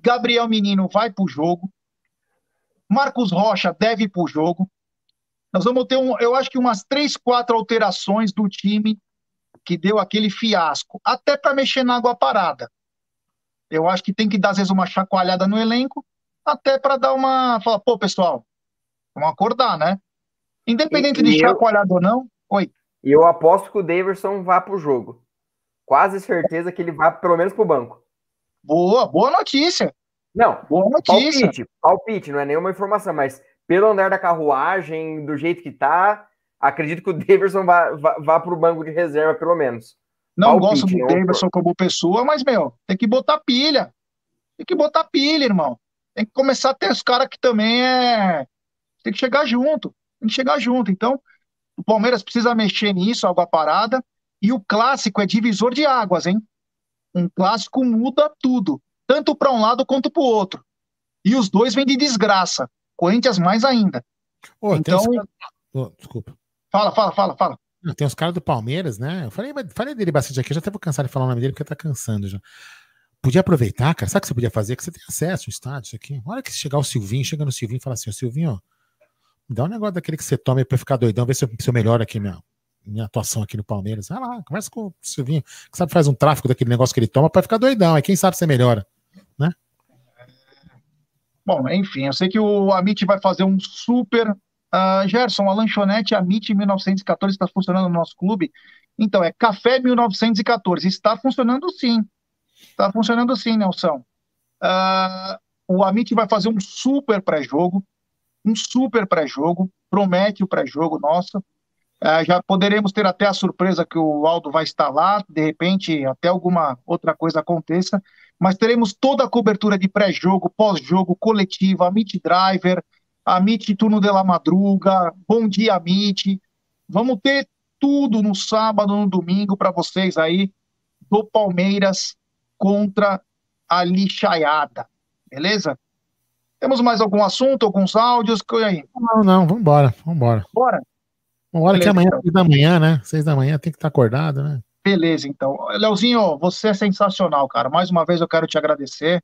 Gabriel Menino vai pro jogo, Marcos Rocha deve ir para o jogo. Nós vamos ter, um, eu acho que umas três, quatro alterações do time que deu aquele fiasco, até para mexer na água parada. Eu acho que tem que dar, às vezes, uma chacoalhada no elenco, até para dar uma. Falar, pô, pessoal, vamos acordar, né? Independente e, de eu, ou não. Oi. E eu aposto que o Davidson vá para o jogo. Quase certeza que ele vá pelo menos para o banco. Boa, boa notícia. Não, boa notícia. Palpite, palpite, não é nenhuma informação, mas pelo andar da carruagem, do jeito que tá, acredito que o Davidson vá, vá, vá para o banco de reserva, pelo menos. Não palpite, gosto do Davidson como pessoa, mas, meu, tem que botar pilha. Tem que botar pilha, irmão. Tem que começar a ter os caras que também é. Tem que chegar junto. Tem que chegar junto. Então, o Palmeiras precisa mexer nisso, água parada. E o clássico é divisor de águas, hein? Um clássico muda tudo tanto para um lado quanto para o outro. E os dois vêm de desgraça. Corinthians mais ainda. Oh, então. Oh, desculpa. Fala, fala, fala, fala. Tem os caras do Palmeiras, né? Eu falei, falei dele bastante aqui, eu já até vou cansar de falar o nome dele porque tá cansando já. Podia aproveitar, cara. Sabe o que você podia fazer? Que você tem acesso ao estádio, isso aqui. Olha que chegar o Silvinho, chega no Silvinho e fala assim: Ô Silvinho, me dá um negócio daquele que você toma pra ficar doidão, ver se eu, se eu melhoro aqui minha, minha atuação aqui no Palmeiras. Vai lá, conversa com o Silvinho, que sabe faz um tráfico daquele negócio que ele toma pra ficar doidão. Aí quem sabe você melhora né? Bom, enfim, eu sei que o Amit vai fazer um super. Uh, Gerson, a lanchonete Amit 1914 está funcionando no nosso clube. Então, é Café 1914. Está funcionando sim. Está funcionando sim, Nelson. Uh, o Amit vai fazer um super pré-jogo. Um super pré-jogo. Promete o pré-jogo nosso. Uh, já poderemos ter até a surpresa que o Aldo vai estar lá. De repente, até alguma outra coisa aconteça mas teremos toda a cobertura de pré-jogo, pós-jogo, coletiva, Meet Driver, a Meet Turno de la Madruga, Bom Dia Meet. Vamos ter tudo no sábado, no domingo para vocês aí do Palmeiras contra a lixaiada. Beleza? Temos mais algum assunto, alguns áudios? Que aí? Não, não, vambora, vambora. Bora. Vambora que amanhã, então. seis da manhã, né? Seis da manhã tem que estar acordado, né? Beleza, então. Leozinho, você é sensacional, cara. Mais uma vez eu quero te agradecer.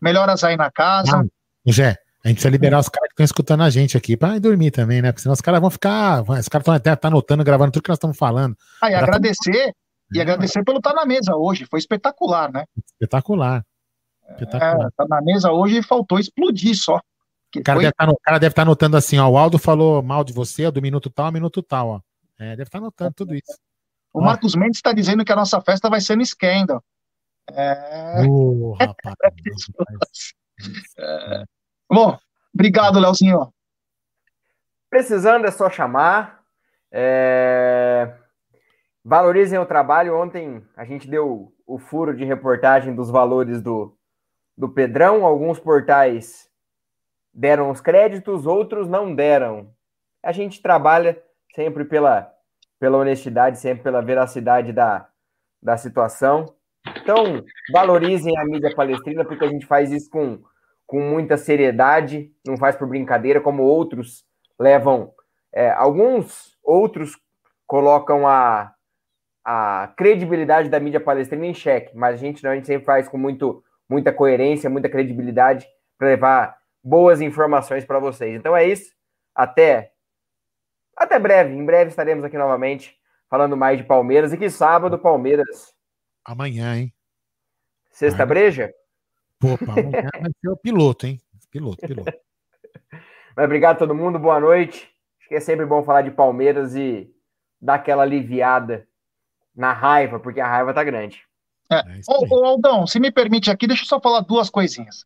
Melhoras aí na casa. Ah, Jé, a gente precisa liberar os caras que estão escutando a gente aqui para dormir também, né? Porque senão os caras vão ficar. Os caras estão até tá anotando, gravando tudo que nós estamos falando. Ah, e agradecer, e agradecer pelo estar tá na mesa hoje. Foi espetacular, né? Espetacular. Espetacular. É, tá na mesa hoje e faltou explodir só. O cara, foi... deve tá, cara deve estar tá anotando assim, ó. O Aldo falou mal de você, do minuto tal, minuto tal, ó. É, deve estar tá anotando tudo isso. O Marcos Mendes está dizendo que a nossa festa vai ser no Scandal. É... Uh, rapaz, é... Bom, obrigado, Leozinho. Precisando é só chamar. É... Valorizem o trabalho. Ontem a gente deu o furo de reportagem dos valores do, do Pedrão. Alguns portais deram os créditos, outros não deram. A gente trabalha sempre pela pela honestidade, sempre pela veracidade da, da situação. Então, valorizem a mídia palestrina, porque a gente faz isso com, com muita seriedade, não faz por brincadeira, como outros levam. É, alguns outros colocam a, a credibilidade da mídia palestrina em xeque, mas a gente não, a gente sempre faz com muito, muita coerência, muita credibilidade para levar boas informações para vocês. Então é isso. Até até breve, em breve estaremos aqui novamente falando mais de Palmeiras. E que sábado, Palmeiras. Amanhã, hein? Sexta breja? Opa, amanhã vai ser o piloto, hein? Piloto, piloto. [laughs] Mas obrigado a todo mundo, boa noite. Acho que é sempre bom falar de Palmeiras e dar aquela aliviada na raiva, porque a raiva tá grande. É. é ô, ô, Aldão, se me permite aqui, deixa eu só falar duas coisinhas.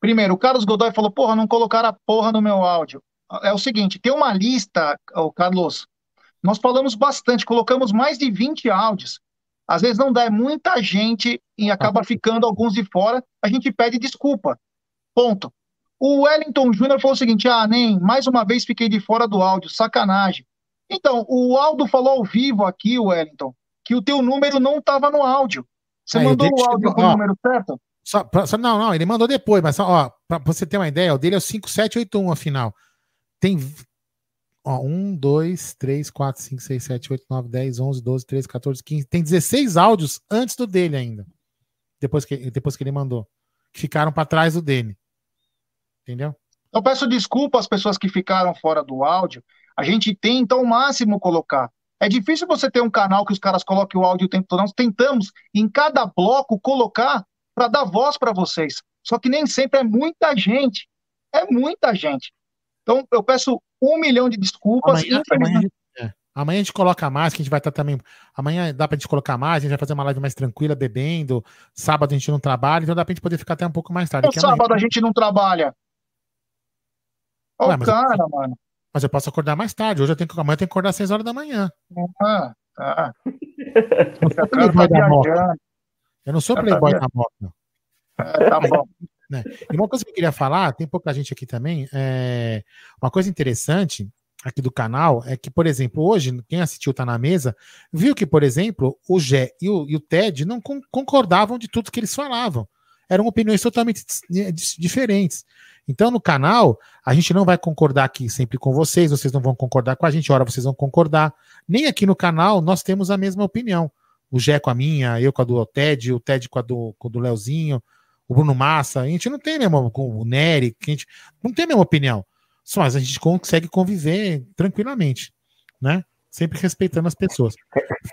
Primeiro, o Carlos Godoy falou: porra, não colocaram a porra no meu áudio é o seguinte: tem uma lista, oh, Carlos, nós falamos bastante, colocamos mais de 20 áudios. Às vezes não dá, é muita gente e acaba ficando alguns de fora, a gente pede desculpa. Ponto. O Wellington Júnior falou o seguinte: ah, nem mais uma vez fiquei de fora do áudio, sacanagem. Então, o Aldo falou ao vivo aqui, Wellington, que o teu número não estava no áudio. Você É, mandou o áudio com o número certo? Só, pra- só- não, não, ele mandou depois, mas só, ó, pra você ter uma ideia, o dele é o 5781, afinal. Tem. Ó, 1, 2, 3, 4, 5, 6, 7, 8, 9, 10, 11, 12, 13, 14, 15. Tem 16 áudios antes do dele ainda. Depois que, depois que ele mandou. Que ficaram para trás do dele. Entendeu? Eu peço desculpa às pessoas que ficaram fora do áudio. A gente tenta ao máximo colocar. É difícil você ter um canal que os caras coloquem o áudio o tempo todo. Nós tentamos, em cada bloco, colocar para dar voz para vocês. Só que nem sempre é muita gente. É muita gente. Então, eu peço um milhão de desculpas. Amanhã, Infelizmente, amanhã, é. Amanhã a gente coloca mais, que a gente vai estar também. Amanhã dá pra gente colocar mais, a gente vai fazer uma live mais tranquila, bebendo. Sábado a gente não trabalha, então dá pra gente poder ficar até um pouco mais tarde. no amanhã- sábado a gente não trabalha. Olha o mas eu cara, mano. Mas eu posso acordar mais tarde. Hoje eu tenho que, amanhã eu tenho que acordar às 6 horas da manhã. Ah, [laughs] tá. Eu não sou playboy tá da moto. Eu não sou playboy da moto. É, tá bom. né? E uma coisa que eu queria falar, tem pouca gente aqui também, é uma coisa interessante aqui do canal é que, por exemplo, hoje, quem assistiu Tá na Mesa, viu que, por exemplo, o Gé e o, e o Ted não con- concordavam de tudo que eles falavam. Eram opiniões totalmente dis- diferentes. Então, no canal, a gente não vai concordar aqui sempre com vocês, vocês não vão concordar com a gente, hora vocês vão concordar. Nem aqui no canal nós temos a mesma opinião. O Gé com a minha, eu com a do Ted, o Ted com a do, com do Leozinho, o Bruno Massa, a gente não tem a mesma, com o Nery, a gente não tem a mesma opinião. Só mas a gente consegue conviver tranquilamente, né? Sempre respeitando as pessoas.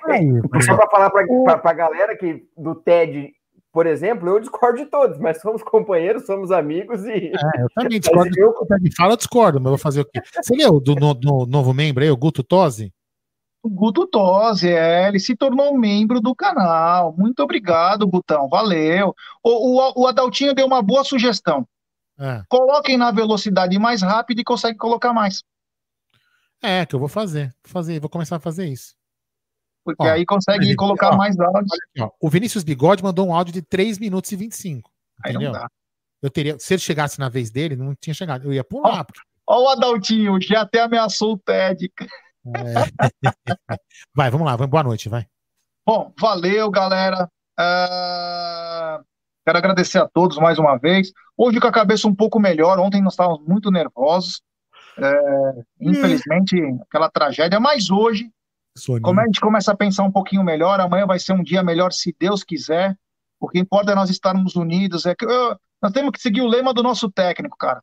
Aí, Só para falar para a galera que do TED, por exemplo, eu discordo de todos, mas somos companheiros, somos amigos e. É, eu também [laughs] discordo. o Ted fala, eu discordo, mas eu vou fazer o quê? Você leu do no- do novo membro aí, o Guto Tosi? O Guto Tosi, é, ele se tornou um membro do canal. Muito obrigado, Gutão, valeu. O, o, o Adaltinho deu uma boa sugestão. É. Coloquem na velocidade mais rápida e consegue colocar mais. É, que eu vou fazer. Vou fazer, vou começar a fazer isso. Porque Ó, aí consegue exemplo, colocar ó, mais ó, o Vinícius Bigode mandou um áudio de 3 minutos e 25. Aí não Entendeu? dá. Eu teria, se ele chegasse na vez dele, não tinha chegado. Eu ia pular. porque- Ó o Adaltinho, já até ameaçou o TED. é. [laughs] Vai, vamos lá, vamos- boa noite, vai. Bom, valeu, galera. Ah, Quero agradecer a todos mais uma vez. Hoje com a cabeça um pouco melhor. Ontem nós estávamos muito nervosos. É, infelizmente, aquela tragédia. Mas hoje, como a gente começa a pensar um pouquinho melhor, amanhã vai ser um dia melhor, se Deus quiser. O que importa é nós estarmos unidos. É que, eu- nós temos que seguir o lema do nosso técnico, cara.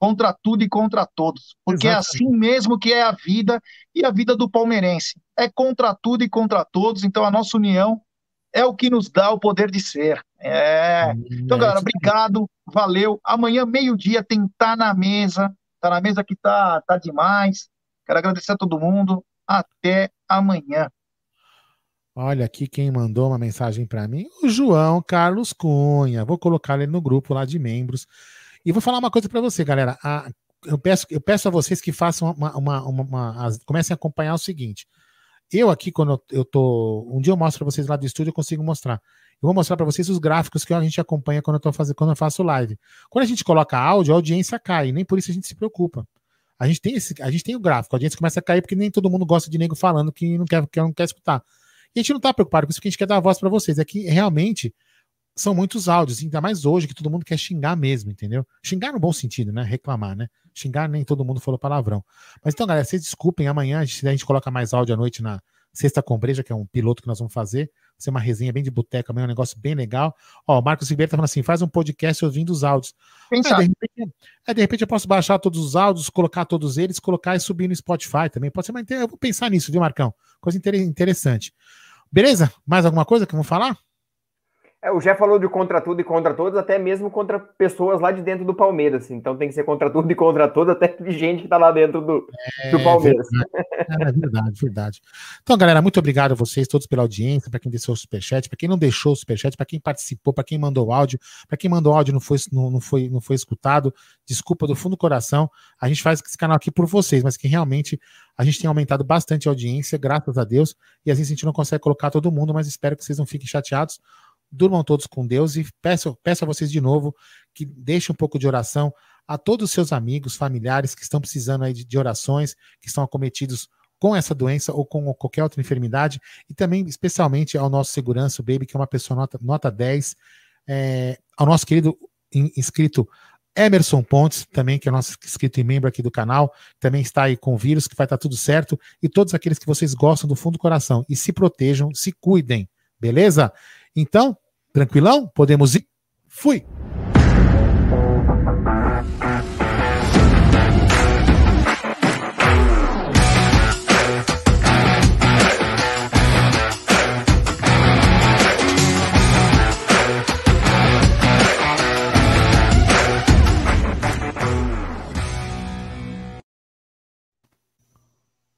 Contra tudo e contra todos. Porque é assim mesmo que é a vida e a vida do palmeirense. É contra tudo e contra todos. Então a nossa união é o que nos dá o poder de ser. É. Então, galera, obrigado, valeu. Amanhã, meio-dia, tem Tá na Mesa. Tá na mesa que tá, tá demais. Quero agradecer a todo mundo. Até amanhã. Olha aqui quem mandou uma mensagem para mim, o João Carlos Cunha. Vou colocar ele no grupo lá de membros. E vou falar uma coisa para você, galera. A- eu, peço, eu peço a vocês que façam uma, uma- uma- uma- comecem a acompanhar o seguinte. Eu aqui, quando eu, eu tô. Um dia eu mostro para vocês lá do estúdio, eu consigo mostrar. Eu vou mostrar para vocês os gráficos que a gente acompanha quando eu, tô fazendo, quando eu faço live. Quando a gente coloca áudio, a audiência cai, nem por isso a gente se preocupa. A gente tem, esse, a gente tem o gráfico, a audiência começa a cair porque nem todo mundo gosta de nego falando que não quer, que não quer escutar. E a gente não tá preocupado com isso, porque a gente quer dar voz para vocês. É que realmente são muitos áudios, ainda mais hoje que todo mundo quer xingar mesmo, entendeu? Xingar no bom sentido, né? Reclamar, né? Xingar nem todo mundo falou palavrão. Mas então, galera, vocês desculpem, amanhã a gente, a gente coloca mais áudio à noite na Sexta com Breja, que é um piloto que nós vamos fazer. Vai ser uma resenha bem de boteca, um negócio bem legal. Ó, o Marcos Ribeiro tá falando assim: faz um podcast ouvindo os áudios. Quem É, de, repente, é, de repente eu posso baixar todos os áudios, colocar todos eles, colocar e subir no Spotify também. Pode ser, mas eu vou pensar nisso, viu, Marcão? Coisa inter- interessante. Beleza? Mais alguma coisa que vamos falar? É, o Jé falou de contra tudo e contra todos, até mesmo contra pessoas lá de dentro do Palmeiras. Então tem que ser contra tudo e contra todos, até de gente que tá lá dentro do, do Palmeiras. É verdade, verdade. Então, galera, muito obrigado a vocês todos pela audiência, para quem deixou o superchat, para quem não deixou o superchat, para quem participou, para quem mandou áudio, para quem mandou áudio e não foi, não, não, foi, não foi escutado. Desculpa do fundo do coração. A gente faz esse canal aqui por vocês, mas que realmente a gente tem aumentado bastante a audiência, graças a Deus. E às vezes a gente não consegue colocar todo mundo, mas espero que vocês não fiquem chateados. Durmam todos com Deus e peço, peço a vocês de novo que deixem um pouco de oração a todos os seus amigos, familiares que estão precisando aí de, de orações, que estão acometidos com essa doença ou com qualquer outra enfermidade, e também especialmente ao nosso segurança, o Baby, que é uma pessoa nota, nota 10, é, ao nosso querido inscrito Emerson Pontes, também, que é nosso inscrito e membro aqui do canal, também está aí com o vírus, que vai estar tudo certo, e todos aqueles que vocês gostam do fundo do coração. E se protejam, se cuidem, beleza? Então, tranquilão? Podemos ir? Fui!